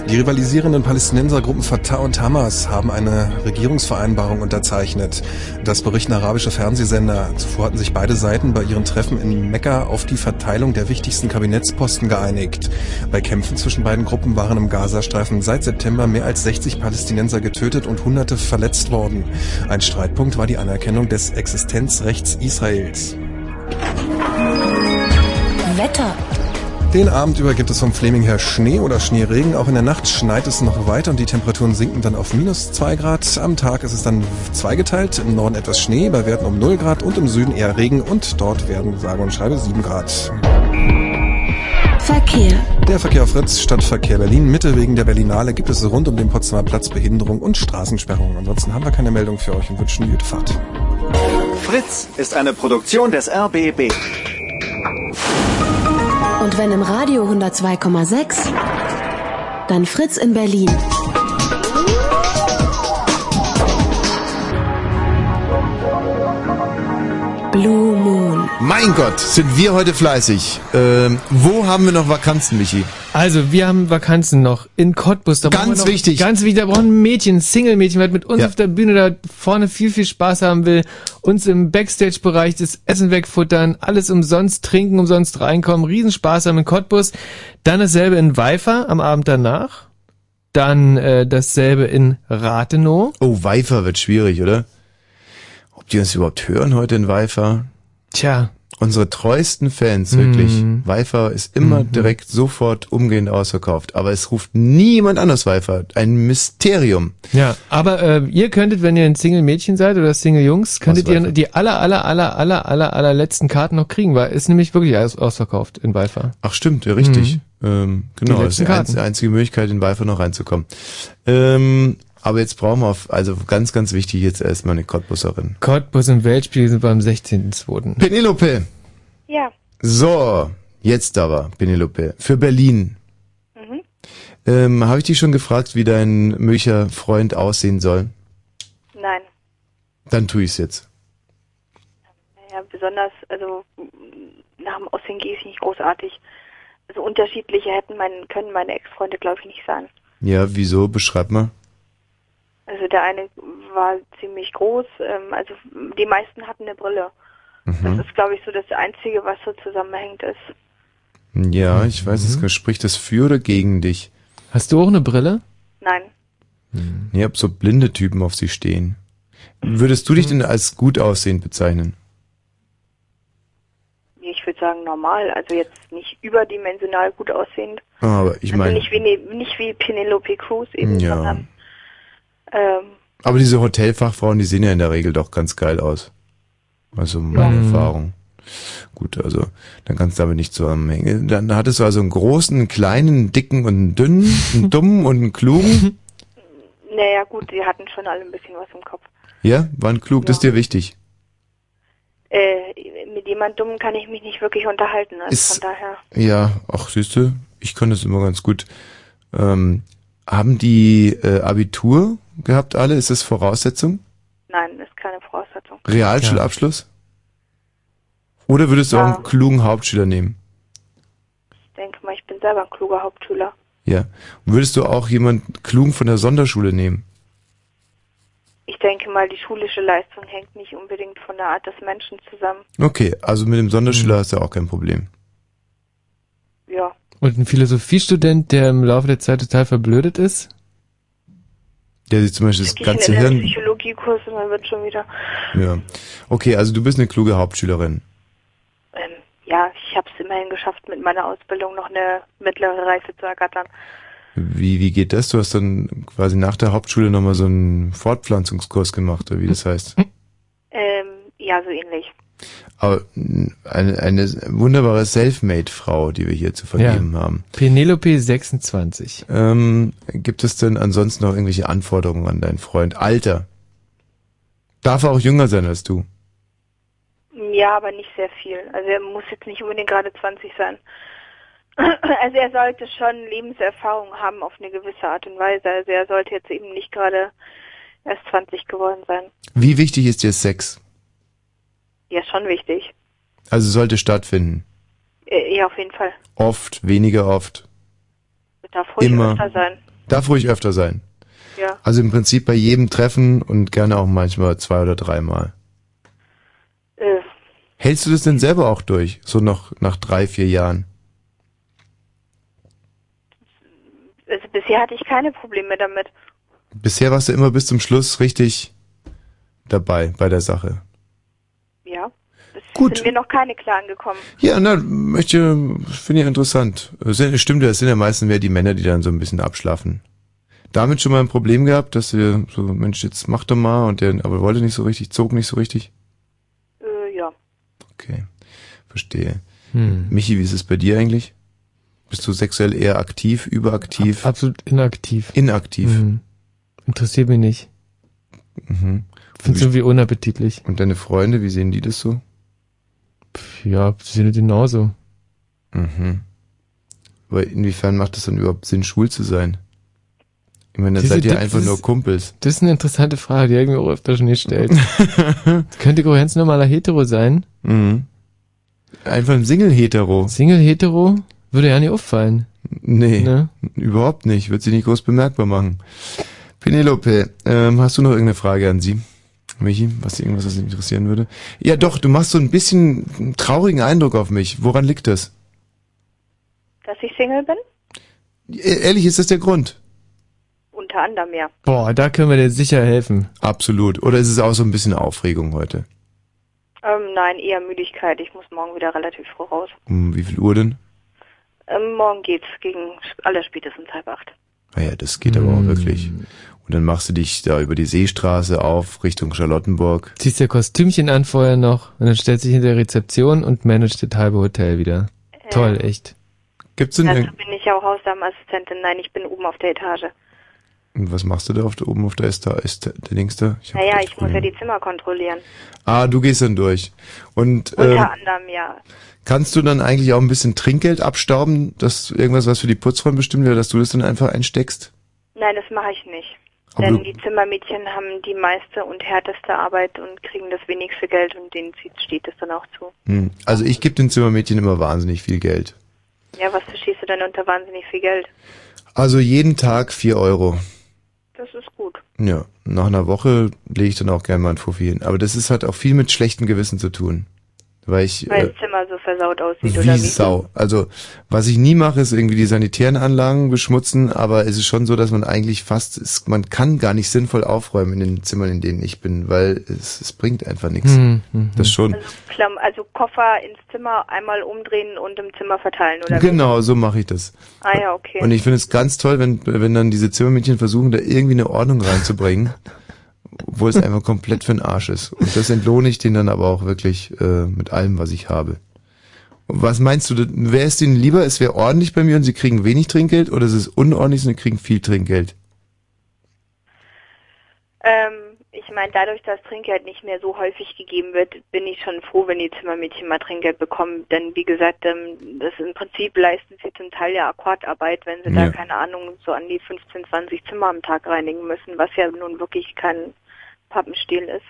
Die rivalisierenden Palästinensergruppen Fatah und Hamas haben eine Regierungsvereinbarung unterzeichnet. Das berichten arabische Fernsehsender. Zuvor hatten sich beide Seiten bei ihren Treffen in Mekka auf die Verteilung der wichtigsten Kabinettsposten geeinigt. Bei Kämpfen zwischen beiden Gruppen waren im Gazastreifen seit September mehr als 60 Palästinenser getötet und Hunderte verletzt worden. Ein Streitpunkt war die Anerkennung des Existenzrechts Israels. Wetter. Den Abend über gibt es vom Fleming her Schnee oder Schneeregen. Auch in der Nacht schneit es noch weiter und die Temperaturen sinken dann auf minus 2 Grad. Am Tag ist es dann zweigeteilt. Im Norden etwas Schnee, bei Werten um 0 Grad und im Süden eher Regen und dort werden sage und schreibe 7 Grad. Verkehr. Der Verkehr auf Fritz, Stadtverkehr Berlin. Mitte wegen der Berlinale gibt es rund um den Potsdamer Platz Behinderung und Straßensperrungen. Ansonsten haben wir keine Meldung für euch und wünschen gute Fahrt. Fritz ist eine Produktion des RBB. Und wenn im Radio 102,6, dann Fritz in Berlin. Blue Moon. Mein Gott, sind wir heute fleißig. Ähm, wo haben wir noch Vakanzen, Michi? Also, wir haben Vakanzen noch in Cottbus. Da Ganz noch, wichtig. Ganz wichtig, da brauchen Mädchen, ein Single-Mädchen, was mit uns Ja. auf der Bühne da vorne viel, viel Spaß haben will, uns im Backstage-Bereich das Essen wegfuttern, alles umsonst trinken, umsonst reinkommen, Riesenspaß haben in Cottbus. Dann dasselbe in Weifer am Abend danach. Dann äh, dasselbe in Rathenow. Oh, Weifer wird schwierig, oder? Ob die uns überhaupt hören heute in Weifer? Tja. Unsere treuesten Fans, wirklich. Mhm. Weifer ist immer Mhm. direkt sofort umgehend ausverkauft. Aber es ruft niemand an aus Weifer. Ein Mysterium. Ja, aber äh, ihr könntet, wenn ihr ein Single-Mädchen seid oder Single-Jungs, könntet ihr die aller, aller, aller, aller, aller, aller letzten Karten noch kriegen, weil ist nämlich wirklich aus, ausverkauft in Weifer. Ach stimmt, ja, richtig. Ähm, genau, das ist die einz- einzige Möglichkeit, in Weifer noch reinzukommen. Ähm, aber jetzt brauchen wir auf, also ganz, ganz wichtig jetzt erstmal eine Cottbusserin. Cottbus im Weltspiel sind wir am 16.02. Penelope. Ja. So, jetzt aber, Penelope. Für Berlin. Mhm. Ähm, Habe ich dich schon gefragt, wie dein möglicher Freund aussehen soll? Nein. Dann tue ich's jetzt. Naja, besonders, also nach dem Aussehen gehe ich nicht großartig. Also unterschiedliche hätten mein, können meine Ex-Freunde, glaube ich, nicht sein. Ja, wieso? Beschreib mal. Also der eine war ziemlich groß, ähm, also die meisten hatten eine Brille. Mhm. Das ist, glaube ich, so das Einzige, was so zusammenhängt ist. Ja, ich weiß, es spricht das für oder gegen dich. Hast du auch eine Brille? Nein. Ich hab so blinde Typen auf sie stehen. Würdest du dich denn als gut aussehend bezeichnen? Ich würde sagen normal, also jetzt nicht überdimensional gut aussehend. Aber ich also meine, nicht wie ne, nicht wie Penelope Cruz eben, Ja. sondern ähm, aber diese Hotelfachfrauen, die sehen ja in der Regel doch ganz geil aus. Also meine Mhm. Erfahrung. Gut, also dann kannst du damit nicht zusammenhängen. Dann hattest du also einen großen, einen kleinen, einen dicken und einen dünnen, einen [LAUGHS] dummen und einen klugen. naja gut, die hatten schon alle ein bisschen was im Kopf. Ja, waren klug, das ist dir wichtig. Äh, mit jemand Dummen kann ich mich nicht wirklich unterhalten, also Ist- von daher. Ja, ach siehste, ich kann das immer ganz gut. Ähm, haben die äh, Abitur gehabt alle? Ist das Voraussetzung? Nein, ist keine Voraussetzung. Realschulabschluss? Oder würdest du auch Ja. einen klugen Hauptschüler nehmen? Ich denke mal, ich bin selber ein kluger Hauptschüler. Ja. Und würdest du auch jemanden klugen von der Sonderschule nehmen? Ich denke mal, die schulische Leistung hängt nicht unbedingt von der Art des Menschen zusammen. Okay, also mit dem Sonderschüler hast du auch kein Problem. Ja. Und ein Philosophiestudent, der im Laufe der Zeit total verblödet ist? Der sich zum Beispiel das Gehe ich ganze in den Hirn. Psychologiekurs und dann wird schon wieder. Ja. Okay, also du bist eine kluge Hauptschülerin. Ähm, ja, ich habe es immerhin geschafft, mit meiner Ausbildung noch eine mittlere Reife zu ergattern. Wie, wie geht das? Du hast dann quasi nach der Hauptschule nochmal so einen Fortpflanzungskurs gemacht, oder wie das heißt. Ähm, ja, so ähnlich. Aber mh, eine, eine wunderbare Selfmade-Frau, die wir hier zu vergeben haben. Penelope 26. Ähm, gibt es denn ansonsten noch irgendwelche Anforderungen an deinen Freund? Alter. Darf er auch jünger sein als du? Ja, aber nicht sehr viel. Also er muss jetzt nicht unbedingt gerade 20 sein. [CLEARS THROAT] Also er sollte schon Lebenserfahrung haben auf eine gewisse Art und Weise. Also er sollte jetzt eben nicht gerade erst 20 geworden sein. Wie wichtig ist dir Sex? Ja, schon wichtig. Also sollte stattfinden. Äh, Ja, auf jeden Fall. Oft, weniger oft. Darf ruhig Immer. öfter sein. Darf ruhig öfter sein. Ja. Also im Prinzip bei jedem Treffen und gerne auch manchmal zwei oder dreimal. Äh, Hältst du das denn selber auch durch? So noch nach drei, vier Jahren? also bisher hatte ich keine Probleme damit. Bisher warst du immer bis zum Schluss richtig dabei bei der Sache. Gut. sind mir noch keine klaren gekommen. Ja, na, möchte, finde ich interessant. Stimmt, ja, es sind ja meistens mehr die Männer, die dann so ein bisschen abschlafen. Damit schon mal ein Problem gehabt, dass wir so, Mensch, jetzt mach doch mal und der, aber wollte nicht so richtig, zog nicht so richtig. Äh, ja. Okay, verstehe. Hm. Michi, wie ist es bei dir eigentlich? Bist du sexuell eher aktiv, überaktiv? Absolut inaktiv. Inaktiv. Mhm. Interessiert mich nicht. Mhm. Find's irgendwie unappetitlich. Und deine Freunde, wie sehen die das so? Ja, sie sind genauso. Mhm. Aber inwiefern macht es dann überhaupt Sinn, schwul zu sein? Ich meine, dann Diese- seid ihr das einfach ist- nur Kumpels. Das ist eine interessante Frage, die mir auch öfter schon gestellt. [LAUGHS] Könnte Gorenz normaler Hetero sein? Mhm. Einfach ein Single-Hetero. Single-Hetero? Würde ja nicht auffallen. Nee, Ne? überhaupt nicht. Wird sie nicht groß bemerkbar machen. Penelope, ähm, hast du noch irgendeine Frage an sie? Michi, was irgendwas, was dich interessieren würde? Ja, doch, du machst so ein bisschen einen traurigen Eindruck auf mich. Woran liegt das? Dass ich Single bin? E- Ehrlich, ist das der Grund? Unter anderem, ja. Boah, da können wir dir sicher helfen. Absolut. Oder ist es auch so ein bisschen Aufregung heute? Ähm, nein, eher Müdigkeit. Ich muss morgen wieder relativ früh raus. Um wie viel Uhr denn? Ähm, morgen geht's gegen allerspätestens halb acht. Naja, Ah das geht aber auch wirklich. Und dann machst du dich da über die Seestraße auf, Richtung Charlottenburg. Ziehst dir Kostümchen an vorher noch und dann stellst dich hinter der Rezeption und managst das halbe Hotel wieder. Toll, echt. Gibt's denn, Dazu bin ich ja auch Hausdamenassistentin. Nein, ich bin oben auf der Etage. Und was machst du da auf der, oben auf der Esta, Esta, der Dings da? Ich Naja, ich muss ja die Zimmer kontrollieren. Ah, du gehst dann durch. Und Unter ähm, anderem, ja. kannst du dann eigentlich auch ein bisschen Trinkgeld abstauben, dass irgendwas, was für die Putzfrauen bestimmt wäre, dass du das dann einfach einsteckst? Nein, das mache ich nicht. Denn die Zimmermädchen haben die meiste und härteste Arbeit und kriegen das wenigste Geld und denen steht es dann auch zu. Hm. Also ich gebe den Zimmermädchen immer wahnsinnig viel Geld. Ja, was verstehst du denn unter wahnsinnig viel Geld? Also jeden Tag vier Euro. Das ist gut. Ja, nach einer Woche lege ich dann auch gerne mal ein Fuffi hin. Aber das ist halt auch viel mit schlechtem Gewissen zu tun. Weil ich... Weil Äh, das Zimmer so versaut aussieht, wie oder wie? Sau. Also, was ich nie mache, ist irgendwie die sanitären Anlagen beschmutzen, aber es ist schon so, dass man eigentlich fast, es, man kann gar nicht sinnvoll aufräumen in den Zimmern, in denen ich bin, weil es, es bringt einfach nichts. Hm, hm, Das schon. Klamm, also Koffer ins Zimmer einmal umdrehen und im Zimmer verteilen, oder wie? Genau, so mache ich das. Ah ja, okay. Und ich finde es ganz toll, wenn, wenn dann diese Zimmermädchen versuchen, da irgendwie eine Ordnung reinzubringen, [LAUGHS] obwohl es einfach komplett für den Arsch ist. Und das entlohne ich denen dann aber auch wirklich äh, mit allem, was ich habe. Und was meinst du, wäre es denen lieber, es wäre ordentlich bei mir und sie kriegen wenig Trinkgeld oder es ist unordentlich und sie kriegen viel Trinkgeld? Ähm, ich meine, dadurch, dass Trinkgeld nicht mehr so häufig gegeben wird, bin ich schon froh, wenn die Zimmermädchen mal Trinkgeld bekommen. Denn wie gesagt, ähm, das im Prinzip leisten sie zum Teil ja Akkordarbeit, wenn sie Ja. da, keine Ahnung, so an die 15, 20 Zimmer am Tag reinigen müssen, was ja nun wirklich kein Pappenstiel ist.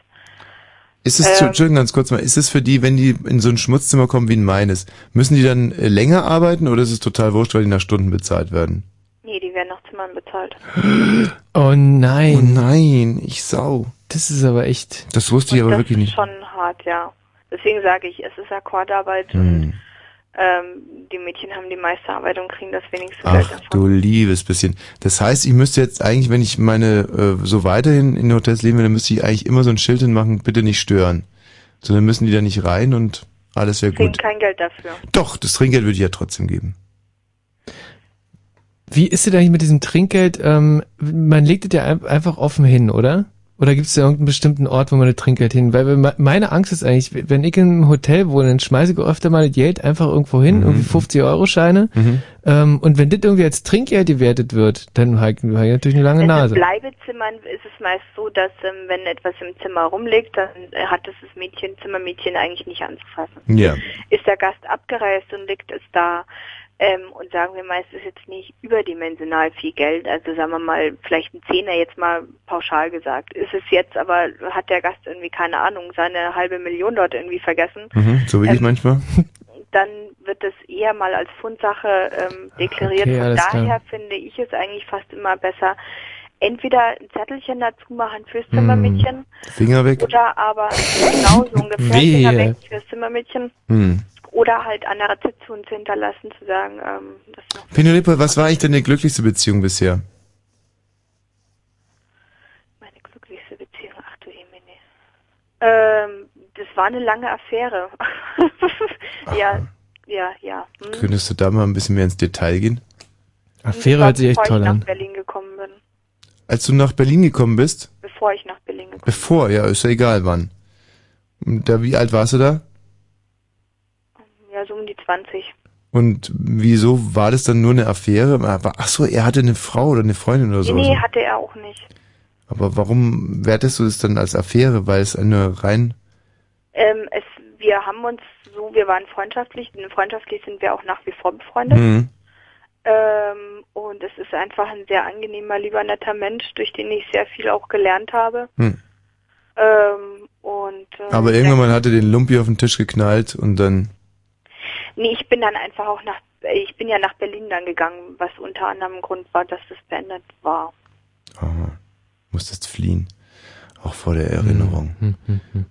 Ist es, Ähm. Entschuldigung, ganz kurz mal, ist es für die, wenn die in so ein Schmutzzimmer kommen wie in meines, müssen die dann äh, länger arbeiten oder ist es total wurscht, weil die nach Stunden bezahlt werden? Nee, die werden nach Zimmern bezahlt. [GASPS] Oh nein. Oh nein, ich sau. Das ist aber echt. Das wusste ich aber das wirklich ist nicht. schon hart, ja. Deswegen sage ich, es ist Akkordarbeit Hm. und ähm, die Mädchen haben die meiste Arbeit und kriegen das wenigste Geld Ach davon. du liebes bisschen. Das heißt, ich müsste jetzt eigentlich, wenn ich meine äh, so weiterhin in Hotels leben will, dann müsste ich eigentlich immer so ein Schild hinmachen, bitte nicht stören. So, dann müssen die da nicht rein und alles wäre gut. kein Geld dafür. Doch, das Trinkgeld würde ich ja trotzdem geben. Wie ist es eigentlich mit diesem Trinkgeld? Ähm, man legt es ja ein- einfach offen hin, oder? Oder gibt es da irgendeinen bestimmten Ort, wo man das Trinkgeld hin? Weil me- meine Angst ist eigentlich, wenn ich im Hotel wohne, dann schmeiße ich öfter mal das Geld einfach irgendwo hin, irgendwie 50-Euro-Scheine. Mhm. Ähm, und wenn das irgendwie als Trinkgeld gewertet wird, dann habe ich, hab ich natürlich eine lange In Nase. Bleibezimmern ist es meist so, dass ähm, wenn etwas im Zimmer rumliegt, dann äh, hat es das Mädchen, Zimmermädchen eigentlich nicht anzufassen. Ja. Ist der Gast abgereist und liegt es da ähm, und sagen wir mal, es ist jetzt nicht überdimensional viel Geld, also sagen wir mal vielleicht ein Zehner jetzt mal pauschal gesagt. Ist es jetzt, aber hat der Gast irgendwie keine Ahnung, seine halbe Million dort irgendwie vergessen, Mhm, so wie ich Ähm, manchmal. dann wird das eher mal als Fundsache ähm, deklariert. Okay, Von alles klar. daher finde ich es eigentlich fast immer besser, entweder ein Zettelchen dazu machen fürs Mhm. Zimmermädchen Finger weg. oder aber genau so ungefähr [LAUGHS] Wehe. Finger weg fürs Zimmermädchen Hm. Oder halt an der Rezeption zu hinterlassen, zu sagen, ähm, das noch Penelope, was war eigentlich deine glücklichste Beziehung bisher? meine glücklichste Beziehung. Ach du Jemine. Ähm, das war eine lange Affäre. [LAUGHS] ja, ja, ja. Hm. Könntest du da mal ein bisschen mehr ins Detail gehen? Affäre hört sich echt toll ich an. nach Berlin gekommen bin. Als du nach Berlin gekommen bist? Bevor ich nach Berlin gekommen Bevor, ja, ist ja egal wann. Und da, wie alt warst du da? Ja, so um die 20. Und wieso war das dann nur eine Affäre? Aber, ach so, er hatte eine Frau oder eine Freundin oder Nee, so. nee, hatte er auch nicht. Aber warum wertest du es dann als Affäre? Weil es eine rein... Ähm, es, wir haben uns so, wir waren freundschaftlich, freundschaftlich sind wir auch nach wie vor befreundet. Mhm. Ähm, und es ist einfach ein sehr angenehmer, lieber, netter Mensch, durch den ich sehr viel auch gelernt habe. Hm. Ähm, und äh, Aber irgendwann hatte den Lumpi auf den Tisch geknallt und dann... nee, ich bin dann einfach auch nach, ich bin ja nach Berlin dann gegangen, was unter anderem Grund war, dass das beendet war. musstest fliehen. Auch vor der Erinnerung.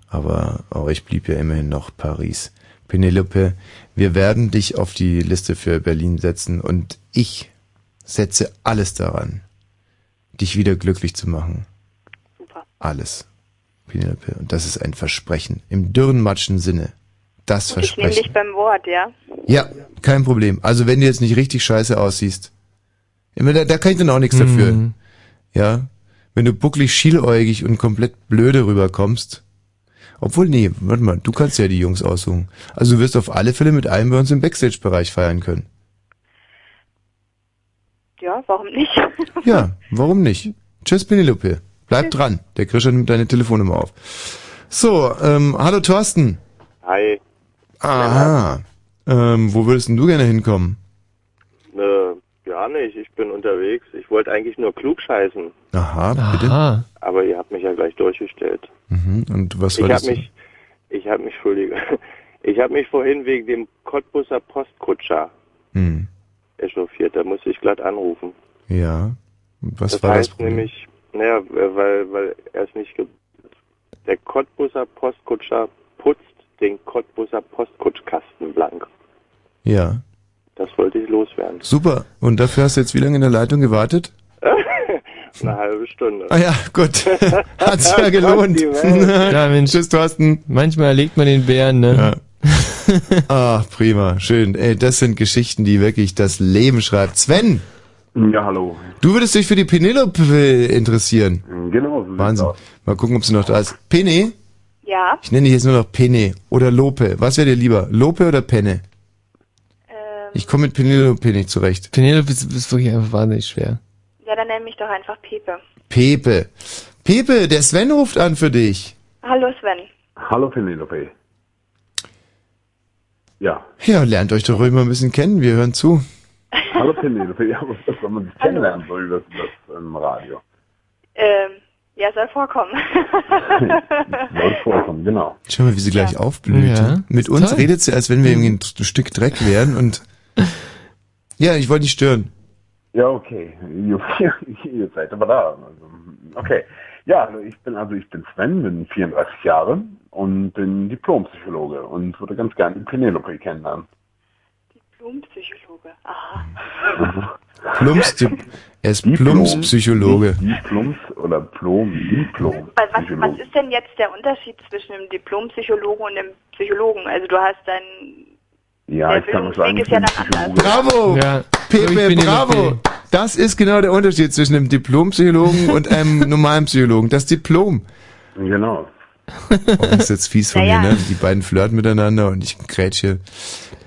Aber euch blieb ja immerhin noch Paris. Penelope, wir werden dich auf die Liste für Berlin setzen und ich setze alles daran, dich wieder glücklich zu machen. Super. Alles. Penelope. Und das ist ein Versprechen. Im dürrenmatschen Sinne. Das Und ich nehme dich beim Wort, ja? Ja, kein Problem. Also wenn du jetzt nicht richtig scheiße aussiehst, immer da, da kann ich dann auch nichts Mhm. dafür. Ja, wenn du bucklig, schieläugig und komplett blöde rüberkommst. Obwohl, nee, warte mal, du kannst ja die Jungs aussuchen. Also du wirst auf alle Fälle mit einem bei uns im Backstage-Bereich feiern können. Ja, warum nicht? [LAUGHS] Ja, warum nicht? Tschüss, Penelope. Bleib dran. Der Christian nimmt deine Telefonnummer auf. So, ähm, hallo Thorsten. Hi. Aha. Ähm, wo würdest denn du gerne hinkommen? Äh, gar nicht, ich bin unterwegs. Ich wollte eigentlich nur klug scheißen, Aha, bitte. aber ihr habt mich ja gleich durchgestellt. Mhm. Und was ich habe wolltest du? mich, ich habe mich, Entschuldige, [LAUGHS] ich habe mich vorhin wegen dem Cottbusser Postkutscher Hm. echauffiert. Da musste ich glatt anrufen. Ja. Und was das war heißt das Problem? nämlich, naja, weil, weil er es nicht Der Cottbusser Postkutscher putzt den Cottbusser Postkutschkasten blank. Ja. Das wollte ich loswerden. Super. Und dafür hast du jetzt wie lange in der Leitung gewartet? [LAUGHS] Eine halbe Stunde. Ah ja, gut. [LAUGHS] Hat's ja gelohnt. [LAUGHS] Ja, Mensch. Tschüss, Thorsten. Manchmal erlegt man den Bären, ne? Ja. ah, prima. Schön. Ey, das sind Geschichten, die wirklich das Leben schreibt. Sven! Ja, hallo. Du würdest dich für die Penelope interessieren. Genau, so Wahnsinn. Mal gucken, ob sie noch da ist. Pene? Ja. Ich nenne dich jetzt nur noch Pene oder Lope. Was wäre dir lieber? Lope oder Penne? Ähm. Ich komme mit Penelope nicht zurecht. Penelope ist, ist wirklich einfach wahnsinnig schwer. Ja, dann nenn mich doch einfach Pepe. Pepe. Pepe, der Sven ruft an für dich. Hallo Sven. Hallo Penelope. Ja. Ja, lernt euch doch ruhig mal ein bisschen kennen. Wir hören zu. Hallo Penelope. Ja, was, wenn man sich kennenlernen soll, das, das im Radio. Ähm, Ja, soll vorkommen. [LAUGHS] Soll vorkommen, genau. Schau mal, wie sie gleich aufblüht. Ja, Mit uns toll. redet sie, als wenn wir irgendwie ein Stück Dreck wären und ja, ich wollte nicht stören. Ja, okay. Ihr, [LAUGHS] ihr seid aber da. Also, okay. Ja, also ich bin also ich bin Sven, bin 34 Jahre und bin Diplompsychologe und würde ganz gerne Penelope kennenlernen. Blumenpsychologe. Aha. Plumps, [LAUGHS] er ist Plumpspsychologe. Diplums oder Plom, Diplom. Was, was, was ist denn jetzt der Unterschied zwischen dem Diplompsychologen und dem Psychologen? Also du hast dann Ja, ich kann sagen, ist ja dann. Bravo! Ja, Pepe, bravo! Das ist genau der Unterschied zwischen einem Diplompsychologen [LAUGHS] und einem normalen Psychologen. Das Diplom. Genau. Oh, das ist jetzt fies von Naja. mir, ne? Die beiden flirten miteinander und ich grätsche.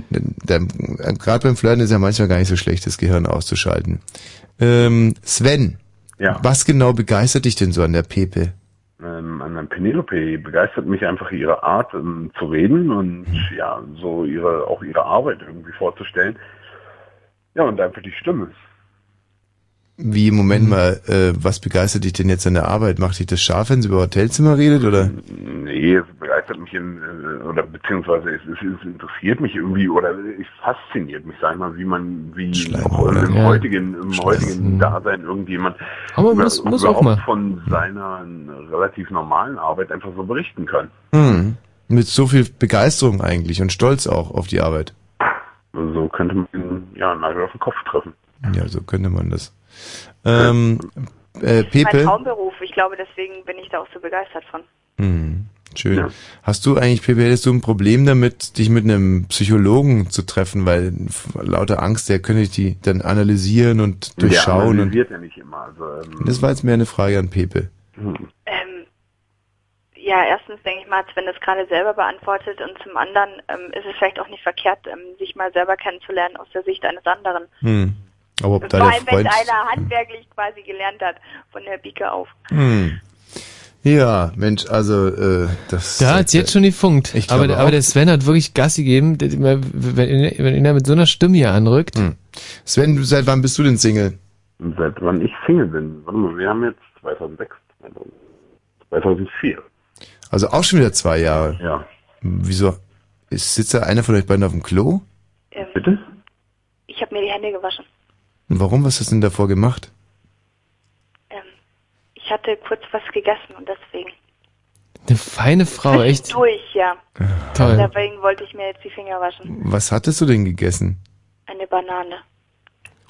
Gerade beim Flirten ist ja manchmal gar nicht so schlecht, das Gehirn auszuschalten. Ähm, Sven, Ja. was genau begeistert dich denn so an der Pepe? Ähm, an der Penelope begeistert mich einfach ihre Art ähm, zu reden und ja, so ihre auch ihre Arbeit irgendwie vorzustellen. Ja, und einfach die Stimme. Wie, Mhm. Moment mal, äh, was begeistert dich denn jetzt an der Arbeit? Macht dich das scharf, wenn sie über Hotelzimmer redet, oder? Nee, es begeistert mich in, äh, oder beziehungsweise es, es, es interessiert mich irgendwie oder es fasziniert mich, sag ich mal, wie man, wie auch im Ja. heutigen, im heutigen Dasein irgendjemand Aber über- muss- muss auch überhaupt mal. von seiner relativ normalen Arbeit einfach so berichten kann. Hm. Mit so viel Begeisterung eigentlich und Stolz auch auf die Arbeit. So könnte man ja einen Nagel auf den Kopf treffen. Ja, so könnte man das. Ähm, äh, Das ist mein Pepe? Traumberuf. Ich glaube, deswegen bin ich da auch so begeistert von. Hm, schön. Hast du eigentlich, Pepe, hättest du ein Problem damit, dich mit einem Psychologen zu treffen, weil lauter Angst, der könnte die dann analysieren und Der durchschauen und analysiert ja nicht immer. Also, ähm, das war jetzt mehr eine Frage an Pepe. hm. Ähm, ja, erstens denke ich mal, als wenn das gerade selber beantwortet und zum anderen ähm, ist es vielleicht auch nicht verkehrt, ähm, sich mal selber kennenzulernen aus der Sicht eines anderen. Hm. Aber ob da Vor der allem, wenn Freund... einer handwerklich quasi gelernt hat, von der Pike auf. Hm. Ja, Mensch, also äh, das... Da hat's jetzt schon gefunkt. Ich aber, aber auch. der Sven hat wirklich Gas gegeben, wenn, wenn ihn er mit so einer Stimme hier anrückt. Hm. Sven, seit wann bist du denn Single? Seit wann ich Single bin? Warte mal, wir haben jetzt 2006, 2004. Also auch schon wieder zwei Jahre. Ja. Wieso? Ist, sitzt da einer von euch beiden auf dem Klo? Ähm, Bitte? Ich habe mir die Hände gewaschen. Und warum? Was hast du denn davor gemacht? Ich hatte kurz was gegessen und deswegen. Eine feine Frau, echt. Durch, ja. Toll. Deswegen wollte ich mir jetzt die Finger waschen. Was hattest du denn gegessen? Eine Banane.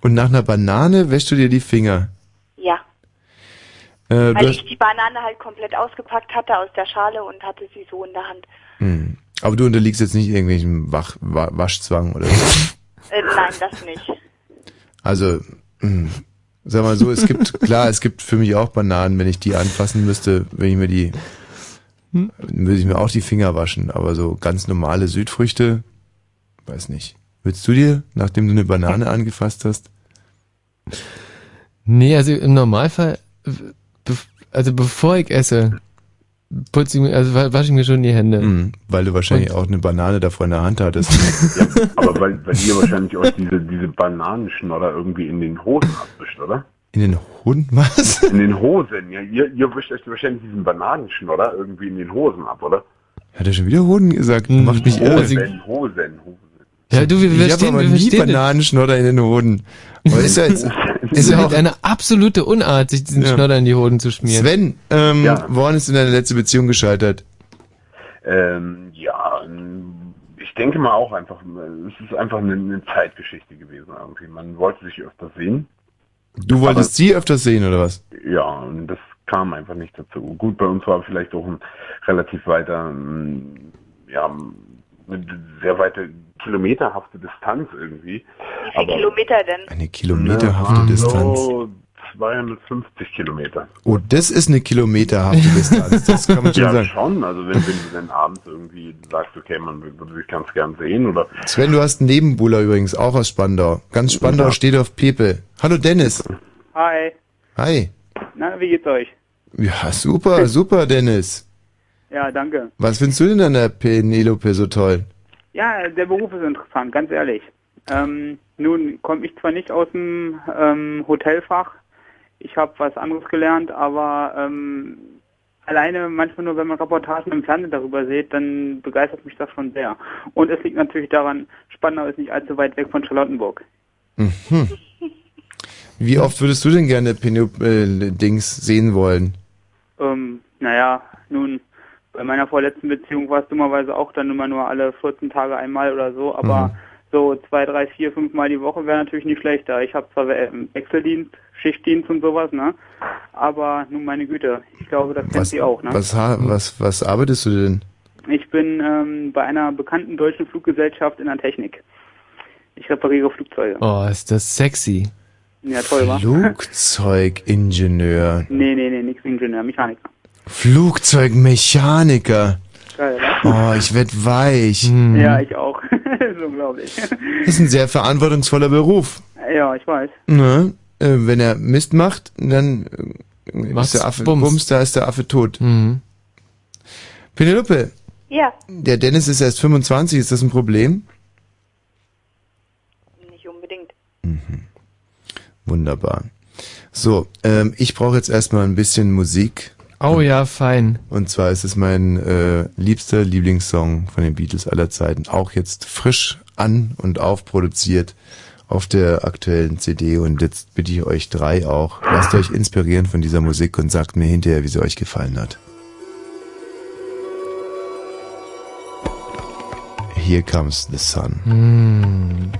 Und nach einer Banane wäschst du dir die Finger. Ja. Äh, du Weil hast, ich die Banane halt komplett ausgepackt hatte aus der Schale und hatte sie so in der Hand. hm. Aber du unterliegst jetzt nicht irgendwelchem Wach, Wa Waschzwang oder so. Äh, nein, das nicht. Also, hm. sag mal so, es gibt, [LAUGHS] klar, es gibt für mich auch Bananen, wenn ich die anfassen müsste, wenn ich mir die, Hm? würde ich mir auch die Finger waschen. Aber so ganz normale Südfrüchte, weiß nicht. Würdest du dir, nachdem du eine Banane angefasst hast? Nee, also im Normalfall, also bevor ich esse, putze ich mir, also wa- wasche ich mir schon die Hände. Mhm, weil du wahrscheinlich auch eine Banane davor in der Hand hattest. [LAUGHS] Aber weil, weil ihr wahrscheinlich euch diese, diese Bananenschnodder irgendwie in den Hosen abwischt, oder? In den Hoden? Was? In den Hosen, ja. Ihr, ihr wischt euch wahrscheinlich diesen Bananenschnodder irgendwie in den Hosen ab, oder? Hat er schon wieder Hoden gesagt? Macht mich irre. Hosen, Hosen, Hosen. Ja, du, wir ich habe verstehen, aber wir nie verstehen. Bananenschnodder in den Hoden. Aber ist ja jetzt, [LAUGHS] Es ist halt eine absolute Unart, sich diesen Ja. Schnodder in die Hoden zu schmieren. Sven, ähm, Ja. woran ist denn deine letzte Beziehung gescheitert? Ähm, ja, ich denke mal auch einfach, es ist einfach eine, eine Zeitgeschichte gewesen irgendwie. Man wollte sich öfter sehen. Du wolltest sie öfters sehen, oder was? Ja, und das kam einfach nicht dazu. Gut, bei uns war vielleicht auch ein relativ weiter, ähm, ja, sehr weite kilometerhafte Distanz irgendwie. Wie viele Kilometer denn? Eine kilometerhafte Ja, Distanz. So 250 Kilometer. Oh, das ist eine kilometerhafte Distanz. Das kann man [LAUGHS] schon ja, sagen. schon. Also wenn, wenn du dann abends irgendwie sagst, okay, man würde sich ganz gern sehen oder Sven, du hast einen Nebenbuhler übrigens, auch aus Spandau. Ganz Spandau Ja. steht auf Pepe. Hallo Dennis. Hi. Hi. Na, wie geht's euch? Ja, super, super, Dennis. Ja, danke. Was findest du denn an der Penelope so toll? Ja, der Beruf ist interessant, ganz ehrlich. Ähm, nun komme ich zwar nicht aus dem ähm, Hotelfach, ich habe was anderes gelernt, aber ähm, alleine manchmal nur, wenn man Reportagen im Fernsehen darüber sieht, dann begeistert mich das schon sehr. Und es liegt natürlich daran, Spandau ist nicht allzu weit weg von Charlottenburg. Mhm. Wie oft würdest du denn gerne Penelope-Dings sehen wollen? Ähm, naja, nun, bei meiner vorletzten Beziehung war es dummerweise auch dann immer nur alle 14 Tage einmal oder so, aber Mhm. so zwei, drei, vier, fünf Mal die Woche wäre natürlich nicht schlechter. Ich habe zwar ähm, Wechseldienst, Schichtdienst und sowas, ne? Aber nun meine Güte, ich glaube, das kennt Was, sie auch, ne? was, ha- was, was arbeitest du denn? Ich bin ähm, bei einer bekannten deutschen Fluggesellschaft in der Technik. Ich repariere Flugzeuge. Oh, ist das sexy. Ja, toll, wa? Flugzeugingenieur. Nee, nee, nee, nix Ingenieur, Mechaniker. Flugzeugmechaniker. Geil, Oh, oder? ich werd weich. Ja, ich auch. [LAUGHS] das ist unglaublich. Das ist ein sehr verantwortungsvoller Beruf. ja, ich weiß. Ne? Äh, wenn er Mist macht, dann äh, Macht's ist der Affe Bums. Bums. da ist der Affe tot. Penelope, Ja, der Dennis ist erst 25, ist das ein Problem? nicht unbedingt. Wunderbar. So, ähm, ich brauche jetzt erstmal ein bisschen Musik. Oh ja, fein. Und zwar ist es mein äh, liebster Lieblingssong von den Beatles aller Zeiten. Auch jetzt frisch an und aufproduziert auf der aktuellen CD. Und jetzt bitte ich euch drei auch, lasst euch inspirieren von dieser Musik und sagt mir hinterher, wie sie euch gefallen hat. Here comes the sun. Hm.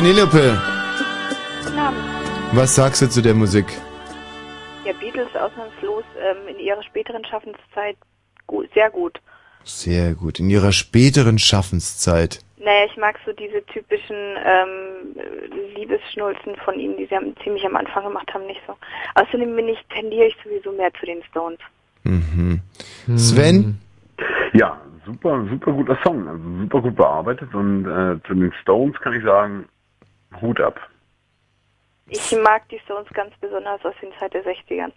Penelope, Guten Abend. was sagst du zu der Musik? Ja, Beatles ausnahmslos ähm, in ihrer späteren Schaffenszeit gut, sehr gut. Sehr gut. In ihrer späteren Schaffenszeit. Naja, ich mag so diese typischen ähm, Liebesschnulzen von ihnen, die sie am, ziemlich am Anfang gemacht haben, nicht so. Außerdem bin ich, tendiere ich sowieso mehr zu den Stones. Mhm. Sven? Ja, super, super guter Song, also super gut bearbeitet und äh, zu den Stones kann ich sagen, Hut ab. Ich mag die Stones ganz besonders aus den Zeit der 60ern.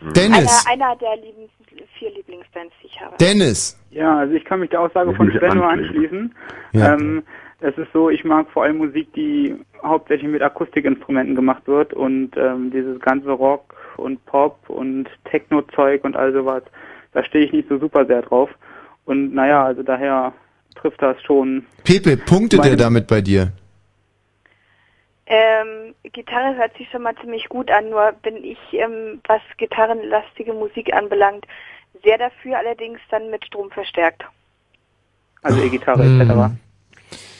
Dennis. Einer, einer der lieben, vier Lieblingsbands, die ich habe. Dennis. Ja, also ich kann mich der Aussage von Sven nur anschließen. Ja. Ähm, es ist so, ich mag vor allem Musik, die hauptsächlich mit Akustikinstrumenten gemacht wird und ähm, dieses ganze Rock und Pop und Techno-Zeug und all sowas, da stehe ich nicht so super sehr drauf. Und naja, also daher trifft das schon. Pepe, punktet er damit bei dir? Ähm, Gitarre hört sich schon mal ziemlich gut an, nur bin ich, ähm, was gitarrenlastige Musik anbelangt, sehr dafür, allerdings dann mit Strom verstärkt. Also E-Gitarre Hm. etc.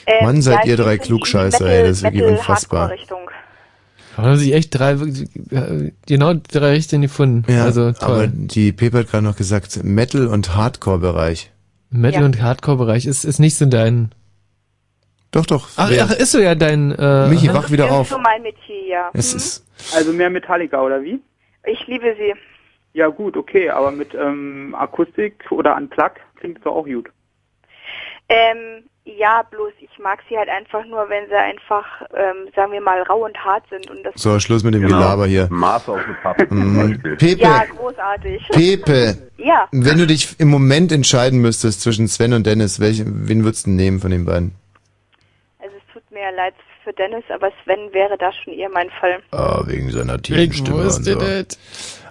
Ähm, Mann, seid ja, ihr drei Klugscheißer, ey, das ist wirklich unfassbar. Da haben sich echt drei, genau drei Richtungen gefunden. Ja, also aber toll. die Pepe hat gerade noch gesagt, Metal- und Hardcore-Bereich. Metal- Ja. und Hardcore-Bereich ist, ist nicht so dein... Doch, doch. Ach, ach ist so ja dein... Äh, Michi, wach wieder Das auf. ist so mein Metier, ja. Es Hm? ist, Also mehr Metallica oder wie? Ich liebe sie. Ja gut, okay, aber mit ähm, Akustik oder Unplug klingt es doch auch gut. Ähm, ja, bloß ich mag sie halt einfach nur, wenn sie einfach, ähm, sagen wir mal, rau und hart sind und das so, Schluss mit dem Genau. Gelaber hier. Master of the Puppet zum Mhm. Beispiel. Pepe, ja großartig. Pepe, Ja, wenn du dich im Moment entscheiden müsstest zwischen Sven und Dennis, welchen, wen würdest du nehmen von den beiden? Mir ja leid für Dennis, aber Sven wäre da schon eher mein Fall. Ah, wegen seiner tiefen Stimme und so.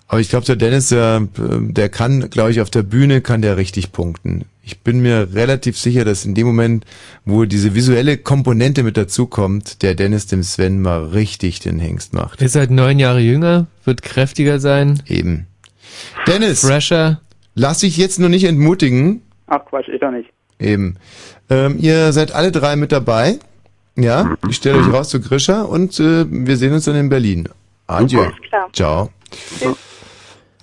Aber ich glaube, der Dennis, der, der kann, glaube ich, auf der Bühne kann der richtig punkten. Ich bin mir relativ sicher, dass in dem Moment, wo diese visuelle Komponente mit dazukommt, der Dennis dem Sven mal richtig den Hengst macht. Ist halt neun Jahre jünger, wird kräftiger sein. Eben. Dennis, Fresher. lass dich jetzt nur nicht entmutigen. Ach Quatsch, ich doch nicht. Eben. Ähm, ihr seid alle drei mit dabei. Ja, ich stelle euch raus zu Grisha und äh, wir sehen uns dann in Berlin. Adieu. Alles klar. Ciao.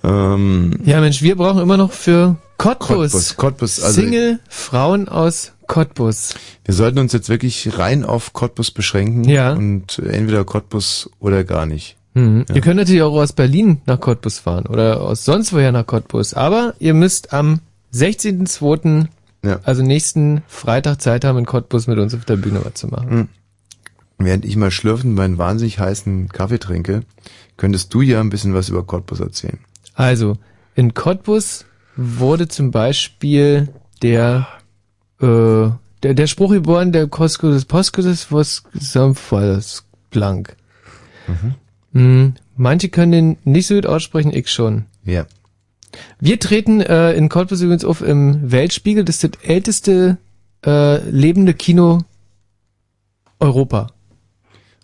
Ähm, Ja, Mensch, wir brauchen immer noch für Cottbus. Cottbus, Cottbus, also- Single Frauen aus Cottbus. wir sollten uns jetzt wirklich rein auf Cottbus beschränken. Ja. Und entweder Cottbus oder gar nicht. Mhm. Ja. Ihr könnt natürlich auch aus Berlin nach Cottbus fahren oder aus sonst woher nach Cottbus. Aber ihr müsst am 16.02., Ja. also nächsten Freitag Zeit haben, in Cottbus mit uns auf der Bühne was zu machen. Mhm. Während ich mal schlürfend meinen wahnsinnig heißen Kaffee trinke, könntest du ja ein bisschen was über Cottbus erzählen. Also, in Cottbus wurde zum Beispiel der, äh, der, der Spruch geboren, der Cosco des Poskus was Samfalls blank. Mhm. Manche können den nicht so gut aussprechen, ich schon. Ja. Wir treten äh, in Cottbus übrigens auf im Weltspiegel, das ist das älteste äh, lebende Kino Europa.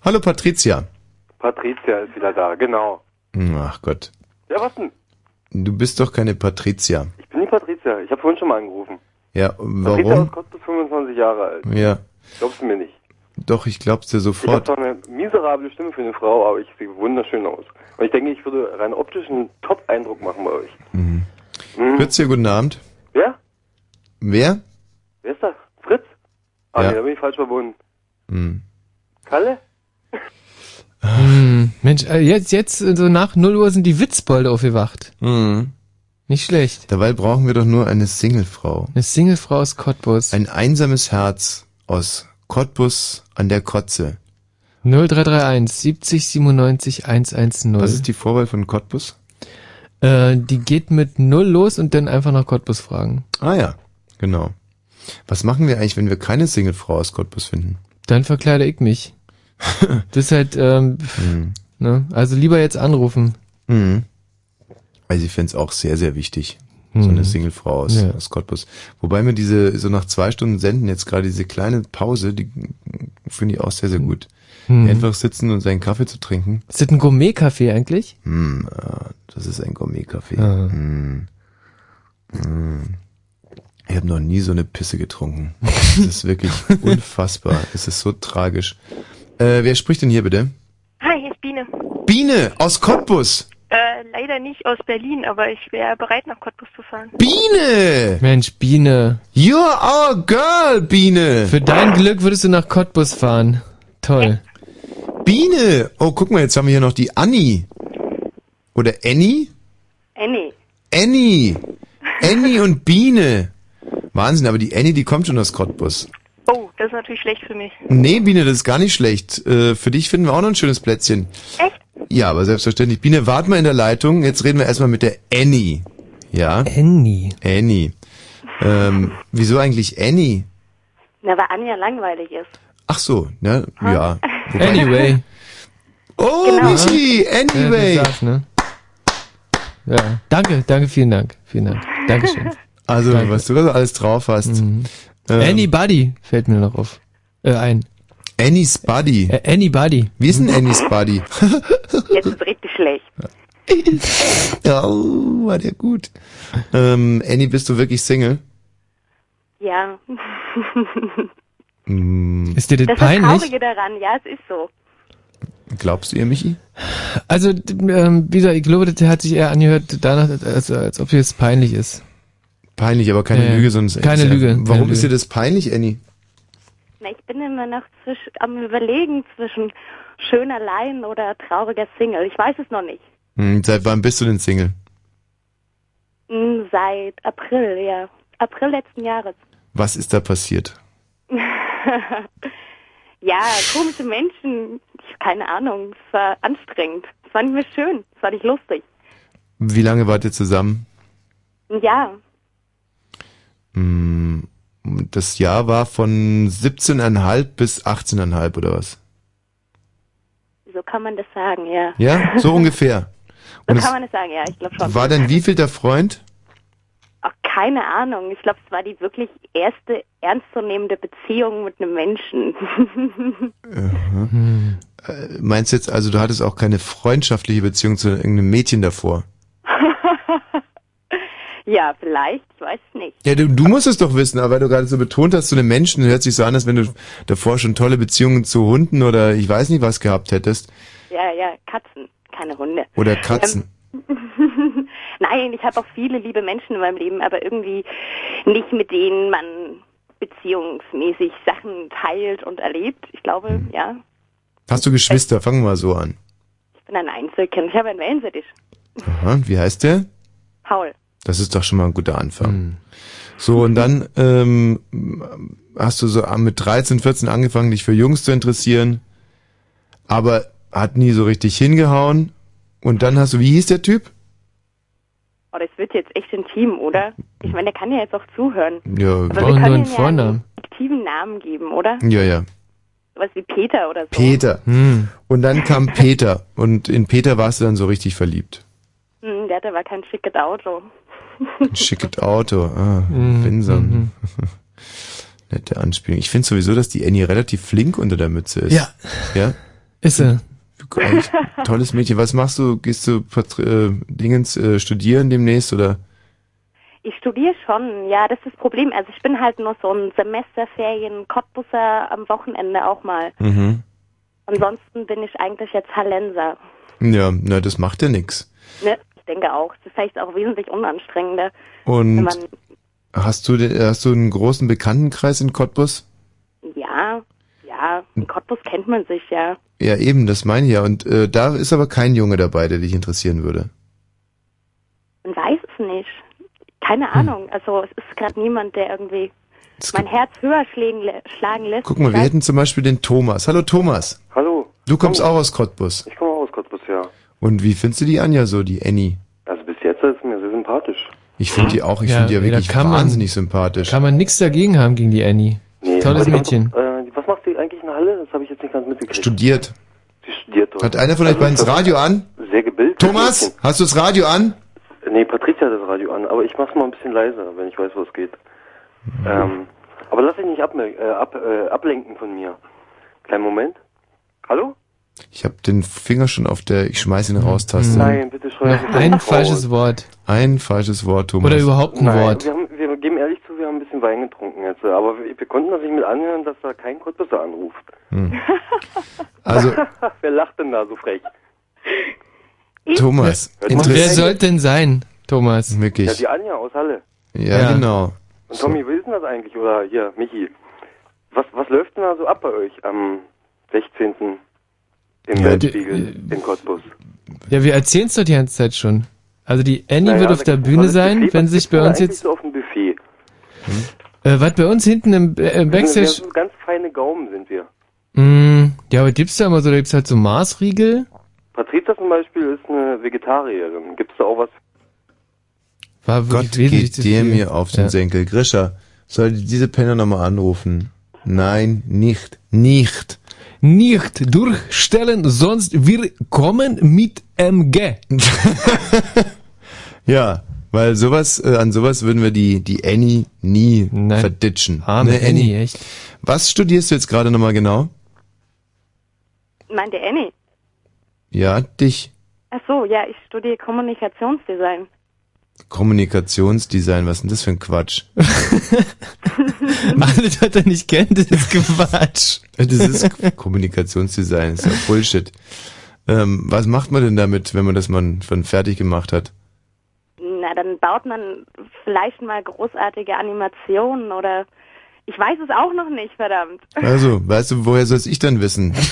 Hallo Patricia. Patricia ist wieder da, genau. Ach Gott. Ja, was denn? Du bist doch keine Patricia. Ich bin die Patricia. Ich habe vorhin schon mal angerufen. Ja, Patricia warum? aus Cottbus, 25 Jahre alt. Ja. Glaubst du mir nicht? Doch, ich glaub's dir Ich habe sofort. zwar eine miserable Stimme für eine Frau, aber ich sehe wunderschön aus. Und ich denke, ich würde rein optisch einen Top-Eindruck machen bei euch. Mhm. Mhm. Fritz hier, guten Abend. Wer? Wer? Wer ist das? Fritz? Ah, Ja. nee, da bin ich falsch verbunden. Hm. Kalle? Hm, Mensch, äh, jetzt, jetzt äh, so nach 0 Uhr sind die Witzbolde aufgewacht. Mhm. Nicht schlecht. Dabei brauchen wir doch nur eine Singlefrau. Eine Singlefrau aus Cottbus. Ein einsames Herz aus Cottbus an der Kotze. 0331 70 97 110. Was ist die Vorwahl von Cottbus? Äh, die geht mit 0 los und dann einfach nach Cottbus fragen. Ah ja, genau. Was machen wir eigentlich, wenn wir keine Singlefrau aus Cottbus finden? Dann verkleide ich mich. [LAUGHS] das ist halt, ähm, Mhm. ne? Also lieber jetzt anrufen. Mhm. Also ich fänd's auch sehr, sehr wichtig. So Mhm. eine Singlefrau aus, Ja. aus Cottbus. Wobei mir diese, so nach zwei Stunden Senden jetzt gerade diese kleine Pause, die finde ich auch sehr, sehr gut. Mhm. Einfach sitzen und seinen Kaffee zu trinken. Ist das ein Gourmet-Café eigentlich? Hm, äh, das ist ein Gourmet-Café. Ah. Hm. Hm. Ich habe noch nie so eine Pisse getrunken. [LAUGHS] Das ist wirklich unfassbar. Es ist so tragisch. Äh, wer spricht denn hier bitte? Hi, hier ist Biene. Biene aus Cottbus. Äh, leider nicht aus Berlin, aber ich wäre bereit, nach Cottbus zu fahren. Biene! Mensch, Biene. You're our girl, Biene. Für dein Glück würdest du nach Cottbus fahren. Toll. Biene! Oh, guck mal, jetzt haben wir hier noch die Annie. Oder Annie? Annie. Annie! Annie und Biene. Wahnsinn, aber die Annie, die kommt schon aus Cottbus. Oh, das ist natürlich schlecht für mich. Nee, Biene, das ist gar nicht schlecht. Äh, für dich finden wir auch noch ein schönes Plätzchen. Echt? Ja, aber selbstverständlich. Biene, wart mal in der Leitung. Jetzt reden wir erstmal mit der Annie. Ja? Annie. Annie. Ähm, wieso eigentlich Annie? Na, weil Anja langweilig ist. Ach so, ne? Ja. [LAUGHS] Anyway. Oh, Genau. Michi, Ja, anyway. du sagst, ne? Ja. Danke, danke, vielen Dank. Vielen Dank. Dankeschön. Also, Danke. was du da alles drauf hast. Ähm, Anybody fällt mir noch auf. Äh, ein. Annie's Buddy. Äh, Anybody. Wie ist denn Annie's Buddy? [LAUGHS] Jetzt ist richtig schlecht. [LAUGHS] oh, war der gut. Ähm, Annie, bist du wirklich Single? Ja. Hm, Ist dir das, Das ist das peinlich? Traurige daran, ja, es ist so. glaubst du ihr, Michi? Also, ähm, wie gesagt, ich glaube, das hat sich eher angehört danach, als, als ob dir das peinlich ist. Peinlich, aber keine Ja. Lüge, sonst. Keine Lüge, Warum keine ist dir das peinlich, Annie? Na, ich bin immer noch zwisch, am überlegen zwischen schön allein oder trauriger Single. Ich weiß es noch nicht. Hm, seit wann bist du denn Single? Hm, Seit April, ja. April letzten Jahres. Was ist da passiert? [LAUGHS] ja, komische Menschen. Ich, keine Ahnung. Es war anstrengend. Es war nicht mehr schön. Es war nicht lustig. Wie lange wart ihr zusammen? Ja, Hm, Das Jahr war von 17,5 bis 18,5 oder was? so kann man das sagen, ja. Ja, so [LAUGHS] ungefähr. So Und kann man das sagen, ja. Ich glaube schon. war denn wie viel der Freund? Ach, keine Ahnung. Ich glaube, es war die wirklich erste ernstzunehmende Beziehung mit einem Menschen. Äh, meinst du jetzt also, du hattest auch keine freundschaftliche Beziehung zu irgendeinem Mädchen davor? [LAUGHS] ja, vielleicht. Ich weiß nicht. Ja, du, du musst es doch wissen, aber weil du gerade so betont hast zu einem Menschen, hört sich so an, als wenn du davor schon tolle Beziehungen zu Hunden oder ich weiß nicht was gehabt hättest. Ja, ja, Katzen, keine Hunde. Oder Katzen. Ähm, Nein, ich habe auch viele liebe Menschen in meinem Leben, aber irgendwie nicht mit denen man beziehungsmäßig Sachen teilt und erlebt. Ich glaube, Hm. ja, Hast du Geschwister? Fangen wir mal so an. ich bin ein Einzelkind. Ich habe einen Wellensittich. Aha, wie heißt der? Paul. Das ist doch schon mal ein guter Anfang. So, und dann ähm, hast du so mit 13, 14 angefangen, dich für Jungs zu interessieren, aber hat nie so richtig hingehauen. Und dann hast du, wie hieß der Typ? Oh, das wird jetzt echt intim, oder? Ich meine, der kann ja jetzt auch zuhören. Ja, Aber wir brauchen können nur einen ihm ja Vornamen. einen fiktiven Namen geben, oder? Ja, ja. Sowas wie Peter oder so. Peter. Und dann kam Peter. Und in Peter warst du dann so richtig verliebt. Hm, der hatte aber kein schickes Auto. Ein schickes Auto. Ah, Windsor. [LAUGHS] Nette Anspielung. Ich finde sowieso, dass die Annie relativ flink unter der Mütze ist. Ja. Ja? Ist sie. [LAUGHS] Tolles Mädchen. Was machst du? Gehst du äh, Dingens äh, studieren demnächst oder? Ich studiere schon, ja, das ist das Problem. Also ich bin halt nur so ein Semesterferien Cottbusser am Wochenende auch mal. Mhm. Ansonsten bin ich eigentlich jetzt Hallenser. Ja, na, das macht ja nix. Ne? Ich denke auch. Das ist vielleicht auch wesentlich unanstrengender. Und hast du den, hast du einen großen Bekanntenkreis in Cottbus? ja, ja, in Cottbus kennt man sich ja. Ja, eben, das meine ich ja. Und äh, da ist aber kein Junge dabei, der dich interessieren würde. Man weiß es nicht. Keine Hm. Ahnung. Also es ist gerade niemand, der irgendwie mein Herz höher schlagen, lä- schlagen lässt. Guck mal, wir hätten zum Beispiel den Thomas. Hallo Thomas. Hallo. Du kommst auch aus Cottbus. Ich komme auch aus Cottbus, ja. Und wie findest du die Anja so, die Annie? Also bis jetzt ist mir sehr sympathisch. Ich finde die auch, ich Ja, finde die ja nee, da wirklich kann man- wahnsinnig sympathisch. Kann man nichts dagegen haben gegen die Annie. Tolles aber die Mädchen. Macht, äh, macht die eigentlich in Halle? Das habe ich jetzt nicht ganz mitgekriegt. Studiert. Sie studiert dort. Hat einer von euch beiden das Radio an? Sehr gebildet. Thomas, hast du das Radio an? Nee, Patricia hat das Radio an, aber ich mach's mal ein bisschen leiser, wenn ich weiß, was geht. Mhm. Ähm, aber lass dich nicht abme- äh, ab, äh, ablenken von mir. Kleinen Moment. Hallo? Ich habe den Finger schon auf der Ich schmeiß ihn raus Taste. Nein, bitte schreib Noch nicht ein raus. falsches Wort. Ein falsches Wort, Thomas. Oder überhaupt ein Nein, Wort. Wir, haben, geben ehrlich zu, wir haben ein bisschen Wein getrunken jetzt. Aber wir, wir konnten das nicht mit anhören, dass da kein Cottbusser anruft. [LAUGHS] Also, Wer lacht denn da so frech? Thomas, Und wer sollte denn sein, Thomas? wirklich. Ja, die Anja aus Halle. Ja, Ja. genau. Und Tommy, wie ist denn das eigentlich? Oder hier, Michi. Was, was läuft denn da so ab bei euch am 16. im Ja, Weltspiegel in Cottbus? Ja, wir erzählen es doch die ganze Zeit schon. Also die Annie Naja, wird auf der Bühne sein, wenn Was sich bei uns jetzt... so auf dem Äh, was bei uns hinten im, äh, im Wir sind, wir Backstage... sind ganz feine Gaumen sind wir. Mm, ja, aber gibt's da immer so, da gibt's halt so Maßriegel. Patrizia zum Beispiel ist eine Vegetarierin. Gibt's da auch was? War Gott geht dir mir auf den Ja. Senkel. Grisha, soll diese Penner nochmal anrufen? Nein, nicht. Nicht. Nicht durchstellen, sonst wir kommen mit MG. [LAUGHS] Ja, weil sowas, äh, an sowas würden wir die, die Annie nie verditschen. Arme Ne, Annie, echt. Was studierst du jetzt gerade nochmal genau? Meinte Annie? Ja, dich. Ach so, ja, ich studiere Kommunikationsdesign. Kommunikationsdesign, was ist denn das für ein Quatsch? [LAUGHS] Alles, was er nicht kennt, ist Quatsch. Das ist Kommunikationsdesign, ist ja Bullshit. Ähm, was macht man denn damit, wenn man das mal schon fertig gemacht hat? Na, dann baut man vielleicht mal großartige Animationen oder ich weiß es auch noch nicht, verdammt. Also, weißt du, woher soll ich dann wissen? [LAUGHS]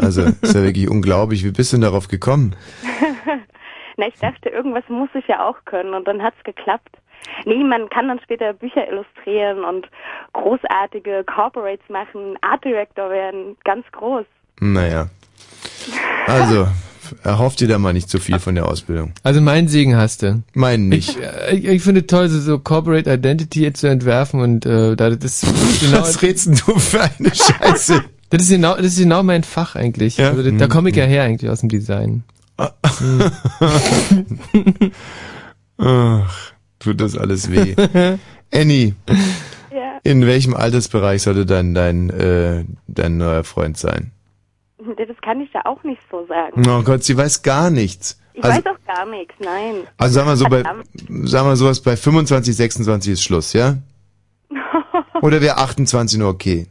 Also, ist ja wirklich unglaublich. Wie bist du denn darauf gekommen? [LAUGHS] Na, ich dachte, irgendwas muss ich ja auch können und dann hat's geklappt. Nee, man kann dann später Bücher illustrieren und großartige Corporates machen, Art Director werden, ganz groß. Naja. Also, [LAUGHS] erhofft dir da mal nicht zu viel von der Ausbildung. Also meinen Segen hast du. Meinen nicht. Ich, äh, ich, ich finde toll, so, so Corporate Identity zu entwerfen und äh, da das ist genau, Was redst du für eine [LAUGHS] Scheiße? Das ist genau, das ist genau mein Fach eigentlich. Ja? Also, da, da komme ich ja Mhm. her eigentlich aus dem Design. [LAUGHS] Ach, tut das alles weh. [LAUGHS] Annie, Ja. in welchem Altersbereich sollte dein, dein, äh, dein neuer Freund sein? [LAUGHS] Das kann ich ja auch nicht so sagen. Oh Gott, sie weiß gar nichts. Ich Also, weiß auch gar nichts, nein. also sagen wir so, bei, Verdammt. sagen wir sowas, bei 25, 26 ist Schluss, ja? [LAUGHS] Oder wäre 28 nur okay?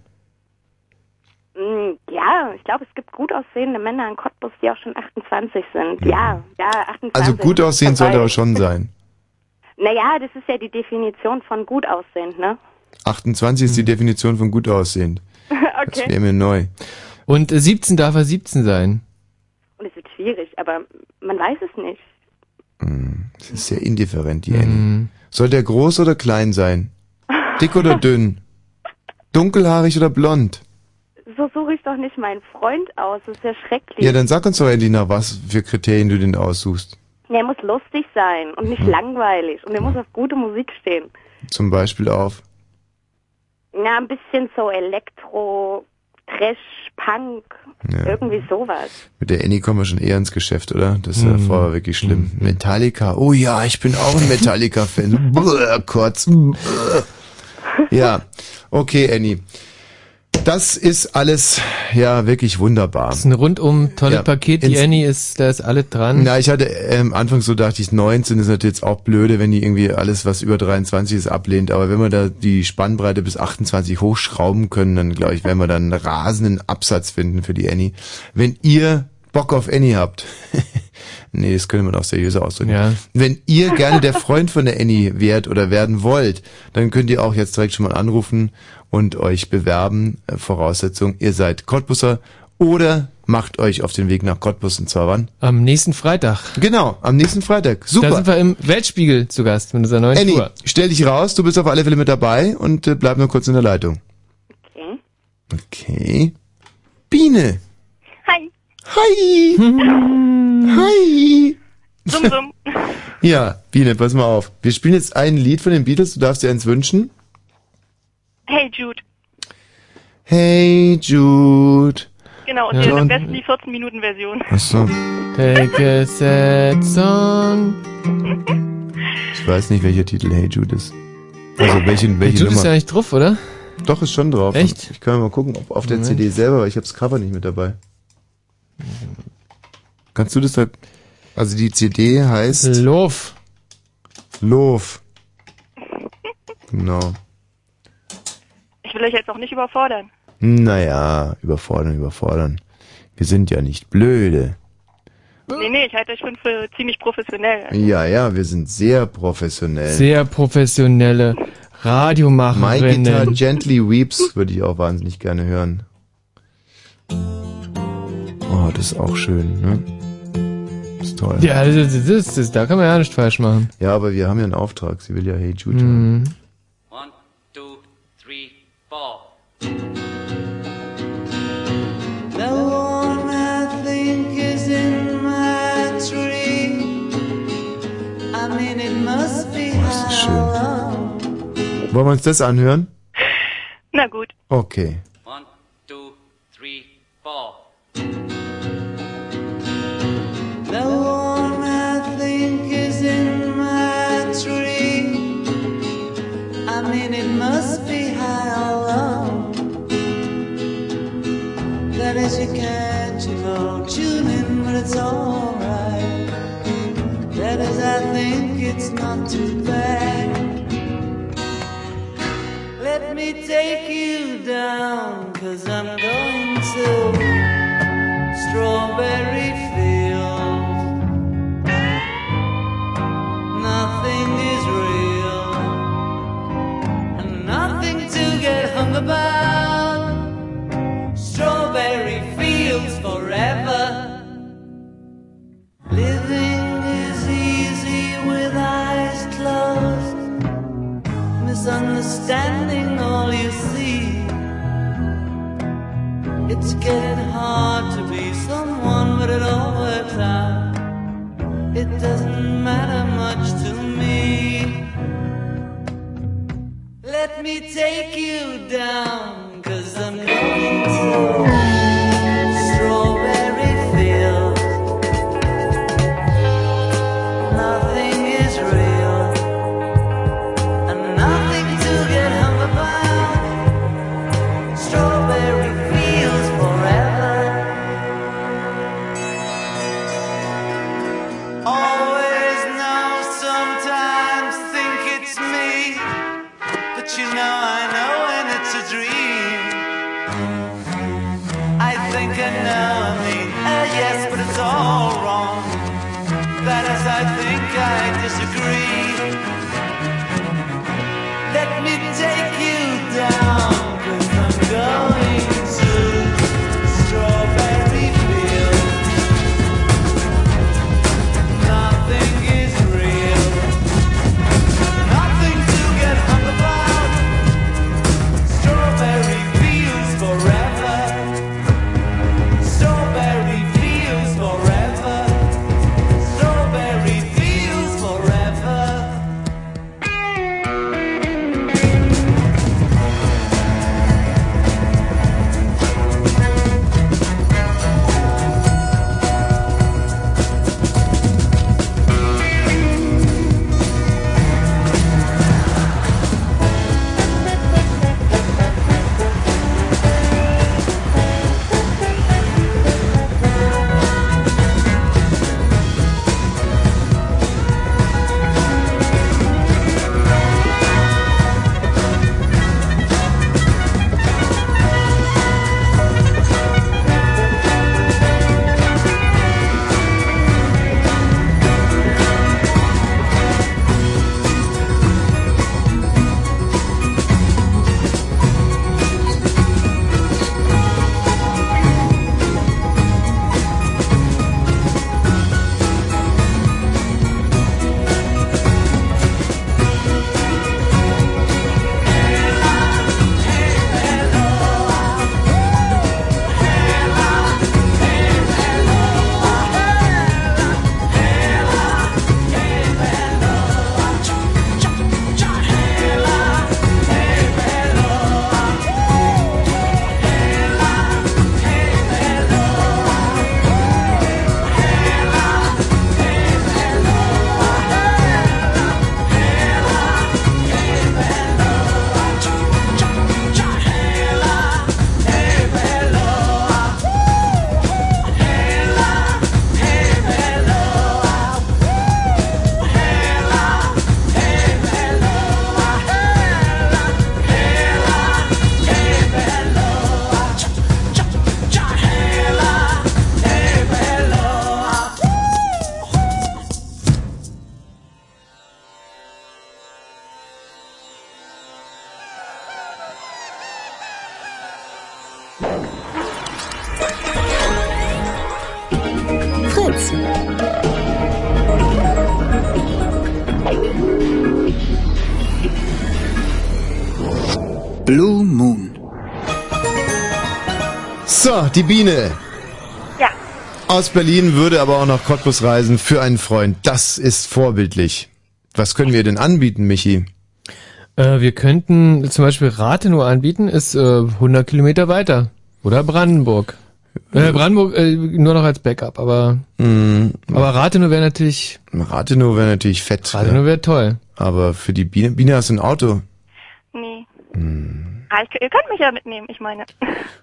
Mm, Ja, ich glaube, es gibt gut aussehende Männer in Cottbus, die auch schon 28 sind. Ja, ja, 28. Also gut aussehen sollte aber schon sein. [LAUGHS] Naja, das ist ja die Definition von gut aussehend, ne? 28 ist die Definition von gut aussehend. Das okay. wäre mir neu. Und äh, 17 darf er 17 sein. Und es wird schwierig, aber man weiß es nicht. Das ist sehr indifferent, die Annie. Soll der groß oder klein sein? Dick oder dünn? Dunkelhaarig oder blond? So suche ich doch nicht meinen Freund aus, das ist ja schrecklich. Ja, dann sag uns doch nach, was für Kriterien du den aussuchst. Der muss lustig sein und nicht langweilig und der muss auf gute Musik stehen. Zum Beispiel auf. Ja, ein bisschen so Elektro, Trash, Punk, Ja. irgendwie sowas. Mit der Annie kommen wir schon eher ins Geschäft, oder? Das ist ja Mhm. vorher wirklich schlimm. Metallica. Oh ja, ich bin auch ein Metallica-Fan. [LAUGHS] Brrr, Kurz. Ja, okay, Annie. Das ist alles, ja, wirklich wunderbar. Das ist ein rundum tolles Ja, Paket. Die Annie ist, da ist alle dran. Na, ich hatte ähm, Anfang so dachte ich, 19 ist natürlich jetzt auch blöde, wenn die irgendwie alles, was über 23 ist, ablehnt. Aber wenn wir da die Spannbreite bis 28 hochschrauben können, dann glaube ich, werden wir dann einen rasenden Absatz finden für die Annie. Wenn ihr Bock auf Annie habt, [LAUGHS] nee, das könnte man auch seriöser ausdrücken. Ja. Wenn ihr gerne der Freund von der Annie wärt oder werden wollt, dann könnt ihr auch jetzt direkt schon mal anrufen und euch bewerben. Äh, Voraussetzung, ihr seid Cottbusser oder macht euch auf den Weg nach Cottbus und zwar wann? Am nächsten Freitag. Genau, am nächsten Freitag. Super. Da sind wir im Weltspiegel zu Gast mit unserer neuen Annie, Tour. stell dich raus, du bist auf alle Fälle mit dabei und äh, bleib nur kurz in der Leitung. Okay. Okay. Biene. Hi. Hi. Hi. Summ, summ. Ja, Biene, pass mal auf. Wir spielen jetzt ein Lied von den Beatles, du darfst dir eins wünschen. Hey Jude. Hey Jude. Genau, und Ja. hier am besten die 14-Minuten-Version. Achso. Take a sad song. [LAUGHS] Ich weiß nicht, welcher Titel Hey Jude ist. Also welche, welche Jude Nummer? ist ja nicht drauf, oder? Doch, ist schon drauf. Echt? Ich kann mal gucken, ob auf der Moment. CD selber, weil ich habe das Cover nicht mit dabei. Kannst du das da... Also die CD heißt... Love. Love. Genau. Ich will euch jetzt auch nicht überfordern. Naja, überfordern, überfordern. Wir sind ja nicht blöde. Nee, nee, ich halte euch schon für ziemlich professionell. Ja, ja, wir sind sehr professionell. Sehr professionelle My Radiomacherinnen. Guitar Gently Weeps würde ich auch wahnsinnig gerne hören. Oh, das ist auch schön, ne? Das ist toll. Ja, das, das, das, das, da kann man ja nicht falsch machen. Ja, aber wir haben ja einen Auftrag. Sie will ja Hey Jude. Mhm. One, two, three, four. The one I think is in my tree. I mean, it must be hollow. Wollen wir uns das anhören? Na gut. Okay. One, two, three, four. Cause I'm going to Strawberry Strawberry Fields forever. Living is easy with eyes closed misunderstanding all you see. It's getting hard to be someone, but it all works out. It doesn't matter much to me. Let me take you down, cause I'm going to So, die Biene. Ja. Aus Berlin würde aber auch nach Cottbus reisen für einen Freund. Das ist vorbildlich. Was können wir denn anbieten, Michi? Äh, wir könnten zum Beispiel Rathenow anbieten, ist äh, 100 Kilometer weiter. Oder Brandenburg. Äh, Brandenburg äh, nur noch als Backup, aber aber Rathenow wäre natürlich Rathenow wäre natürlich fett. Rathenow wäre toll. Aber für die Biene, Biene hast du ein Auto. Nee. Hm. Ah, ich, ihr könnt mich ja mitnehmen, ich meine.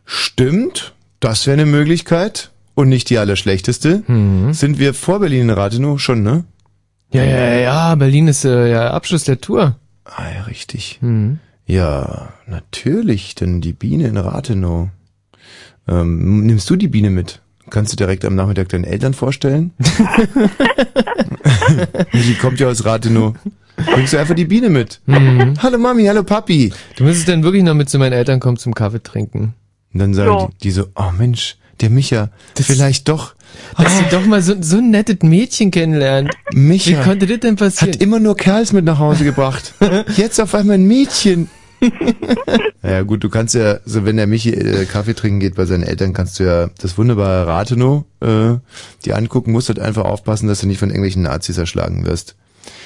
Stimmt, das wäre eine Möglichkeit. Und nicht die allerschlechteste. Sind wir vor Berlin in Rathenow schon, ne? Ja, ja, ja, ja, Berlin ist äh, ja Abschluss der Tour. Ah, ja, richtig. Mhm. Ja, natürlich, denn die Biene in Rathenow. Ähm, nimmst du die Biene mit? Kannst du direkt am Nachmittag deinen Eltern vorstellen? [LAUGHS] die kommt ja aus Rathenow. Bringst du einfach die Biene mit? Mhm. Hallo Mami, hallo Papi. Du müsstest dann wirklich noch mit zu meinen Eltern kommen zum Kaffee trinken. Und dann sagen die, die so, oh Mensch, der Micha, vielleicht doch. Dass sie doch mal so, so ein nettes Mädchen kennenlernt. Micha. Wie konnte das denn passieren? Hat immer nur Kerls mit nach Hause gebracht. [LAUGHS] Jetzt auf einmal ein Mädchen. [LAUGHS] ja gut, du kannst ja, so wenn der Michi äh, Kaffee trinken geht bei seinen Eltern, kannst du ja das wunderbare Rathenow äh, dir angucken, musst halt einfach aufpassen, dass du nicht von irgendwelchen Nazis erschlagen wirst.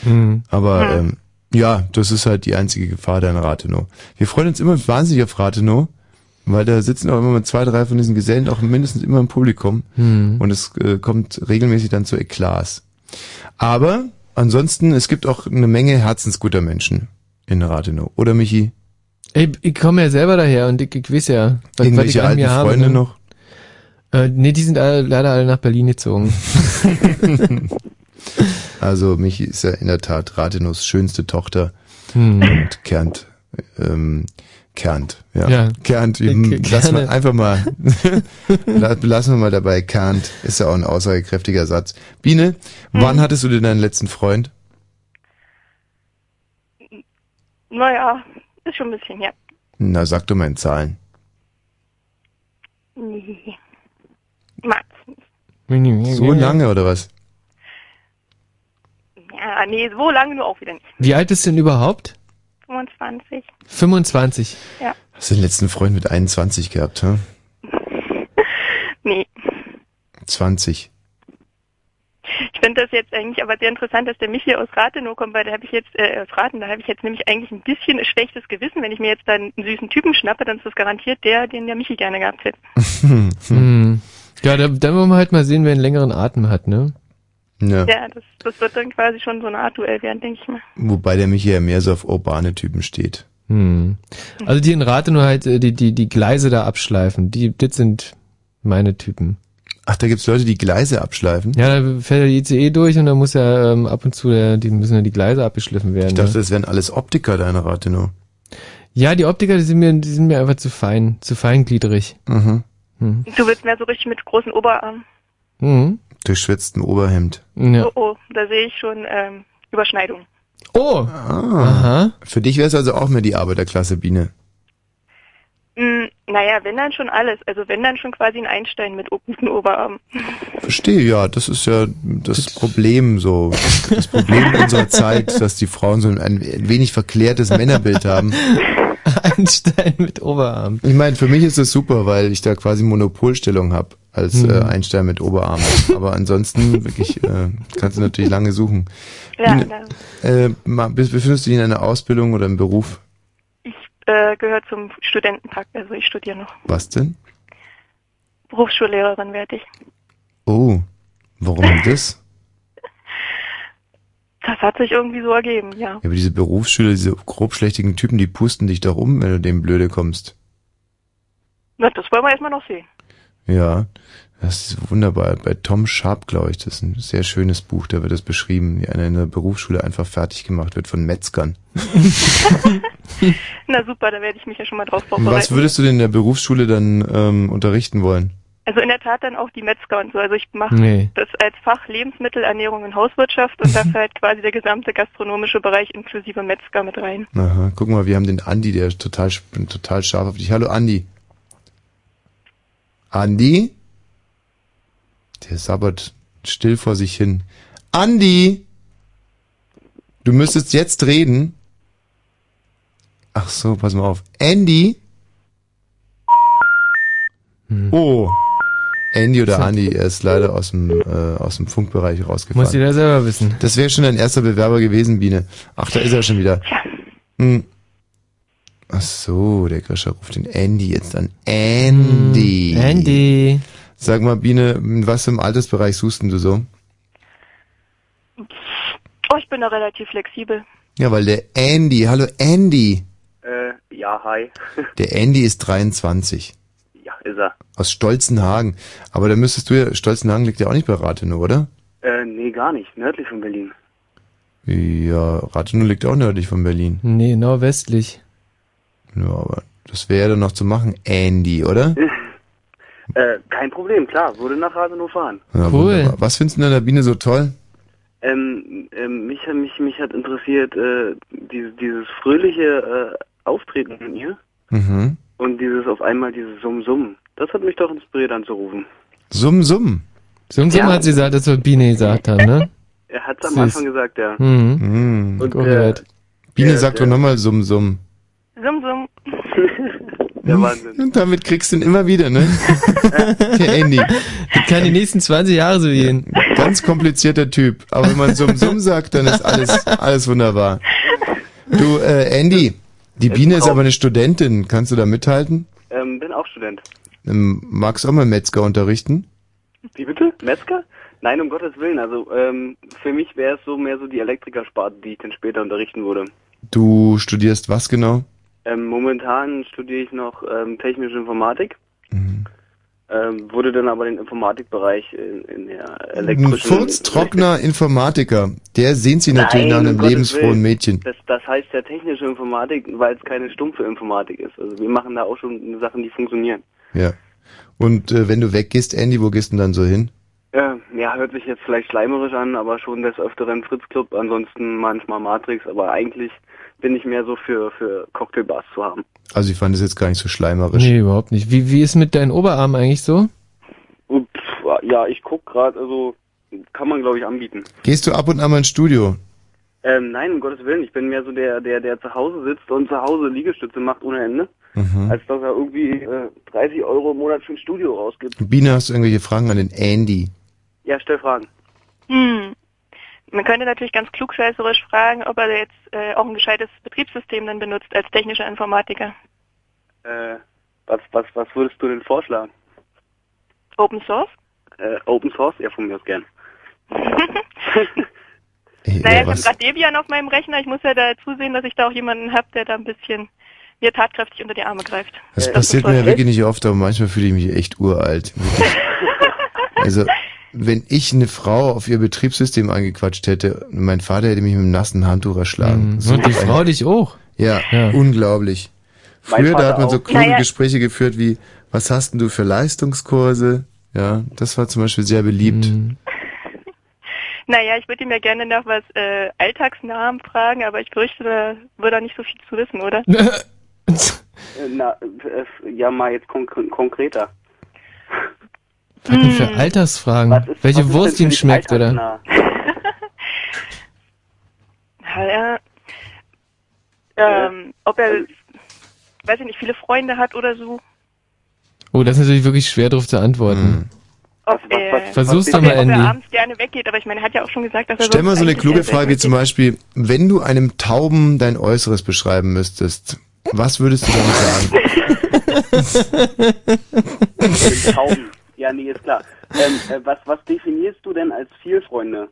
Mhm. Aber Ja. ähm, ja, das ist halt die einzige Gefahr da in Rathenow. Wir freuen uns immer wahnsinnig auf Rathenow, weil da sitzen auch immer mit zwei, drei von diesen Gesellen auch mindestens immer im Publikum Mhm. und es äh, kommt regelmäßig dann zu Eklats. Aber ansonsten, es gibt auch eine Menge herzensguter Menschen in Rathenow. Oder Michi? Ey, ich komme ja selber daher und ich, ich weiß ja, was, Irgendwelche was ich alten habe. Freunde ne? noch? Äh, nee, die sind alle, leider alle nach Berlin gezogen. [LAUGHS] Also Michi ist ja in der Tat Rathenows schönste Tochter Hm. und Kernt, ähm, Kernt, ja. Ja. Kernt, K- lassen wir Kerne. einfach mal, [LAUGHS] la- belassen wir mal dabei, Kernt ist ja auch ein aussagekräftiger Satz. Biene, wann hattest du denn deinen letzten Freund? Naja, ist schon ein bisschen her. Na, sag doch mal in Zahlen. Nee. Max. So lange oder was? Ja, nee, so lange nur auch wieder nicht. Wie alt ist denn überhaupt? 25. 25. Ja. Hast du den letzten Freund mit 21 gehabt, hä? [LAUGHS] Nee. 20. Ich finde das jetzt eigentlich aber sehr interessant, dass der Michi aus Rathenow kommt, weil da habe ich jetzt, äh, aus Rathen, da habe ich jetzt nämlich eigentlich ein bisschen ein schlechtes Gewissen. Wenn ich mir jetzt dann einen süßen Typen schnappe, dann ist das garantiert der, den der Michi gerne gehabt hätte. [LAUGHS] Hm. Ja, da, da wollen wir halt mal sehen, wer einen längeren Atem hat, ne? Ja. Ja, das, das wird dann quasi schon so eine Art Duell werden, denke ich mal. Wobei der Michi ja mehr so auf urbane Typen steht. Hm. Also die in Rathenow halt äh, die, die, die Gleise da abschleifen, die, das sind meine Typen. Ach, da gibt's Leute, die Gleise abschleifen? Ja, da fährt der ICE durch und da muss ja ähm, ab und zu, der, die müssen ja die Gleise abgeschliffen werden. Ich dachte, ne? das wären alles Optiker da in Rathenow. Ja, die Optiker, die sind mir, die sind mir einfach zu fein, zu feingliedrig. Mhm. Hm. Du willst mehr so richtig mit großen Oberarmen. Mhm. Durchschwitztem Oberhemd. Ja. Oh, oh, da sehe ich schon ähm, Überschneidungen. Oh! Ah. Für dich wäre es also auch mehr die Arbeiterklasse, Biene. Mm, naja, wenn dann schon alles. Also wenn dann schon quasi ein Einstein mit guten Oberarmen. [LAUGHS] Verstehe, ja, das ist ja das Problem so. Das Problem [LAUGHS] unserer Zeit, dass die Frauen so ein, ein wenig verklärtes Männerbild haben. [LAUGHS] Einstein mit Oberarm. Ich meine, für mich ist das super, weil ich da quasi Monopolstellung habe als Hm. äh, Einstein mit Oberarm. Aber ansonsten wirklich äh, kannst du natürlich lange suchen. Ja, äh, befindest du dich in einer Ausbildung oder im Beruf? äh, gehört zum Studentenpack. Also ich studiere noch. Was denn? Berufsschullehrerin werde ich. Oh, warum denn das? Das hat sich irgendwie so ergeben, ja. Ja, aber diese Berufsschüler, diese grobschlächtigen Typen, die pusten dich doch um, wenn du dem blöde kommst. Na, das wollen wir erstmal noch sehen. Ja, das ist wunderbar. Bei Tom Sharp, glaube ich, das ist ein sehr schönes Buch, da wird das beschrieben, wie einer in der Berufsschule einfach fertig gemacht wird von Metzgern. [LAUGHS] Na super, da werde ich mich ja schon mal drauf vorbereiten. Was würdest du denn in der Berufsschule dann ähm, unterrichten wollen? Also in der Tat dann auch die Metzger und so. Also ich mache Nee. das als Fach Lebensmittelernährung und Hauswirtschaft und da fällt [LAUGHS] quasi der gesamte gastronomische Bereich inklusive Metzger mit rein. Aha, guck mal, wir haben den Andi, der ist total, total scharf auf dich. Hallo Andi. Andi? Der sabbert still vor sich hin. Andi! Du müsstest jetzt reden. Ach so, pass mal auf. Andy? Oh. Andy oder. Andy, er ist leider aus dem, äh, aus dem Funkbereich rausgefallen. Muss jeder selber wissen. Das wäre schon dein erster Bewerber gewesen, Biene. Ach, da ist er schon wieder. Hm. Ach so, der Grischer ruft den Andy jetzt an. Andy. Hm, Andy. Sag mal, Biene, in was im Altersbereich suchst denn du so? Oh, ich bin da relativ flexibel. Ja, weil der Andy, hallo Andy. Äh, ja, hi. [LAUGHS] Der Andy ist 23. ja, ist er. Aus Stolzenhagen. Aber da müsstest du ja, Stolzenhagen liegt ja auch nicht bei Rathenow, oder? Äh, nee, gar nicht. Nördlich von Berlin. Ja, Rathenow liegt auch nördlich von Berlin. Nee, nordwestlich. Ja, aber das wäre dann noch zu machen, Andy, oder? [LAUGHS] Äh, kein Problem, klar. Würde nach Rathenow fahren. Ja, wunderbar. Was findest du denn an der Biene so toll? Ähm, ähm, mich, mich, mich hat interessiert, äh, dieses, dieses fröhliche äh, Auftreten von ihr Mhm. und dieses auf einmal dieses Summ-Summ. Das hat mich doch inspiriert anzurufen. Summ, summ. Summ, summ Ja. hat sie gesagt, das wird Biene gesagt haben, ne? [LAUGHS] Er hat es am. Anfang gesagt, ja. Mhm. Mhm. Und, Gehört. Biene sagt doch nochmal summ, summ. Summ, summ. Der Wahnsinn. Und damit kriegst du ihn immer wieder, ne? [LAUGHS] der Andy. Das kann die nächsten 20 Jahre so gehen. Ganz komplizierter Typ. Aber wenn man summ, summ sagt, dann ist alles, alles wunderbar. Du, äh, Andy, die Biene ist aber eine Studentin. Kannst du da mithalten? Ähm, bin auch Student. Ähm, magst du auch mal Metzger unterrichten? Wie bitte? Metzger? Nein, um Gottes Willen. Also ähm, für mich wäre es so mehr so die Elektrikersparte, die ich dann später unterrichten würde. Du studierst was genau? Ähm, momentan studiere ich noch ähm, technische Informatik. Mhm. Ähm, wurde dann aber den Informatikbereich in, in der Ein elektrischen... furztrockener Informatiker. Der sehnt sich natürlich nach einem um lebensfrohen. Mädchen. Das, das heißt ja technische Informatik, weil es keine stumpfe Informatik ist. Also wir machen da auch schon Sachen, die funktionieren. Ja. Und äh, wenn du weggehst, Andy, wo gehst du denn dann so hin? Ja, ja, hört sich jetzt vielleicht schleimerisch an, aber schon des Öfteren Fritz Club, ansonsten manchmal Matrix, aber eigentlich bin ich mehr so für, für Cocktailbars zu haben. Also ich fand es jetzt gar nicht so schleimerisch. Nee, überhaupt nicht. Wie, wie ist mit deinen Oberarmen eigentlich so? Pff, ja, ich guck gerade, also kann man glaube ich anbieten. Gehst du ab und an mal ins Studio? Ähm, nein, um Gottes Willen, ich bin mehr so der, der, der zu Hause sitzt und zu Hause Liegestütze macht ohne Ende, Mhm. als dass er irgendwie äh, 30 Euro im Monat für ein Studio rausgibt. Biene, hast du irgendwelche Fragen an den Andy? Ja, stell Fragen. Hm. Man könnte natürlich ganz klugscheißerisch fragen, ob er jetzt äh, auch ein gescheites Betriebssystem dann benutzt als technischer Informatiker. Äh, was, was, was würdest du denn vorschlagen? Open Source? Äh, Open Source? Ja, von mir aus gern. [LAUGHS] Naja, ich habe gerade Debian auf meinem Rechner. Ich muss ja da zusehen, dass ich da auch jemanden habe, der da ein bisschen mir tatkräftig unter die Arme greift. Das Äh, passiert mir ja wirklich nicht oft, aber manchmal fühle ich mich echt uralt. [LAUGHS] Also, wenn ich eine Frau auf ihr Betriebssystem angequatscht hätte, mein Vater hätte mich mit einem nassen Handtuch erschlagen. Mhm. Und die Frau dich auch. Ja, Ja. unglaublich. Mein Früher, da hat man so kluge Naja. Gespräche geführt wie, was hast denn du für Leistungskurse? Ja, das war zum Beispiel sehr beliebt. Mhm. Naja, ich würde ihm ja gerne nach was äh, Alltagsnamen fragen, aber ich fürchte, da würde er nicht so viel zu wissen, oder? [LAUGHS] Äh, Na, äh, ja, mal jetzt konk konkreter. Was hat denn für Altersfragen? Was ist- was Welche Wurst ihm schmeckt, oder? Ja. [LAUGHS] Ähm, ob er, weiß ich nicht, viele Freunde hat oder so. Oh, das ist natürlich wirklich schwer drauf zu antworten. Ob er, Versuch's doch mal, er, ob er Andy. abends gerne weggeht, aber ich meine, er hat ja auch schon gesagt, dass er Stell mal so eine kluge Frage wie zum Beispiel, wenn du einem Tauben dein Äußeres beschreiben müsstest, was würdest du damit sagen? [LAUGHS] Tauben. Ja, nee, ist klar. Ähm, äh, was, was definierst du denn als Vielfreunde?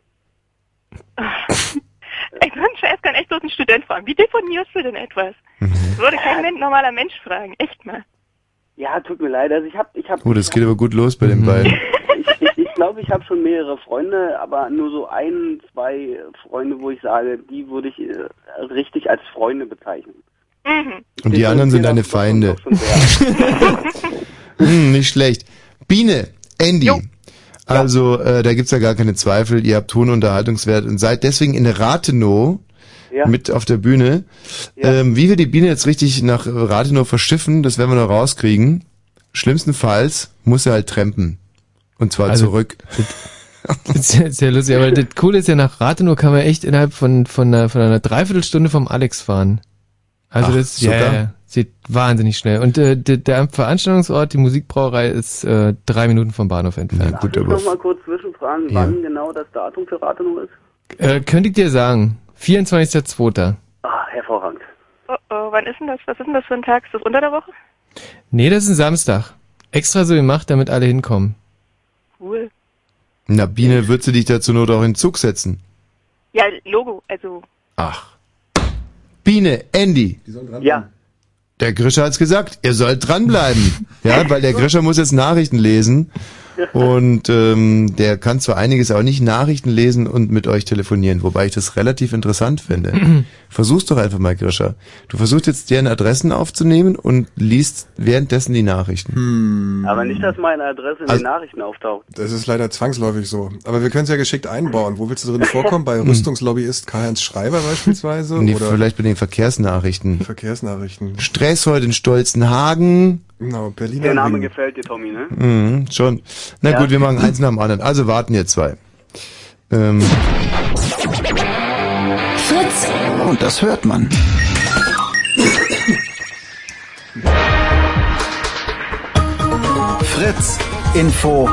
Ey, [LAUGHS] so ein Scheiß kann echt bloß ein Student fragen. Wie deponierst du denn etwas? Das würde kein Men normaler Mensch fragen. Echt mal. Ja, tut mir leid. Also ich habe, ich habe, Oh, das geht aber gut los bei den beiden. ich, ich, ich glaube, ich habe schon mehrere Freunde, aber nur so ein, zwei Freunde, wo ich sage, die würde ich äh, richtig als Freunde bezeichnen. Mhm. Und die anderen sind deine Feinde. [LAUGHS] Hm, nicht schlecht. Biene, Andy. Also, äh, da gibt's ja gar keine Zweifel. Ihr habt hohen Unterhaltungswert und seid deswegen in Rathenow Ja. mit auf der Bühne. Ähm, wie wir die Biene jetzt richtig nach Rathenow verschiffen, das werden wir noch rauskriegen. Schlimmstenfalls muss er halt trampen. Und zwar Also, zurück. [LAUGHS] Das ist ja sehr lustig, aber das Coole ist ja, nach Rathenow kann man echt innerhalb von, von, einer, von einer Dreiviertelstunde vom Alex fahren. Also Ach, das ja, sogar? ja, ja, geht wahnsinnig schnell. Und äh, der, der Veranstaltungsort, die Musikbrauerei, ist äh, drei Minuten vom Bahnhof entfernt. gut, Darf ich noch mal kurz zwischenfragen, Ja. wann genau das Datum für Rathenow ist? Äh, könnte ich dir sagen, 24.02. Ah, hervorragend. Oh, oh, wann ist denn das? Was ist denn das für ein Tag? Ist das unter der Woche? Nee, das ist ein Samstag. Extra so gemacht, damit alle hinkommen. Cool. Na, Biene, würdest du dich dazu Not auch in den Zug setzen? Ja, Logo, also. Ach. Biene, Andy. Ja. Der Grischer hat's gesagt, ihr sollt dranbleiben. ja, weil der [LAUGHS] Grischer muss jetzt Nachrichten lesen. Und ähm, der kann zwar einiges, aber nicht Nachrichten lesen und mit euch telefonieren, wobei ich das relativ interessant finde. [CLEARS THROAT] Versuch's doch einfach mal, Grischer. Du versuchst jetzt deren Adressen aufzunehmen und liest währenddessen die Nachrichten. Hm. Aber nicht, dass meine Adresse in Also- den Nachrichten auftaucht. Das ist leider zwangsläufig so. Aber wir können es ja geschickt einbauen. Wo willst du drin [LAUGHS] vorkommen? Bei Rüstungslobbyist Karl-Heinz Schreiber beispielsweise? Nee, oder vielleicht bei den Verkehrsnachrichten. Verkehrsnachrichten. Stress heute in Stolzenhagen. Genau, Berliner Der Name Ring. gefällt dir, Tommy, ne? Mhm, schon. Na Ja. gut, wir machen eins nach dem anderen. Also warten jetzt zwei. Ähm, Fritz. Und das hört man. Fritz. Info.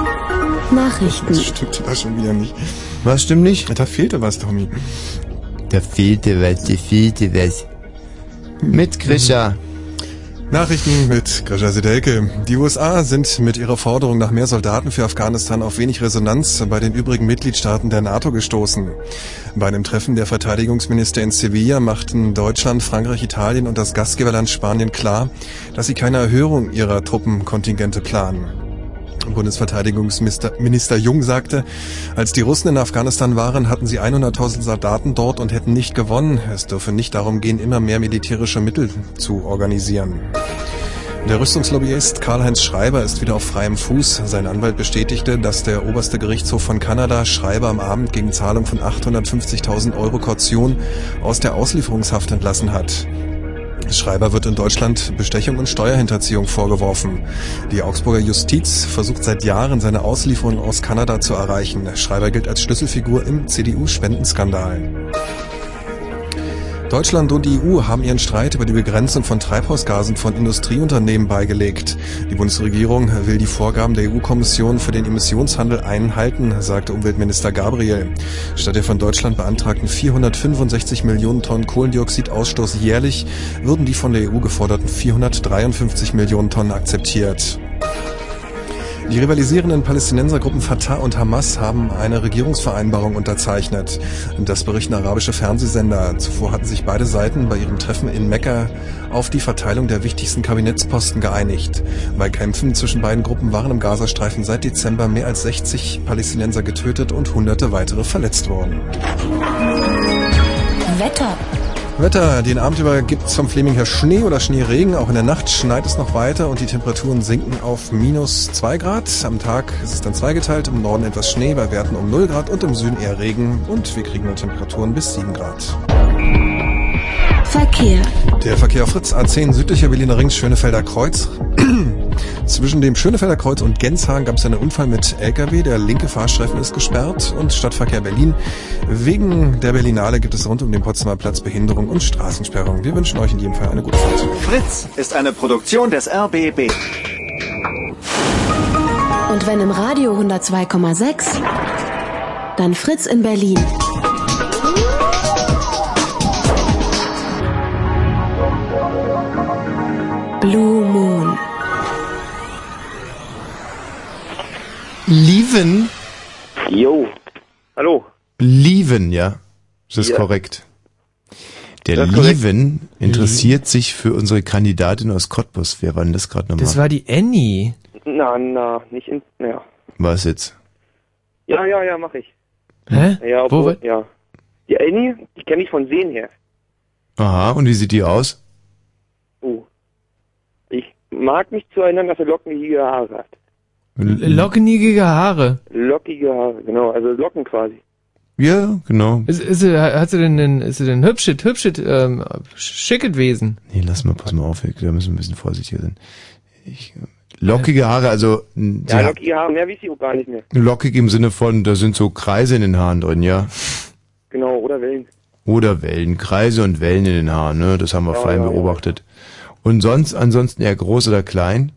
Nachrichten. Das stimmt da schon wieder nicht. Was stimmt nicht? Da fehlte was, Tommy. Da fehlte was, da fehlte was. Mit Grisha. Nachrichten mit Grisha Sedelke. Die USA sind mit ihrer Forderung nach mehr Soldaten für Afghanistan auf wenig Resonanz bei den übrigen Mitgliedstaaten der NATO gestoßen. Bei einem Treffen der Verteidigungsminister in Sevilla machten Deutschland, Frankreich, Italien und das Gastgeberland Spanien klar, dass sie keine Erhöhung ihrer Truppenkontingente planen. Bundesverteidigungsminister Minister Jung sagte, als die Russen in Afghanistan waren, hatten sie 100.000 Soldaten dort und hätten nicht gewonnen. Es dürfe nicht darum gehen, immer mehr militärische Mittel zu organisieren. Der Rüstungslobbyist Karl-Heinz Schreiber ist wieder auf freiem Fuß. Sein Anwalt bestätigte, dass der oberste Gerichtshof von Kanada Schreiber am Abend gegen Zahlung von 850.000 Euro Kaution aus der Auslieferungshaft entlassen hat. Schreiber wird in Deutschland Bestechung und Steuerhinterziehung vorgeworfen. Die Augsburger Justiz versucht seit Jahren, seine Auslieferung aus Kanada zu erreichen. Schreiber gilt als Schlüsselfigur im CDU-Spendenskandal. Deutschland und die EU haben ihren Streit über die Begrenzung von Treibhausgasen von Industrieunternehmen beigelegt. Die Bundesregierung will die Vorgaben der EU-Kommission für den Emissionshandel einhalten, sagte Umweltminister Gabriel. Statt der von Deutschland beantragten 465 Millionen Tonnen Kohlendioxidausstoß jährlich würden die von der EU geforderten 453 Millionen Tonnen akzeptiert. Die rivalisierenden Palästinensergruppen Fatah und Hamas haben eine Regierungsvereinbarung unterzeichnet. Das berichten arabische Fernsehsender. Zuvor hatten sich beide Seiten bei ihrem Treffen in Mekka auf die Verteilung der wichtigsten Kabinettsposten geeinigt. Bei Kämpfen zwischen beiden Gruppen waren im Gazastreifen seit Dezember mehr als 60 Palästinenser getötet und hunderte weitere verletzt worden. Wetter. Wetter, den Abend über gibt's vom Fleming her Schnee oder Schneeregen. Auch in der Nacht schneit es noch weiter und die Temperaturen sinken auf minus 2 Grad. Am Tag ist es dann zweigeteilt, im Norden etwas Schnee bei Werten um 0 Grad und im Süden eher Regen und wir kriegen nur Temperaturen bis 7 Grad. Verkehr. Der Verkehr auf Fritz A10 südlicher Berliner Ring Schönefelder Kreuz. Zwischen dem Schönefelder Kreuz und Genshagen gab es einen Unfall mit LKW. Der linke Fahrstreifen ist gesperrt und Stadtverkehr Berlin. Wegen der Berlinale gibt es rund um den Potsdamer Platz Behinderung und Straßensperrung. Wir wünschen euch in jedem Fall eine gute Fahrt. Fritz ist eine Produktion des RBB. Und wenn im Radio 102,6, dann Fritz in Berlin. Blue Moon. Lieven? Jo. Hallo. Lieven, ja. Das ist Ja. korrekt. Der korrekt. Lieven interessiert sich für unsere Kandidatin aus Cottbus. Wer war denn das gerade nochmal? Das war die Annie. Na, na, nicht in. Ja. Was jetzt? Ja, ja, ja, mach ich. Hä? Ja, Wo obwohl, war- ja. Die Annie, ich kenne dich von Sehen her. Aha, und wie sieht die aus? Oh. Ich mag mich zu erinnern, dass er lockige Haare hat. Lockenigige Haare. Lockige Haare, genau, also Locken quasi. Ja, genau. Ist, ist sie, hat sie denn, denn ist sie denn hübschet, hübschet, ähm, schicket Wesen? Nee, lass mal, pass mal auf, wir- da müssen wir ein bisschen vorsichtiger sein. Ich, lockige Haare, also sie Ja, hat- lockige Haare, mehr wie sie auch gar nicht mehr. lockig im Sinne von, da sind so Kreise in den Haaren drin, ja. Genau, oder Wellen. Oder Wellen, Kreise und Wellen in den Haaren, ne? Das haben wir Ja, fein ja, ja. beobachtet. Und sonst, ansonsten eher groß oder klein?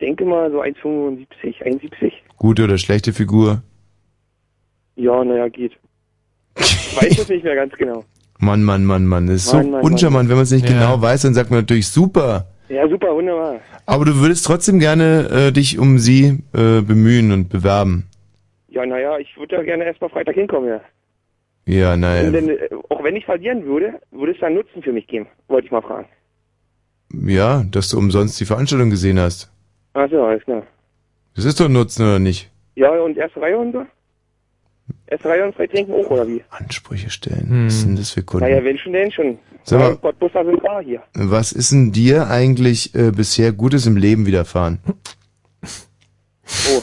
Denke mal so 1,75, 1,70. Gute oder schlechte Figur? Ja, naja, geht. Ich weiß es [LAUGHS] nicht mehr ganz genau. Mann, Mann, Mann, Mann. Das ist Mann, so Mann, uncharmant, wenn man es nicht Ja. genau weiß, dann sagt man natürlich super. Ja, super, wunderbar. Aber du würdest trotzdem gerne äh, dich um sie äh, bemühen und bewerben. Ja, naja, ich würde da gerne erstmal Freitag hinkommen, ja. Ja, Und naja. denn, äh, auch wenn ich verlieren würde, würde es dann Nutzen für mich geben, wollte ich mal fragen. Ja, dass du umsonst die Veranstaltung gesehen hast. Ach so, alles klar. Das ist doch ein Nutzen, oder nicht? Ja, und erste Reihe und so? Erste Reihe und frei trinken auch, oder wie? Ansprüche stellen. Was sind das für Kunden? Naja, wenn schon, denn schon. Sag mal- Ja, Cottbusser sind da hier. Was ist denn dir eigentlich äh, bisher Gutes im Leben widerfahren? Oh.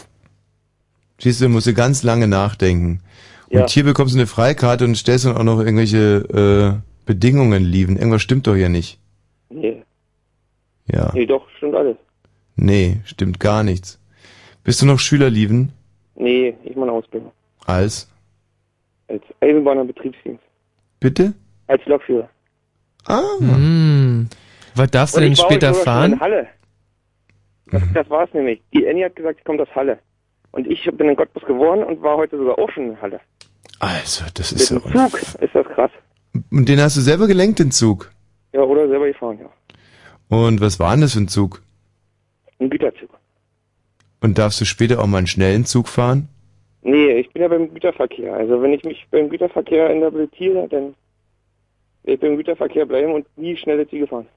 Siehst du, musst du ganz lange nachdenken. Und Ja. hier bekommst du eine Freikarte und stellst dann auch noch irgendwelche äh, Bedingungen lieben. Irgendwas stimmt doch hier nicht. Nee. Ja. Nee, doch, stimmt alles. Nee, stimmt gar nichts. Bist du noch Schüler lieben? Nee, ich mache eine Ausbildung. Als? Als Eisenbahner Betriebsdienst. Bitte? Als Lokführer. Ah. Hm. Was darfst du Und denn ich war später schon fahren? In Halle. Das, das war's nämlich. Die Annie hat gesagt, sie kommt aus Halle. Und ich bin in Cottbus geworden und war heute sogar auch schon in Halle. Also, das Mit ist ja... dem Zug ist das krass. Und den hast du selber gelenkt, den Zug? Ja, oder selber gefahren, ja. Und was war denn das für ein Zug? Ein Güterzug. Und darfst du später auch mal einen schnellen Zug fahren? Nee, ich bin ja beim Güterverkehr. Also wenn ich mich beim Güterverkehr interpretiere, dann will ich beim Güterverkehr bleiben und nie schnelle Züge fahren.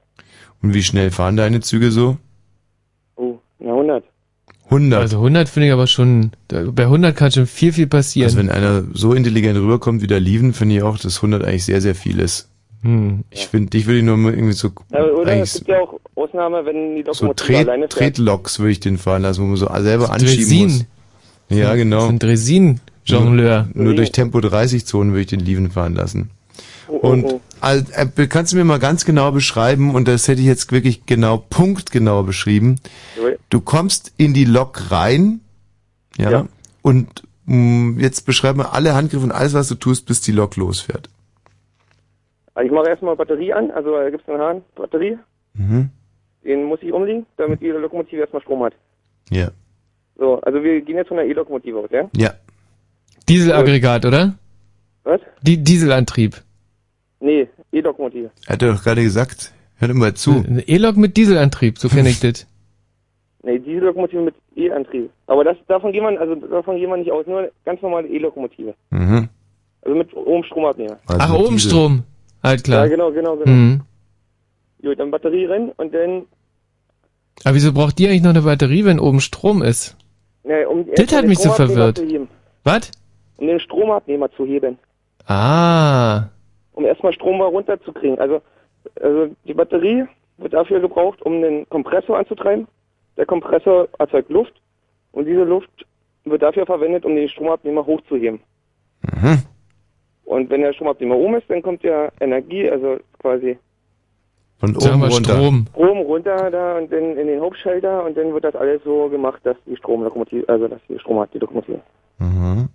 Und wie schnell fahren deine Züge so? Oh, na 100. 100. Also 100 finde ich aber schon, bei 100 kann schon viel, viel passieren. Also wenn einer so intelligent rüberkommt wie der Lieven, finde ich auch, dass 100 eigentlich sehr, sehr viel ist. Hm. Ich finde, dich würde ich nur mal irgendwie so, Aber, oder es gibt ja auch Ausnahme, wenn die so Lokomotive alleine Tret, fährt. Tretloks würde ich den fahren lassen, wo man so selber Das anschieben Dresin. muss. Ja, genau. Das ist ein Dresin-Jongleur. Nur, nur durch Tempo-30-Zonen würde ich den Lieven fahren lassen. Oh, oh, Und oh. äh, kannst du mir mal ganz genau beschreiben, und das hätte ich jetzt wirklich genau, punktgenau beschrieben. Du kommst in die Lok rein, ja, Ja. und mh, jetzt beschreib mal alle Handgriffe und alles, was du tust, bis die Lok losfährt. Also ich mache erstmal Batterie an, also da gibt es einen Hahn, Batterie, Mhm. Den muss ich umlegen, damit die Lokomotive erstmal Strom hat. Ja. So, also wir gehen jetzt von der E-Lokomotive aus, ja? Ja. Dieselaggregat, oder? Was? Die Dieselantrieb. Nee, E-Lokomotive. Er hat doch gerade gesagt, hör doch mal zu. Eine E-Lok mit Dieselantrieb, so kenne ich [LAUGHS] das. Nee, diese Lokomotive mit E-Antrieb. Aber das, davon gehen wir, also davon gehen wir nicht aus, nur ganz normale E-Lokomotive. Mhm. Also mit oben Stromabnehmer. Also Ach, oben. Strom. Halt klar. Ja, genau, genau, genau. Mhm. Gut, dann Batterie rein und dann, Aber wieso braucht die eigentlich noch eine Batterie, wenn oben Strom ist? ne, um Das hat mich so verwirrt. Zu heben. Was? Um den Stromabnehmer zu heben. Ah. Um erstmal Strom mal runterzukriegen. Also, also die Batterie wird dafür gebraucht, um den Kompressor anzutreiben. Der Kompressor erzeugt Luft und diese Luft wird dafür verwendet, um den Stromabnehmer hochzuheben. Mhm. Und wenn der Stromabnehmer oben ist, dann kommt ja Energie, also quasi Von Sagen oben wir runter. Strom. Strom runter da und dann in den Hauptschalter und dann wird das alles so gemacht, dass die Stromlokomotive, also dass die Strom hat, die Lokomotive. Mhm.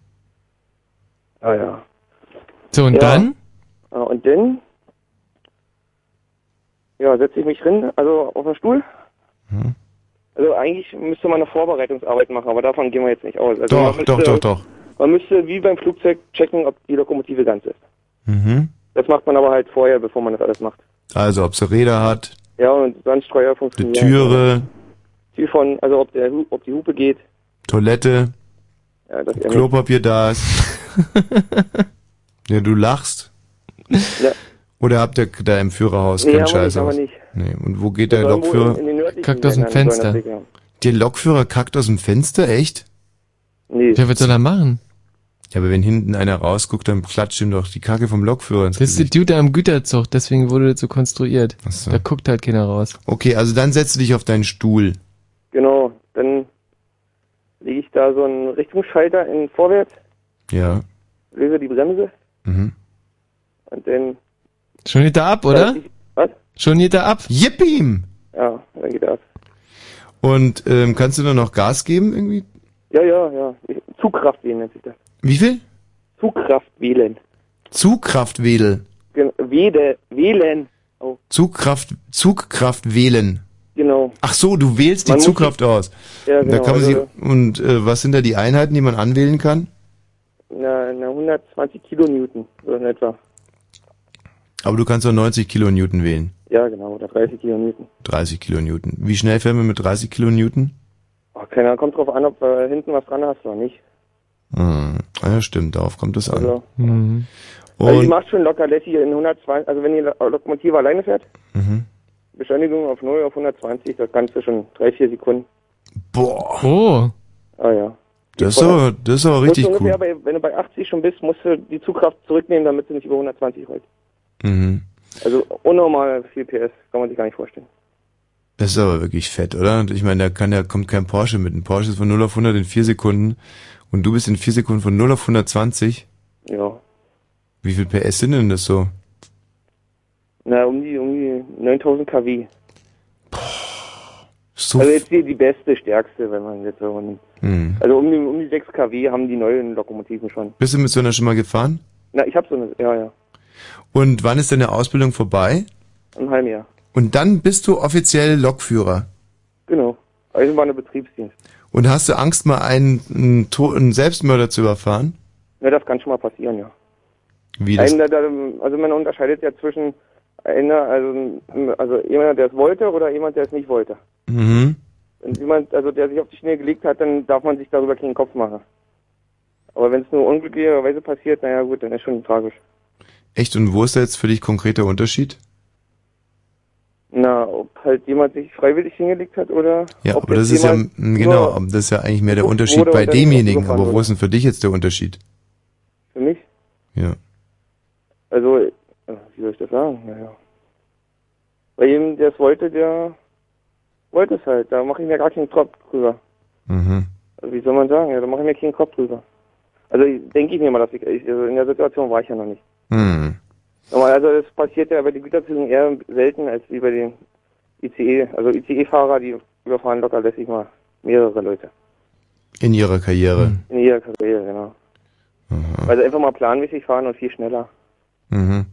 Ah ja. So, und Ja. dann? Ah, und dann ja, setze ich mich drin, also auf den Stuhl. Mhm. Also eigentlich müsste man eine Vorbereitungsarbeit machen, aber davon gehen wir jetzt nicht aus. Also Doch, man müsste, doch, doch, doch. Man müsste wie beim Flugzeug checken, ob die Lokomotive ganz ist. Mhm. Das macht man aber halt vorher, bevor man das alles macht. Also, ob sie Räder hat, Ja, und Sandstreuer eine funktioniert. Türe, Die von, also ob, der, Hu- ob die Hupe geht. Toilette, Ja, das nicht. Klopapier da ist. [LAUGHS] ja, du lachst. Ja. Oder habt ihr da im Führerhaus Nee, keinen haben wir Scheiß nicht, haben aus? wir nicht. Nee. Und wo geht der soll irgendwo Lokführer? in- in den nördlichen Kackt aus dem Ländern sollen das Fenster. Der Lokführer kackt aus dem Fenster, echt? Nee. Ja, was soll er machen? Ja, aber wenn hinten einer rausguckt, dann klatscht ihm doch die Kacke vom Lokführer ins Das ist der. Dude am Güterzug, deswegen wurde das so konstruiert. Ach so. Da guckt halt keiner raus. Okay, also dann setzt du dich auf deinen Stuhl. Genau, dann lege ich da so einen Richtungsschalter in vorwärts, Ja. löse die Bremse Mhm. und dann, Schon geht er ab, oder? was? Schon geht er ab. Yippie! Ja, dann geht das. Und ähm, kannst du nur noch Gas geben irgendwie? Ja, ja, ja. Ich- Zugkraft wählen nennt sich das. Wie viel? Zugkraft wählen. Zugkraftwedel. Gen- Wede, wählen. Oh, Zugkraft, Zugkraft wählen. genau. Ach so, du wählst die Man muss Zugkraft aus. Ja, Da genau, kann man sie, also- und äh, was sind da die Einheiten, die man anwählen kann? Na, na 120 Kilonewton, so in etwa. Aber du kannst doch 90 Kilonewton wählen. Ja, genau, oder 30 Kilonewton. 30 Kilonewton. Wie schnell fährt man mit 30 Kilonewton? Oh, keine Ahnung, kommt drauf an, ob äh, hinten was dran hast oder nicht. Hm. Ja, stimmt, darauf kommt es an. Also, Mhm. also Und, macht schon locker lässig in 120, also wenn die Lo- Lokomotive alleine fährt, mhm. Beschleunigung auf 0 auf 120, das Ganze schon 3-4 Sekunden. Boah. Oh. Ah ja. Das ist aber, das ist aber richtig ungefähr cool. Bei, wenn du bei 80 schon bist, musst du die Zugkraft zurücknehmen, damit du nicht über 120 rollt. Mhm. Also unnormal viel PS, kann man sich gar nicht vorstellen. Das ist aber wirklich fett, oder? Und ich meine, da kann, da kommt kein Porsche mit. Ein Porsche ist von 0 auf 100 in 4 Sekunden. Und du bist in 4 Sekunden von 0 auf 120. Ja. Wie viel PS sind denn das so? Na, um die, um die 9000 kW. So also jetzt die, die beste, stärkste, wenn man jetzt so nimmt. Hm. Also um die, um die 6 kW haben die neuen Lokomotiven schon. Bist du mit so einer schon mal gefahren? Na, ich habe so eine, ja, ja, Und wann ist deine Ausbildung vorbei? ein halbes Jahr. Und dann bist du offiziell Lokführer. Genau. Eisenbahn Betriebsdienst. Und hast du Angst, mal einen, einen, einen Selbstmörder zu überfahren? Ja, das kann schon mal passieren, ja. Wie das? Einen, der, der, also man unterscheidet ja zwischen einer, also, also jemand, der es wollte oder jemand, der es nicht wollte. Mhm. Wenn jemand, also der sich auf die Schnee gelegt hat, dann darf man sich darüber keinen Kopf machen. Aber wenn es nur unglücklicherweise passiert, naja gut, dann ist schon tragisch. Echt? Und wo ist da jetzt für dich konkreter Unterschied? Na, ob halt jemand sich freiwillig hingelegt hat oder Ja, aber das ist ja, genau, das ist ja eigentlich mehr der Unterschied bei demjenigen. Aber wo ist denn für dich jetzt der Unterschied? Für mich? Ja. Also, äh, wie soll ich das sagen? Naja. Bei jedem, der es wollte, der wollte es halt. Da mache ich mir gar keinen Kopf drüber. Mhm. Also, wie soll man sagen? Ja, da mache ich mir keinen Kopf drüber. Also denke ich mir mal, dass ich, also in der Situation war ich ja noch nicht. Hm. Also das passiert ja bei den Güterzügen eher selten als wie bei den ICE. Also ICE-Fahrer, die überfahren locker lässig mal mehrere Leute. In ihrer Karriere. In ihrer Karriere, genau. Weil sie einfach mal planmäßig fahren und viel schneller. Mhm.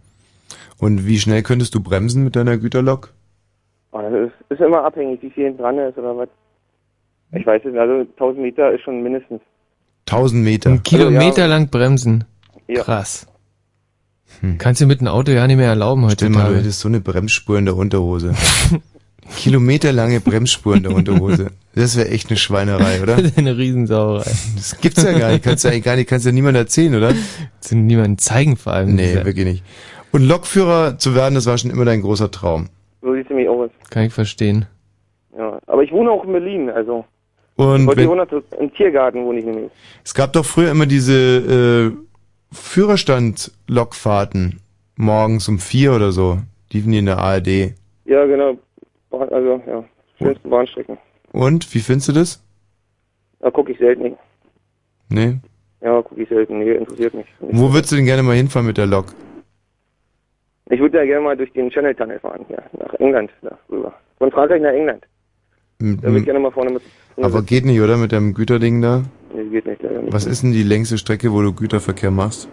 Und wie schnell könntest du bremsen mit deiner Güterlok? Aber das ist, ist immer abhängig, wie viel hinten dran ist oder was. Ich weiß es nicht, also 1000 Meter ist schon mindestens. 1000 Meter. Ein Kilometer lang bremsen. Ja. Krass. Kannst du mit dem Auto ja nicht mehr erlauben heute. Stell mal, du hättest so eine Bremsspur in der Unterhose. [LAUGHS] Kilometerlange Bremsspur in der Unterhose. Das wäre echt eine Schweinerei, oder? [LAUGHS] eine Riesensauerei. Das gibt's ja gar nicht. Kannst du eigentlich gar nicht, kannst ja niemand erzählen, oder? [LAUGHS] Kannst du niemandem zeigen vor allem. Nee, wirklich nicht. Und Lokführer zu werden, das war schon immer dein großer Traum. So sieht es nämlich aus. Kann ich verstehen. Ja. Aber ich wohne auch in Berlin, also. Und ich wollte wenn- 100 im Tiergarten wohne ich nämlich. Es gab doch früher immer diese äh, Führerstand-Lokfahrten morgens um vier oder so. Liefen die in der ARD. Ja, genau. Also, ja. Schönsten Bahnstrecken. Und, wie findest du das? Da gucke ich selten. Nee? Ja, gucke ich selten. Nee, interessiert mich. Wo würdest du denn gerne mal hinfahren mit der Lok? Ich würde ja gerne mal durch den Channel Tunnel fahren, hier, nach England, da rüber. Von Frankreich nach England. Da würde ich gerne mal vorne mit. aber geht nicht, oder? Mit deinem Güterding da? Nee, geht nicht, leider nicht. Was ist denn die längste Strecke, wo du Güterverkehr machst?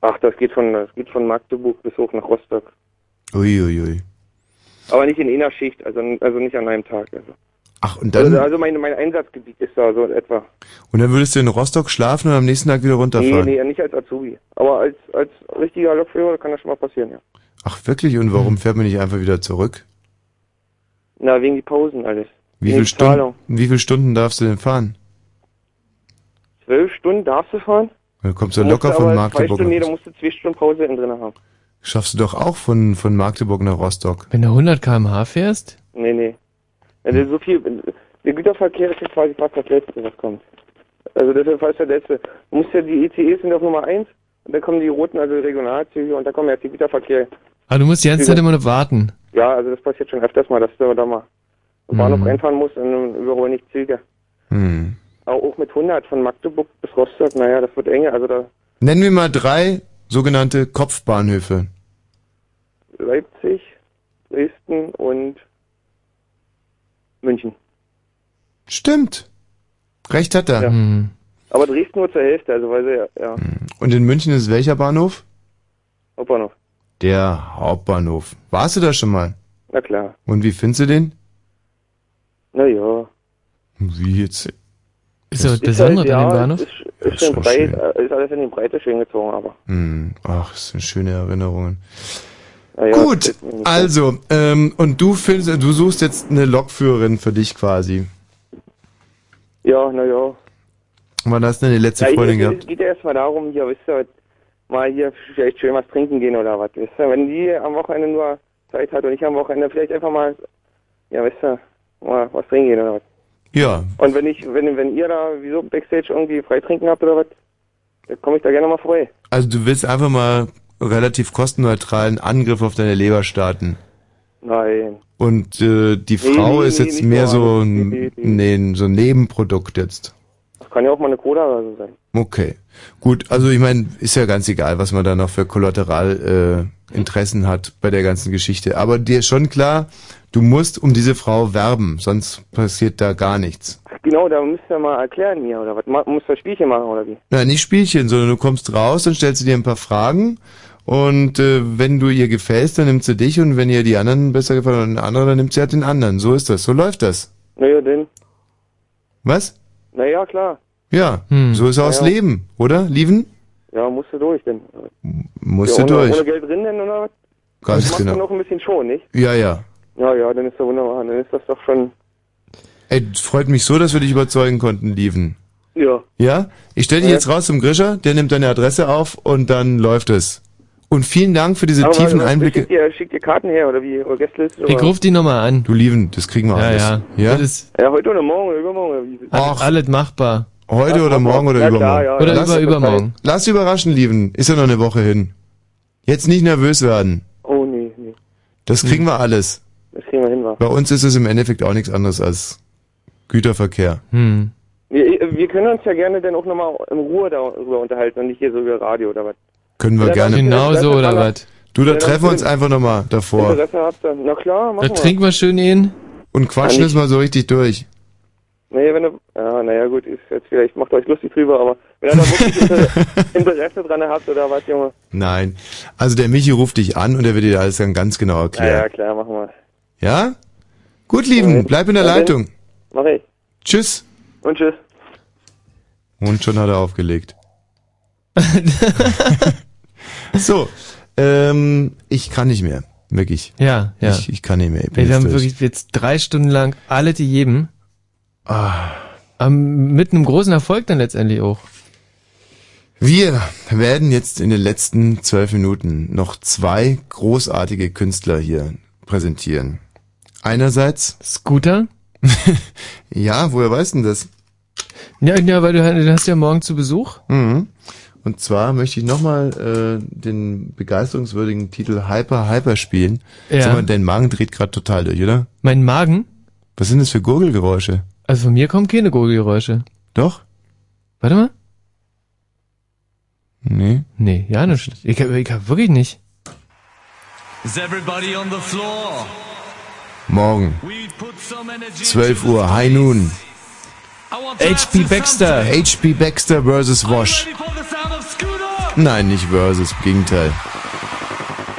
Ach, das geht von, das geht von Magdeburg bis hoch nach Rostock. Uiuiui. Ui, ui. Aber nicht in einer Schicht, also, also nicht an einem Tag. Also, Ach, und dann, also, also mein, mein Einsatzgebiet ist da so etwa. und dann würdest du in Rostock schlafen und am nächsten Tag wieder Nee, runterfahren? nee, nicht als Azubi. Aber als, als richtiger Lokführer kann das schon mal passieren, ja. Ach, wirklich? Und warum fährt man nicht einfach wieder zurück? Na, wegen die Pausen alles. Wie Zahlung. Stunden, wie viele Stunden darfst du denn fahren? Zwölf Stunden darfst du fahren? Du kommst ja Du musst locker von Magdeburg. Stunden, nee, nach da musst du zwei Stunden Pause innen drin haben. Schaffst du doch auch von, von Magdeburg nach Rostock. Wenn du 100 km/h fährst? Nee, nee. Also so viel, der Güterverkehr ist ja quasi fast das Letzte, was kommt. Also das ist fast das Letzte. Du musst ja, die ECEs sind auf Nummer eins und dann kommen die roten, also die Regionalzüge und dann kommen erst die Güterverkehr. Aber du musst die ganze Zeit immer noch warten. Ja, also das passiert schon öfters mal, dass du da mal am Bahnhof Mhm. reinfahren musst und dann überholen nicht Züge. Hm. Auch mit 100 von Magdeburg bis Rostock, naja, das wird enge. Also da Nennen wir mal drei sogenannte Kopfbahnhöfe. Leipzig, Dresden und München. Stimmt. Recht hat er. Ja. Aber Dresden nur zur Hälfte, also weil sie ja, ja. Und in München ist welcher Bahnhof? Hauptbahnhof. Der Hauptbahnhof. Warst du da schon mal? Na klar. Und wie findest du den? Na ja. Wie jetzt? Ist er Ist besonders halt, ja, an dem Bahnhof? Ist, ist, schon breit, ist alles in die Breite schön gezogen, aber. Hm, ach, das sind schöne Erinnerungen. Ja, Gut, ist- also, ähm, und du findest, du suchst jetzt eine Lokführerin für dich quasi. Ja, na ja. Wann hast du denn die letzte ja, ich- Freundin es, gehabt? es geht ja erstmal darum, hier, wisst ihr, mal hier vielleicht schön was trinken gehen oder was. Wisst ihr, wenn die am Wochenende nur Zeit hat und ich am Wochenende vielleicht einfach mal, ja, wisst ihr, mal was trinken gehen oder was. Ja, Und wenn ich, wenn, wenn ihr da wieso Backstage irgendwie frei trinken habt oder was, dann komme ich da gerne mal vorbei. also du willst einfach mal relativ kostenneutralen Angriff auf deine Leber starten. Nein. Und äh, die Nee, Frau nee, ist nee, jetzt mehr so ein, Nee, so ein Nebenprodukt jetzt. Das kann ja auch mal eine Cola oder so sein. Okay. Gut, also ich meine, ist ja ganz egal, was man da noch für Kollateral äh, Interessen hat bei der ganzen Geschichte. Aber dir ist schon klar, du musst um diese Frau werben, sonst passiert da gar nichts. Genau, da müsst ihr mal erklären mir, oder was? Ma- Muss das Spielchen machen, oder wie? Na, nicht Spielchen, sondern du kommst raus, dann stellst du dir ein paar Fragen und äh, wenn du ihr gefällst, dann nimmt sie dich und wenn ihr die anderen besser gefallen und ein anderer, dann nimmt sie halt den anderen. So ist das, so läuft das. Naja, denn. Was? Naja, klar. Ja, Hm. so ist auch das Ja, ja. Leben, oder? Lieven? Ja, musst du durch, denn. Musst ja, du ohne, durch. Ohne Geld drin, denn, oder was? Ganz das genau. dann noch ein bisschen schon, nicht? Ja, ja. Ja, ja, dann ist doch wunderbar. Dann ist das doch schon. Ey, freut mich so, dass wir dich überzeugen konnten, Lieven. Ja. Ja? Ich stelle dich Ja. jetzt raus zum Grischer, der nimmt deine Adresse auf und dann läuft es. Und vielen Dank für diese Aber tiefen was- Einblicke. Schickt ihr, schickt ihr Karten her, oder wie? Oder Gästeliste? Ich oder? ruf die nochmal an. Du Lieven, das kriegen wir Ja, alles. ja. Ja? Das Ja, heute oder morgen oder übermorgen, oder wie? alles, alles machbar. Heute Ja, oder morgen oder ja, übermorgen? klar, ja, Oder ja. über, übermorgen. Lass überraschen, Lieven. Ist ja noch eine Woche hin. Jetzt nicht nervös werden. Oh, nee, nee. Das kriegen wir alles. Das kriegen wir hin, wa? Bei uns ist es im Endeffekt auch nichts anderes als Güterverkehr. Hm. Wir, wir können uns ja gerne dann auch nochmal in Ruhe darüber unterhalten und nicht hier so über Radio oder was. Können wir Ja, gerne. dann- Genau so, oder was? Du, da treffen wir uns einfach nochmal davor. Interesse habt ihr? Na klar, Da machen wir. trinken wir schön ihn. Und quatschen Ja, es nicht- mal so richtig durch. Nee, wenn du, ja, naja, gut, ist jetzt vielleicht, macht euch lustig drüber, aber wenn ihr da wirklich Inter [LAUGHS] Interesse dran habt oder was, Junge. Nein. Also der Michi ruft dich an und er wird dir alles dann ganz genau Ja, ja, erklären. klar, machen wir. Ja? Gut, Lieben, bleib in der dann- Leitung. Mach ich. Tschüss. Und tschüss. Und schon hat er aufgelegt. [LAUGHS] so, ähm, ich kann nicht mehr. Wirklich. Ja, ja. Ich, ich kann nicht mehr. Ey, wir haben durch. wirklich jetzt drei Stunden lang alle die jedem. Ah. Ähm, mit einem großen Erfolg dann letztendlich auch. Wir werden jetzt in den letzten zwölf Minuten noch zwei großartige Künstler hier präsentieren. Einerseits. Scooter? [LAUGHS] ja, woher weißt du denn das? Ja, ja, weil du, du hast ja morgen zu Besuch. Mhm. Und zwar möchte ich nochmal äh, den begeisterungswürdigen Titel Hyper Hyper spielen. Ja. Sag mal, dein Magen dreht gerade total durch, oder? Mein Magen? Was sind das für Gurgelgeräusche? Also von mir kommen keine Gurgelgeräusche. Doch? Warte mal. Nee. Nee, ja, nicht. Ich hab, ich hab wirklich nicht. Is everybody on the floor? Morgen. 12 Uhr, High Noon. HP Baxter. HP Baxter versus Wash. Nein, nicht versus, im Gegenteil.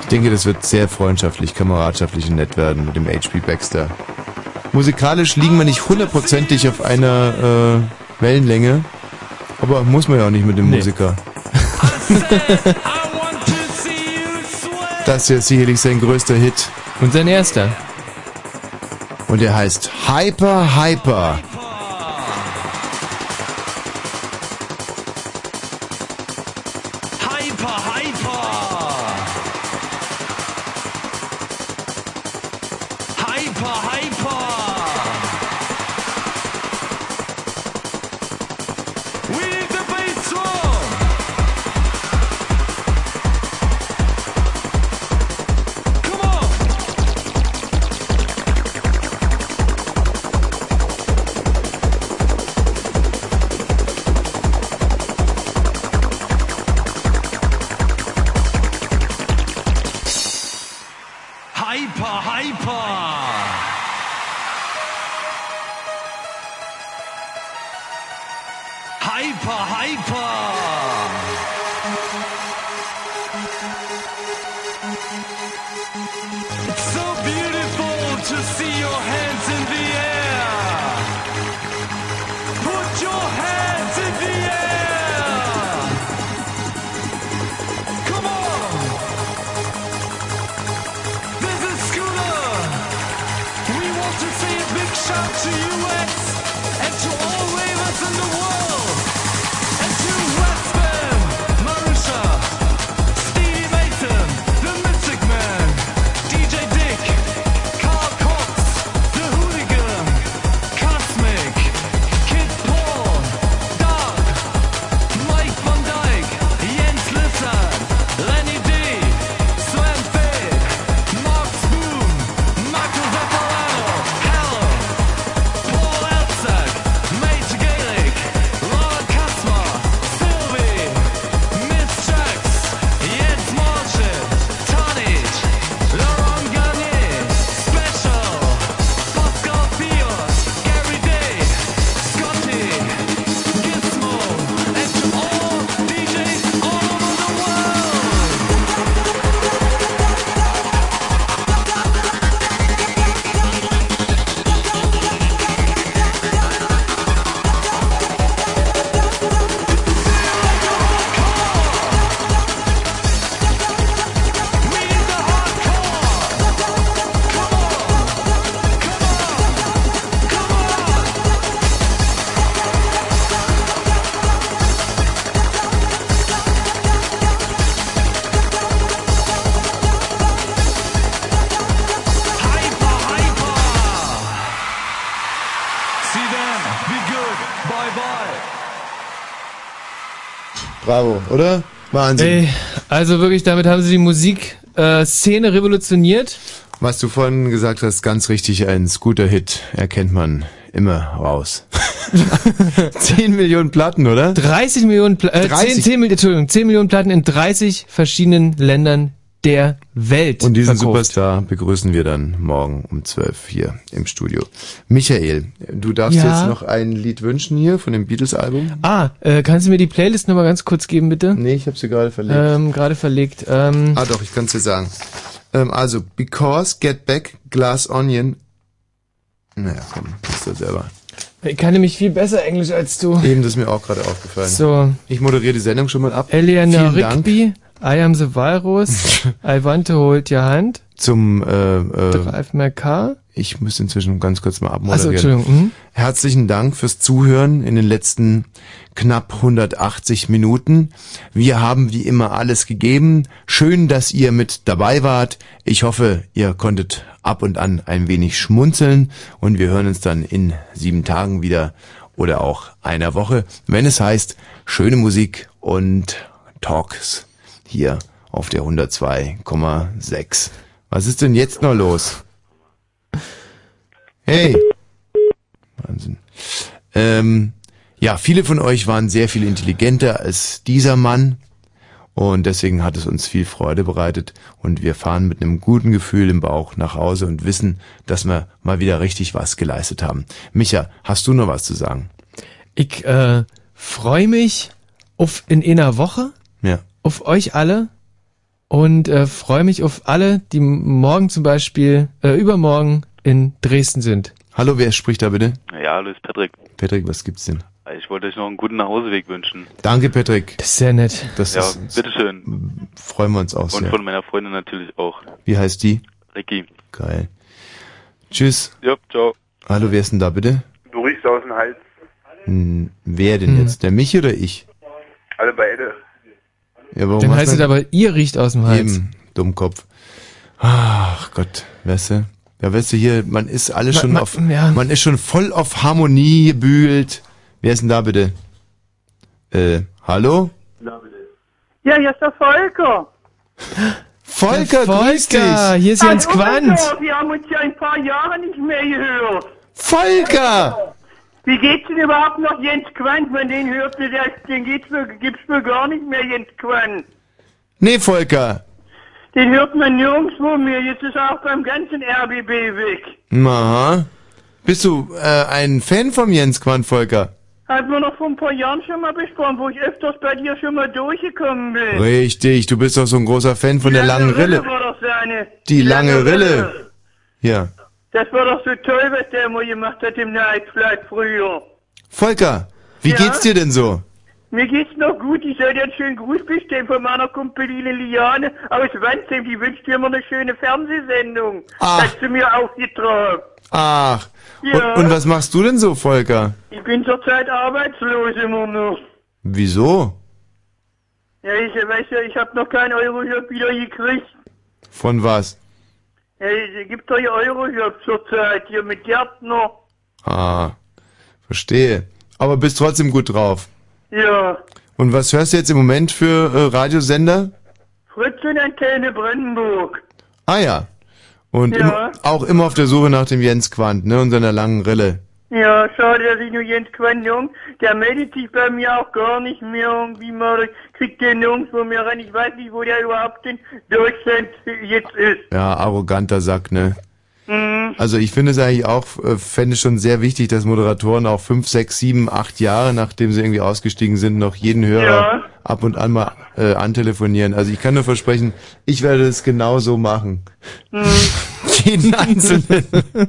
Ich denke, das wird sehr freundschaftlich, kameradschaftlich und nett werden mit dem HP Baxter. Musikalisch liegen wir nicht hundertprozentig auf einer äh, Wellenlänge, aber muss man ja auch nicht mit dem Nee. Musiker. [LAUGHS] Das hier ist sicherlich sein größter Hit. Und sein erster. Und er heißt Hyper. Hyper, oder? Wahnsinn. Ey, also wirklich, damit haben sie die Musikszene revolutioniert. Was du vorhin gesagt hast, ganz richtig, ein Scooter-Hit erkennt man immer raus. [LAUGHS] 10 Millionen Platten, oder? 30 Millionen, Pla äh, 30. 10, 10, Mil- Entschuldigung, 10 Millionen Platten in 30 verschiedenen Ländern der Welt. Und diesen verkauft. Superstar begrüßen wir dann morgen um 12 hier im Studio. Michael, du darfst Ja? jetzt noch ein Lied wünschen hier von dem Beatles-Album? Ah, äh, kannst du mir die Playlist nochmal ganz kurz geben, bitte? Nee, ich habe sie gerade verlegt. Ähm, gerade verlegt. Ähm, Ah doch, ich kann es dir sagen. Ähm, also, Because, Get Back, Glass Onion. Naja, komm, bist du selber. ich kann nämlich viel besser Englisch als du. Eben, das ist mir auch gerade aufgefallen. So. Ich moderiere die Sendung schon mal ab. Eleanor Vielen Dank Rigby, I am the Walrus, [LAUGHS] I want to hold your hand, zum äh, äh, car. Ich muss inzwischen ganz kurz mal abmoderieren. Entschuldigung. Mhm. Herzlichen Dank fürs Zuhören in den letzten knapp 180 Minuten. Wir haben wie immer alles gegeben. Schön, dass ihr mit dabei wart. Ich hoffe, ihr konntet ab und an ein wenig schmunzeln und wir hören uns dann in sieben Tagen wieder oder auch einer Woche, wenn es heißt schöne Musik und Talks hier auf der 102,6. Was ist denn jetzt noch los? Hey. Wahnsinn. Ähm, ja, viele von euch waren sehr viel intelligenter als dieser Mann und deswegen hat es uns viel Freude bereitet und wir fahren mit einem guten Gefühl im Bauch nach Hause und wissen, dass wir mal wieder richtig was geleistet haben. Micha, hast du noch was zu sagen? Ich äh, freue mich auf in einer Woche Ja. Auf euch alle und äh, freue mich auf alle, die morgen zum Beispiel, äh, übermorgen in Dresden sind. Hallo, wer spricht da bitte? Ja, hallo, ist Patrick. Patrick, was gibt's denn? Ich wollte euch noch einen guten Nachhauseweg wünschen. Danke, Patrick. Das ist sehr nett. Das ja, ist, bitteschön. freuen wir uns auch Und sehr. von meiner Freundin natürlich auch. Wie heißt die? Ricky. Geil. Tschüss. Ja, ciao. Hallo, wer ist denn da bitte? Du riechst aus dem Hals. Hm, wer denn Hm. jetzt? Der Michi oder ich? Alle beide. Ja, warum Dann heißt es aber, ihr riecht aus dem Hals. Eben, Dummkopf. Ach Gott, weißt du? Ja, weißt du hier, man ist alle Ma- schon ma- auf, ja. man ist schon voll auf Harmonie gebühlt. Wer ist denn da bitte? Äh, hallo? Ja, hier ist der Volker. Volker, grüß dich. hier ist Jens Hallo, Quandt. Volker, Wir haben uns ja ein paar Jahre nicht mehr gehört. Volker! Wie geht's denn überhaupt noch Jens Quandt? Wenn den hört, den geht's mir, gibt's mir gar nicht mehr, Jens Quandt. Nee, Volker. Den hört man nirgendwo mehr. Jetzt ist er auch beim ganzen RBB weg. Aha. Bist du äh, ein Fan vom Jens Quandt, Volker? Hatten wir noch vor ein paar Jahren schon mal besprochen, wo ich öfters bei dir schon mal durchgekommen bin. Richtig, du bist doch so ein großer Fan von der langen Rille. war doch seine. Die lange Rille. Ja. Das war doch so toll, was der immer gemacht hat im Nightflight früher. Volker, wie Ja? geht's dir denn so? Mir geht's noch gut. Ich soll dir einen schönen Gruß bestellen von meiner Kumpeline Liane aus Wandsheim. Die wünscht dir immer eine schöne Fernsehsendung. Ach. Hast du mir aufgetragen. Ach. Ja. Und, und was machst du denn so, Volker? Ich bin zurzeit arbeitslos immer noch. Wieso? Ja, ich weiß ja, ich habe noch keinen Eurojob wieder gekriegt. Von was? Es gibt doch hier Eurojob zurzeit, hier mit Gärtner. Ah, verstehe. Aber bist trotzdem gut drauf. Ja, Und was hörst du jetzt im Moment für äh, Radiosender? Fritz und Antenne Brandenburg. Ah ja. Und Ja. immer, auch immer auf der Suche nach dem Jens Quandt, ne, und seiner langen Rille. Ja, schade, dass ich nur Jens Quandt der meldet sich bei mir auch gar nicht mehr irgendwie mal, kriegt den nirgendwo mehr rein. Ich weiß nicht, wo der überhaupt in Deutschland jetzt ist. Ja, arroganter Sack, ne? Mhm. Also ich finde es eigentlich auch, äh, fände es schon sehr wichtig, dass Moderatoren auch fünf, sechs, sieben, acht Jahre, nachdem sie irgendwie ausgestiegen sind, noch jeden Hörer Ja. ab und an mal äh, antelefonieren. Also ich kann nur versprechen, ich werde es genau so machen. Mhm. [LAUGHS] Jeden einzelnen. [LAUGHS] Wie,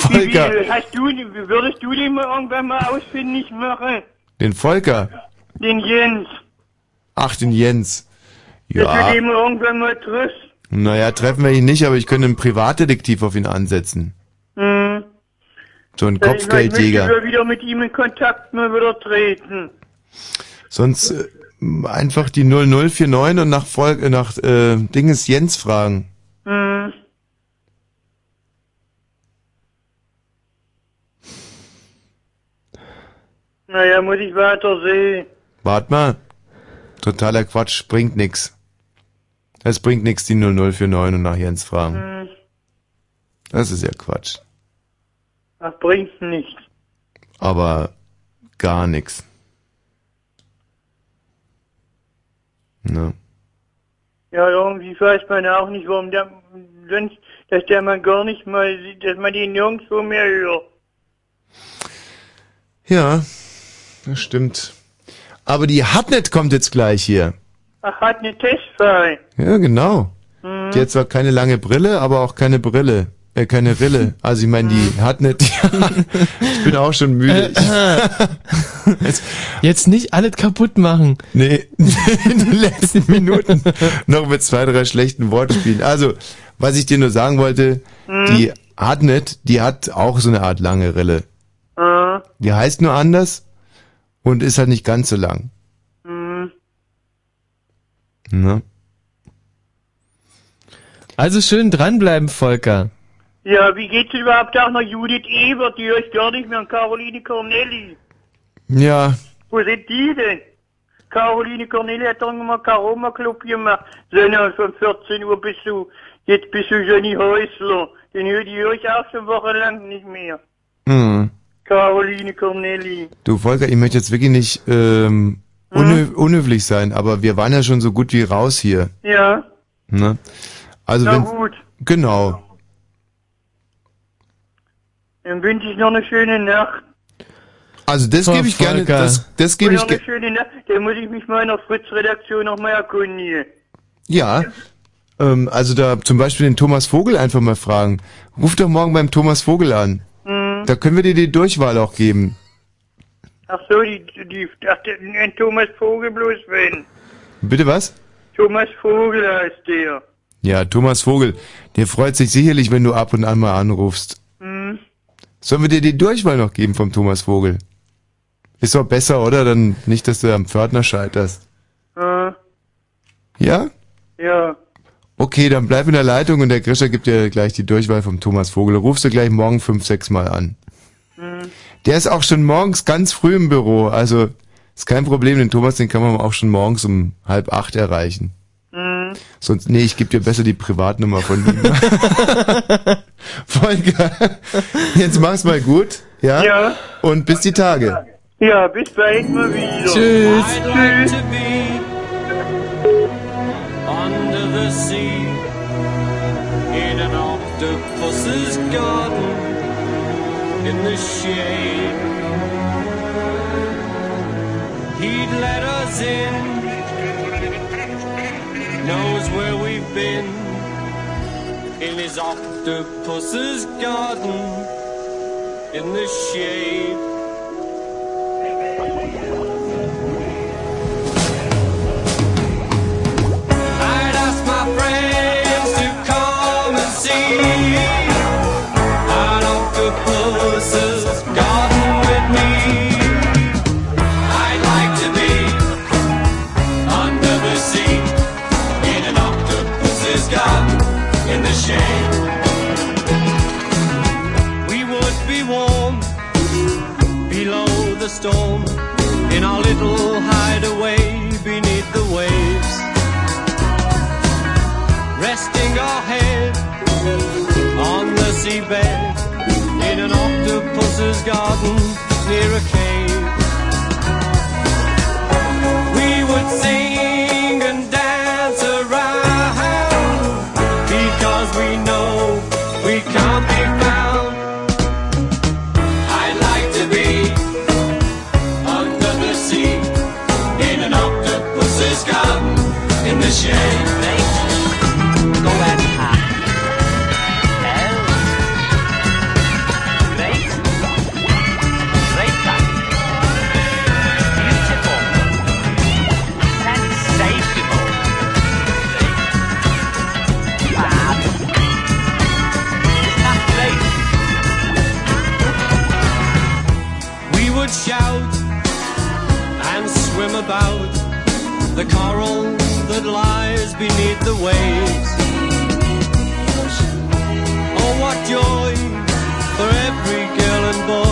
Volker, wie, hast du, würdest du den mal irgendwann mal ausfindig machen? den Volker. Den Jens. Ach, den Jens. Dass Ja, du den mal irgendwann mal triffst. Naja, treffen wir ihn nicht, aber ich könnte einen Privatdetektiv auf ihn ansetzen. Mhm. So ein Ich möchte Kopfgeldjäger. wir wieder mit ihm in Kontakt mal wieder treten. Sonst äh, einfach die 0049 und nach Volk, äh, nach äh, Dinges Jens fragen. Mhm. Naja, muss ich weiter sehen. Wart mal. Totaler Quatsch, bringt nix. Es bringt nix, die 0049 und nach Jens fragen. Hm, Das ist ja Quatsch. das bringt nichts. Aber gar nix. Ne? Ja, irgendwie weiß man auch nicht, warum der, sonst, dass der man gar nicht mal sieht, dass man den nirgendwo mehr hört. Ja, das stimmt. Aber die Hotnet kommt jetzt gleich hier. Ach, hat eine Testfall. Ja, genau. Mhm. Die hat zwar keine lange Brille, aber auch keine Brille. Äh, keine Rille. Also ich meine, die hat nicht. [LAUGHS] ich bin auch schon müde. [LAUGHS] Ich, Jetzt nicht alles kaputt machen. nee, [LAUGHS] in den letzten Minuten noch mit zwei, drei schlechten Wortspielen. Also, was ich dir nur sagen wollte, Mhm. die Hardnet, die hat auch so eine Art lange Rille. Ah, Die heißt nur anders und ist halt nicht ganz so lang. Ne? Also schön dranbleiben, Volker. Ja, wie geht's überhaupt auch noch Judith Ebert? Die höre ich gar nicht mehr an Caroline Cornelli. Ja, Wo sind die denn? Caroline Cornelli hat doch mal Karoma Club gemacht. Sondern von 14 Uhr bis zu, jetzt bis zu Jenny Häusler. Den höre, höre ich auch schon wochenlang nicht mehr. hm. Caroline Cornelli. Du Volker, ich möchte jetzt wirklich nicht ähm, unhö unhöflich sein, aber wir waren ja schon so gut wie raus hier. Ja, Ne? Also na wenn gut. genau. Dann wünsche ich noch eine schöne Nacht. Also das Oh, gebe ich gerne, Volker. das, das gebe ich noch eine ge schöne Nacht. Dann muss ich mich mal in der Fritz-Redaktion noch mal erkundigen. Ja. Ähm, also da zum Beispiel den Thomas Vogel einfach mal fragen. Ruf doch morgen beim Thomas Vogel an. Hm. Da können wir dir die Durchwahl auch geben. Ach so, die, die, ach, der, ein Thomas Vogel bloß wenn. Bitte was? Thomas Vogel heißt der. Ja, Thomas Vogel. Der freut sich sicherlich, wenn du ab und an mal anrufst. Hm. Sollen wir dir die Durchwahl noch geben vom Thomas Vogel? Ist doch besser, oder? Dann nicht, dass du am Pförtner scheiterst. Äh, Ja? ja. Okay, dann bleib in der Leitung und der Grischer gibt dir gleich die Durchwahl vom Thomas Vogel. Rufst du gleich morgen fünf, sechs Mal an. Hm. Der ist auch schon morgens ganz früh im Büro. Also ist kein Problem. Den Thomas, den kann man auch schon morgens um halb acht erreichen. Hm. Sonst, nee, ich gebe dir besser die Privatnummer von ihm. [LAUGHS] Volker, jetzt mach's mal gut. Ja? Ja. Und bis die Tage. Ja, bis bald mal wieder. Tschüss. Tschüss. under the sea in an octopus's garden in the shade. He'd let us in, knows where we've been in his octopus's garden in the shade. In our little hideaway beneath the waves resting our head on the seabed in an octopus's garden near a cave. The coral that lies beneath the waves. Oh, what joy for every girl and boy,